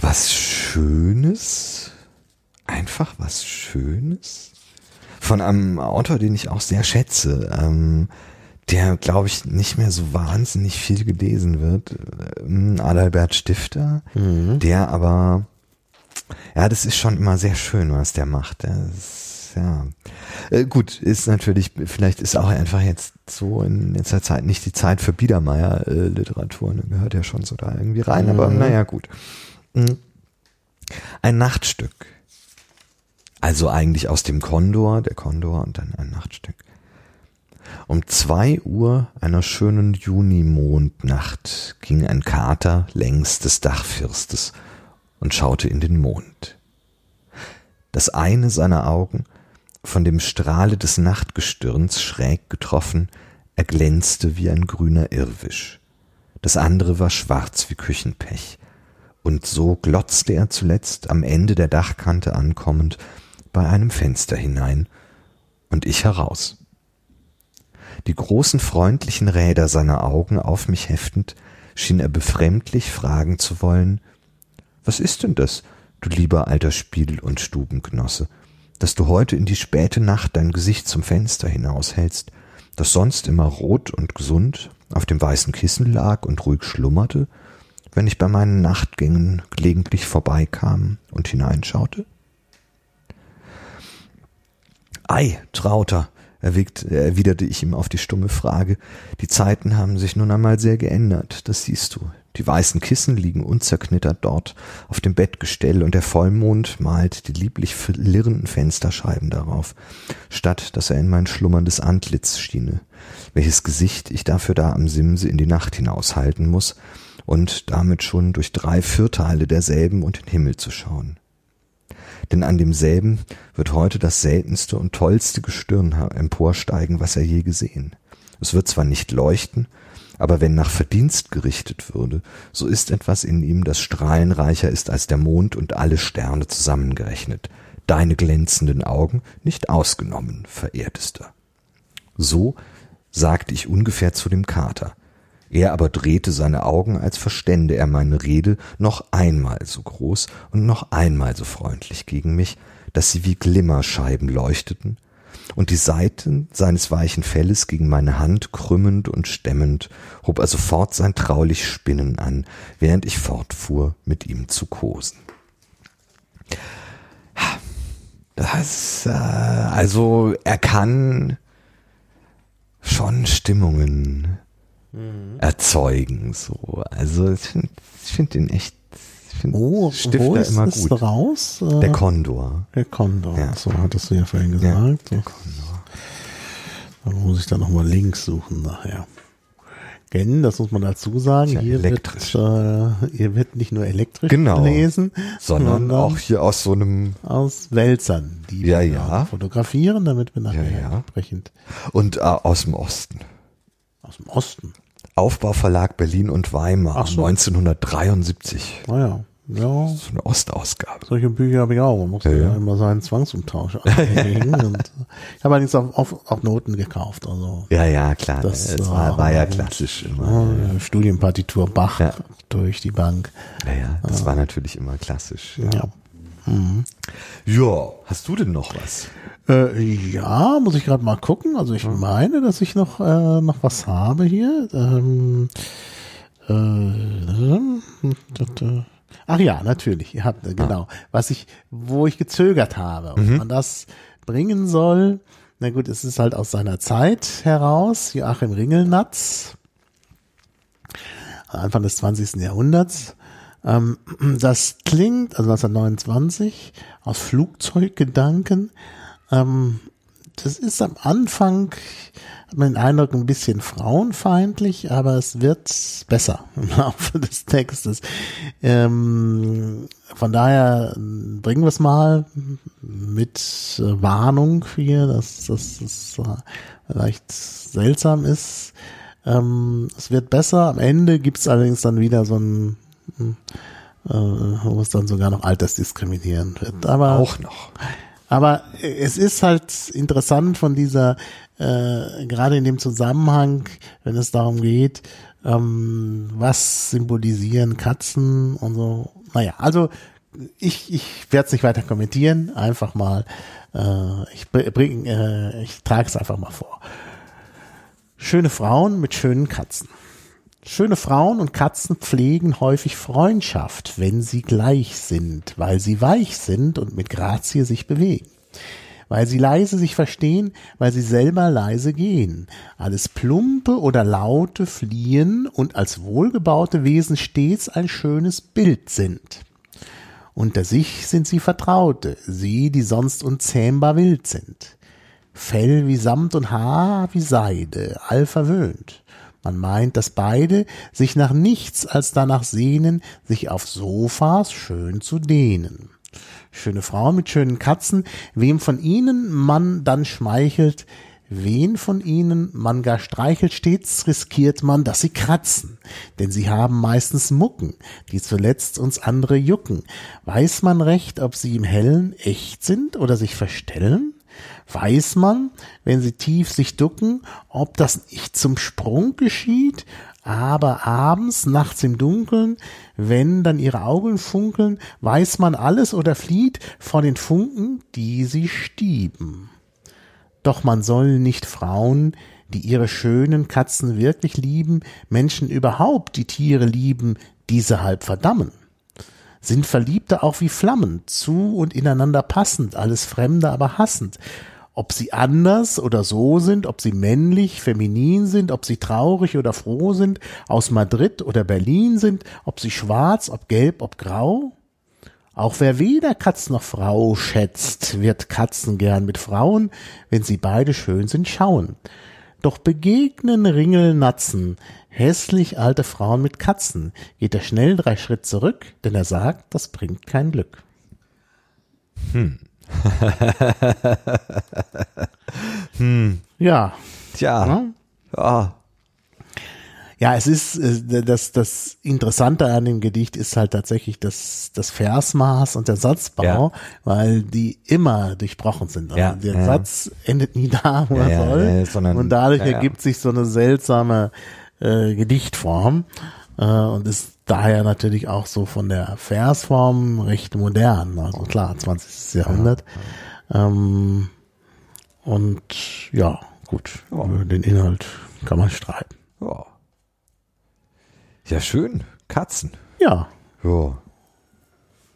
was Schönes. Einfach was Schönes. Von einem Autor, den ich auch sehr schätze, ähm, der, glaube ich, nicht mehr so wahnsinnig viel gelesen wird. Ähm, Adalbert Stifter, Mhm. der aber, ja, das ist schon immer sehr schön, was der macht. Das ja. Äh, gut, ist natürlich, vielleicht ist auch einfach jetzt so in letzter Zeit nicht die Zeit für Biedermeier-Literatur, ne? gehört ja schon so da irgendwie rein, aber Mhm. naja, gut. Mhm. Ein Nachtstück. Also eigentlich aus dem Kondor, der Kondor und dann ein Nachtstück. Um zwei Uhr einer schönen Junimondnacht ging ein Kater längs des Dachfirstes und schaute in den Mond. Das eine seiner Augen, von dem Strahle des Nachtgestirns schräg getroffen, erglänzte wie ein grüner Irrwisch. Das andere war schwarz wie Küchenpech. Und so glotzte er zuletzt am Ende der Dachkante ankommend bei einem Fenster hinein und ich heraus. Die großen freundlichen Räder seiner Augen auf mich heftend, schien er befremdlich fragen zu wollen, was ist denn das, du lieber alter Spiel- und Stubengenosse, dass du heute in die späte Nacht dein Gesicht zum Fenster hinaushältst, das sonst immer rot und gesund auf dem weißen Kissen lag und ruhig schlummerte, wenn ich bei meinen Nachtgängen gelegentlich vorbeikam und hineinschaute? Ei, Trauter, erwiderte ich ihm auf die stumme Frage, die Zeiten haben sich nun einmal sehr geändert, das siehst du. Die weißen Kissen liegen unzerknittert dort auf dem Bettgestell und der Vollmond malt die lieblich flirrenden Fensterscheiben darauf, statt dass er in mein schlummerndes Antlitz schiene, welches Gesicht ich dafür da am Simse in die Nacht hinaushalten muss und damit schon durch drei Vierteile derselben und den Himmel zu schauen denn an demselben wird heute das seltenste und tollste Gestirn emporsteigen, was er je gesehen. Es wird zwar nicht leuchten, aber wenn nach Verdienst gerichtet würde, so ist etwas in ihm, das strahlenreicher ist als der Mond und alle Sterne zusammengerechnet, deine glänzenden Augen nicht ausgenommen, verehrtester. So sagte ich ungefähr zu dem Kater, er aber drehte seine Augen, als verstände er meine Rede, noch einmal so groß und noch einmal so freundlich gegen mich, dass sie wie Glimmerscheiben leuchteten, und die Seiten seines weichen Felles gegen meine Hand krümmend und stemmend, hob er sofort sein traulich Spinnen an, während ich fortfuhr, mit ihm zu kosen. Das, äh, also er kann schon Stimmungen erzeugen. So, also ich finde find den echt, finde Wo, Stifter wo ist immer es gut. raus? Äh, Der Kondor. der Kondor. Ja. So hattest du ja vorhin Ja, gesagt. Dann muss ich da nochmal Links suchen nachher. Denn, das muss man dazu sagen, Tja, hier elektrisch. wird, äh, hier wird nicht nur elektrisch Genau. gelesen, Sondern auch hier aus so einem aus Wälzern, die Ja, wir ja. fotografieren, damit wir nachher Ja, ja. entsprechend und äh, aus dem Osten. aus dem Osten. Aufbauverlag Berlin und Weimar so. 1973. Naja, ja, So eine Ostausgabe. solche Bücher habe ich auch. Man muss Ja, ja, ja. immer seinen Zwangsumtausch [laughs] anlegen. und, äh, ich habe allerdings auch, auch, auch Noten gekauft. Also Ja, ja, klar. Das es war, war ja gut. klassisch immer. äh, Studienpartitur Bach Ja. durch die Bank. Ja, ja, das war natürlich immer klassisch. Ja. Ja. ja, hast du denn noch was? Äh, ja, muss ich gerade mal gucken. Also ich meine, dass ich noch äh, noch was habe hier. Ähm, äh, ach ja, natürlich. Ihr habt äh, genau, was ich, wo ich gezögert habe, ob man das bringen soll. Na gut, es ist halt aus seiner Zeit heraus. Joachim Ringelnatz, Anfang des 20. Jahrhunderts. Ähm, [clears throat] das klingt, also 1929, aus Flugzeuggedanken. Das ist am Anfang, hat man den Eindruck, ein bisschen frauenfeindlich, aber es wird besser [laughs] im Laufe des Textes. Ähm, von daher bringen wir es mal mit äh, Warnung hier, dass es äh, vielleicht seltsam ist. Ähm, es wird besser. Am Ende gibt es allerdings dann wieder so ein, äh, wo es dann sogar noch altersdiskriminierend wird. Aber Auch noch. Aber es ist halt interessant von dieser, äh, gerade in dem Zusammenhang, wenn es darum geht, ähm, was symbolisieren Katzen und so. Naja, also ich, ich werde es nicht weiter kommentieren, einfach mal, äh, ich bring, äh, ich trage es einfach mal vor. Schöne Frauen mit schönen Katzen. Schöne Frauen und Katzen pflegen häufig Freundschaft, wenn sie gleich sind, weil sie weich sind und mit Grazie sich bewegen. Weil sie leise sich verstehen, weil sie selber leise gehen. Alles Plumpe oder Laute fliehen und als wohlgebaute Wesen stets ein schönes Bild sind. Unter sich sind sie Vertraute, sie, die sonst unzähmbar wild sind. Fell wie Samt und Haar wie Seide, all verwöhnt. Man meint, dass beide sich nach nichts als danach sehnen, sich auf Sofas schön zu dehnen. Schöne Frauen mit schönen Katzen, wem von ihnen man dann schmeichelt, wen von ihnen man gar streichelt, stets riskiert man, dass sie kratzen, denn sie haben meistens Mucken, die zuletzt uns andere jucken. Weiß man recht, ob sie im Hellen echt sind oder sich verstellen? Weiß man, wenn sie tief sich ducken, ob das nicht zum Sprung geschieht, aber abends, nachts im Dunkeln, wenn dann ihre Augen funkeln, weiß man alles oder flieht vor den Funken, die sie stieben. Doch man soll nicht Frauen, die ihre schönen Katzen wirklich lieben, Menschen überhaupt, die Tiere lieben, diese halb verdammen. Sind Verliebte auch wie Flammen, zu und ineinander passend, alles Fremde aber hassend, ob sie anders oder so sind, ob sie männlich, feminin sind, ob sie traurig oder froh sind, aus Madrid oder Berlin sind, ob sie schwarz, ob gelb, ob grau? Auch wer weder Katz noch Frau schätzt, wird Katzen gern mit Frauen, wenn sie beide schön sind, schauen. Doch begegnen Ringelnatzen, hässlich alte Frauen mit Katzen, geht er schnell drei Schritt zurück, denn er sagt, das bringt kein Glück. Hm. [laughs] hm. Ja. Tja. Ja. ja. Ja, es ist äh, das das Interessante an dem Gedicht ist halt tatsächlich das das Versmaß und der Satzbau, ja. weil die immer durchbrochen sind. Also ja, der ja. Satz endet nie da, wo er soll, sondern, und dadurch ergibt sich so eine seltsame äh, Gedichtform äh, und ist daher natürlich auch so von der Versform recht modern. Also klar, 20. Jahrhundert. Ähm, und ja, gut, über den Inhalt kann man streiten. Ja. Ja, schön. Katzen. Ja. Ja.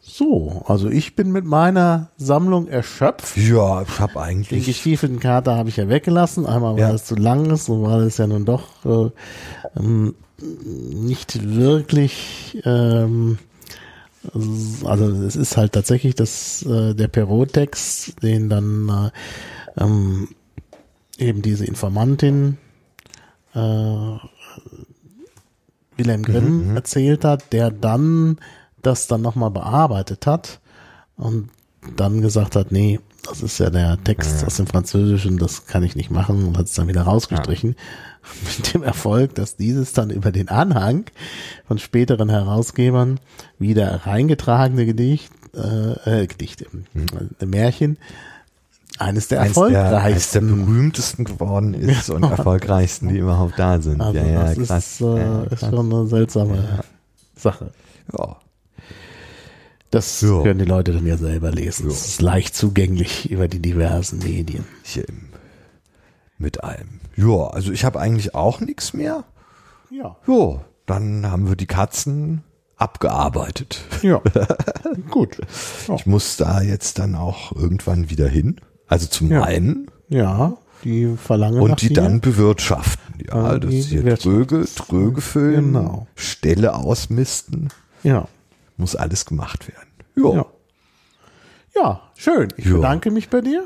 So, also ich bin mit meiner Sammlung erschöpft. Ja, ich habe Den eigentlich. gestiefelten Kater habe ich ja weggelassen. Einmal, weil Ja. es zu lang ist und weil es ja nun doch äh, ähm, nicht wirklich, ähm, also es ist halt tatsächlich das äh, der Perot-Text, den dann äh, ähm, eben diese Informantin äh, Wilhelm Grimm erzählt hat, der dann das dann nochmal bearbeitet hat und dann gesagt hat, nee, das ist ja der Text aus dem Französischen, das kann ich nicht machen und hat es dann wieder rausgestrichen. [laughs] Mit dem Erfolg, dass dieses dann über den Anhang von späteren Herausgebern wieder reingetragene Gedicht, äh, äh, Gedichte, äh, Märchen, eines der eins der, eins der erfolgreichsten. berühmtesten geworden ist und [laughs] erfolgreichsten, die überhaupt da sind. Also ja, ja, das krass. ist, äh, ja, ist krass. schon eine seltsame Sache. ja. Das Ja. können die Leute dann ja selber lesen. Es ist leicht zugänglich über die diversen Medien. Hier im, mit allem. Ja, also ich habe eigentlich auch nichts mehr. Ja. Ja, dann haben wir die Katzen abgearbeitet. Ja. [laughs] Gut. Ich muss da jetzt dann auch irgendwann wieder hin. Also zum Ja. einen Ja, die verlangen nach und die dir. dann bewirtschaften. Ja, Ja, das ist hier. Tröge, Tröge füllen, Genau. Ställe ausmisten, Ja. muss alles gemacht werden. Ja, Ja. Ja, schön. Ich Ja. bedanke mich bei dir.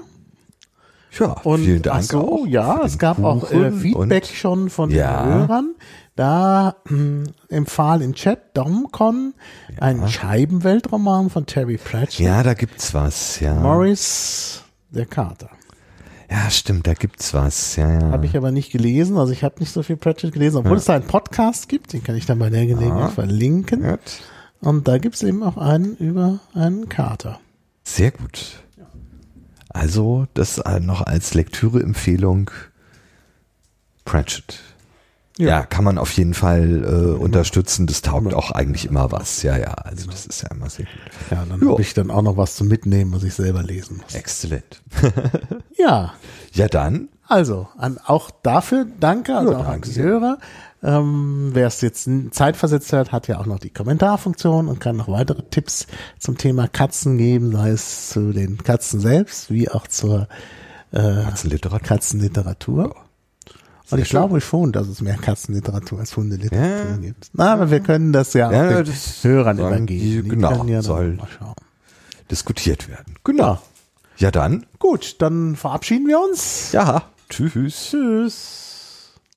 Ja Und vielen Dank ach so, auch. ja, es gab auch äh, Kuchen Feedback schon von Ja. den Hörern. Da hm, empfahl im Chat Domcon ein Scheibenweltroman von Terry Pratchett. Ja, da gibt's was, ja. Morris, der Kater. Ja, stimmt, da gibt's was, ja, ja. Habe ich aber nicht gelesen, also ich habe nicht so viel Pratchett gelesen, obwohl es da einen Podcast gibt, den kann ich dann bei der Gelegenheit verlinken. Gut. Und da gibt es eben auch einen über einen Kater. Sehr gut. Also das äh, noch als Lektüreempfehlung Pratchett. Ja. Ja. kann man auf jeden Fall äh, unterstützen. Das taugt auch eigentlich immer was. Ja, ja, also das ist ja immer sehr gut. Ja, dann Ja. habe ich dann auch noch was zum Mitnehmen, was ich selber lesen muss. Exzellent. Ja, Ja, dann. also an, auch dafür danke, also Ja, auch an danke die sehr. Hörer. Ähm, Wer es jetzt zeitversetzt hört, hat ja auch noch die Kommentarfunktion und kann noch weitere Tipps zum Thema Katzen geben, sei es zu den Katzen selbst, wie auch zur äh, Katzenliteratur. Katzenliteratur. Und ich schön. glaube schon, dass es mehr Katzenliteratur als Hundeliteratur Ja. gibt. Na, aber wir können das ja, Ja, auch den das Hörern übergeben. die- Die genau, können ja soll-. Diskutiert werden. Genau. Ja, Ja, dann. gut, dann verabschieden wir uns. Ja. Tschüss. Tschüss.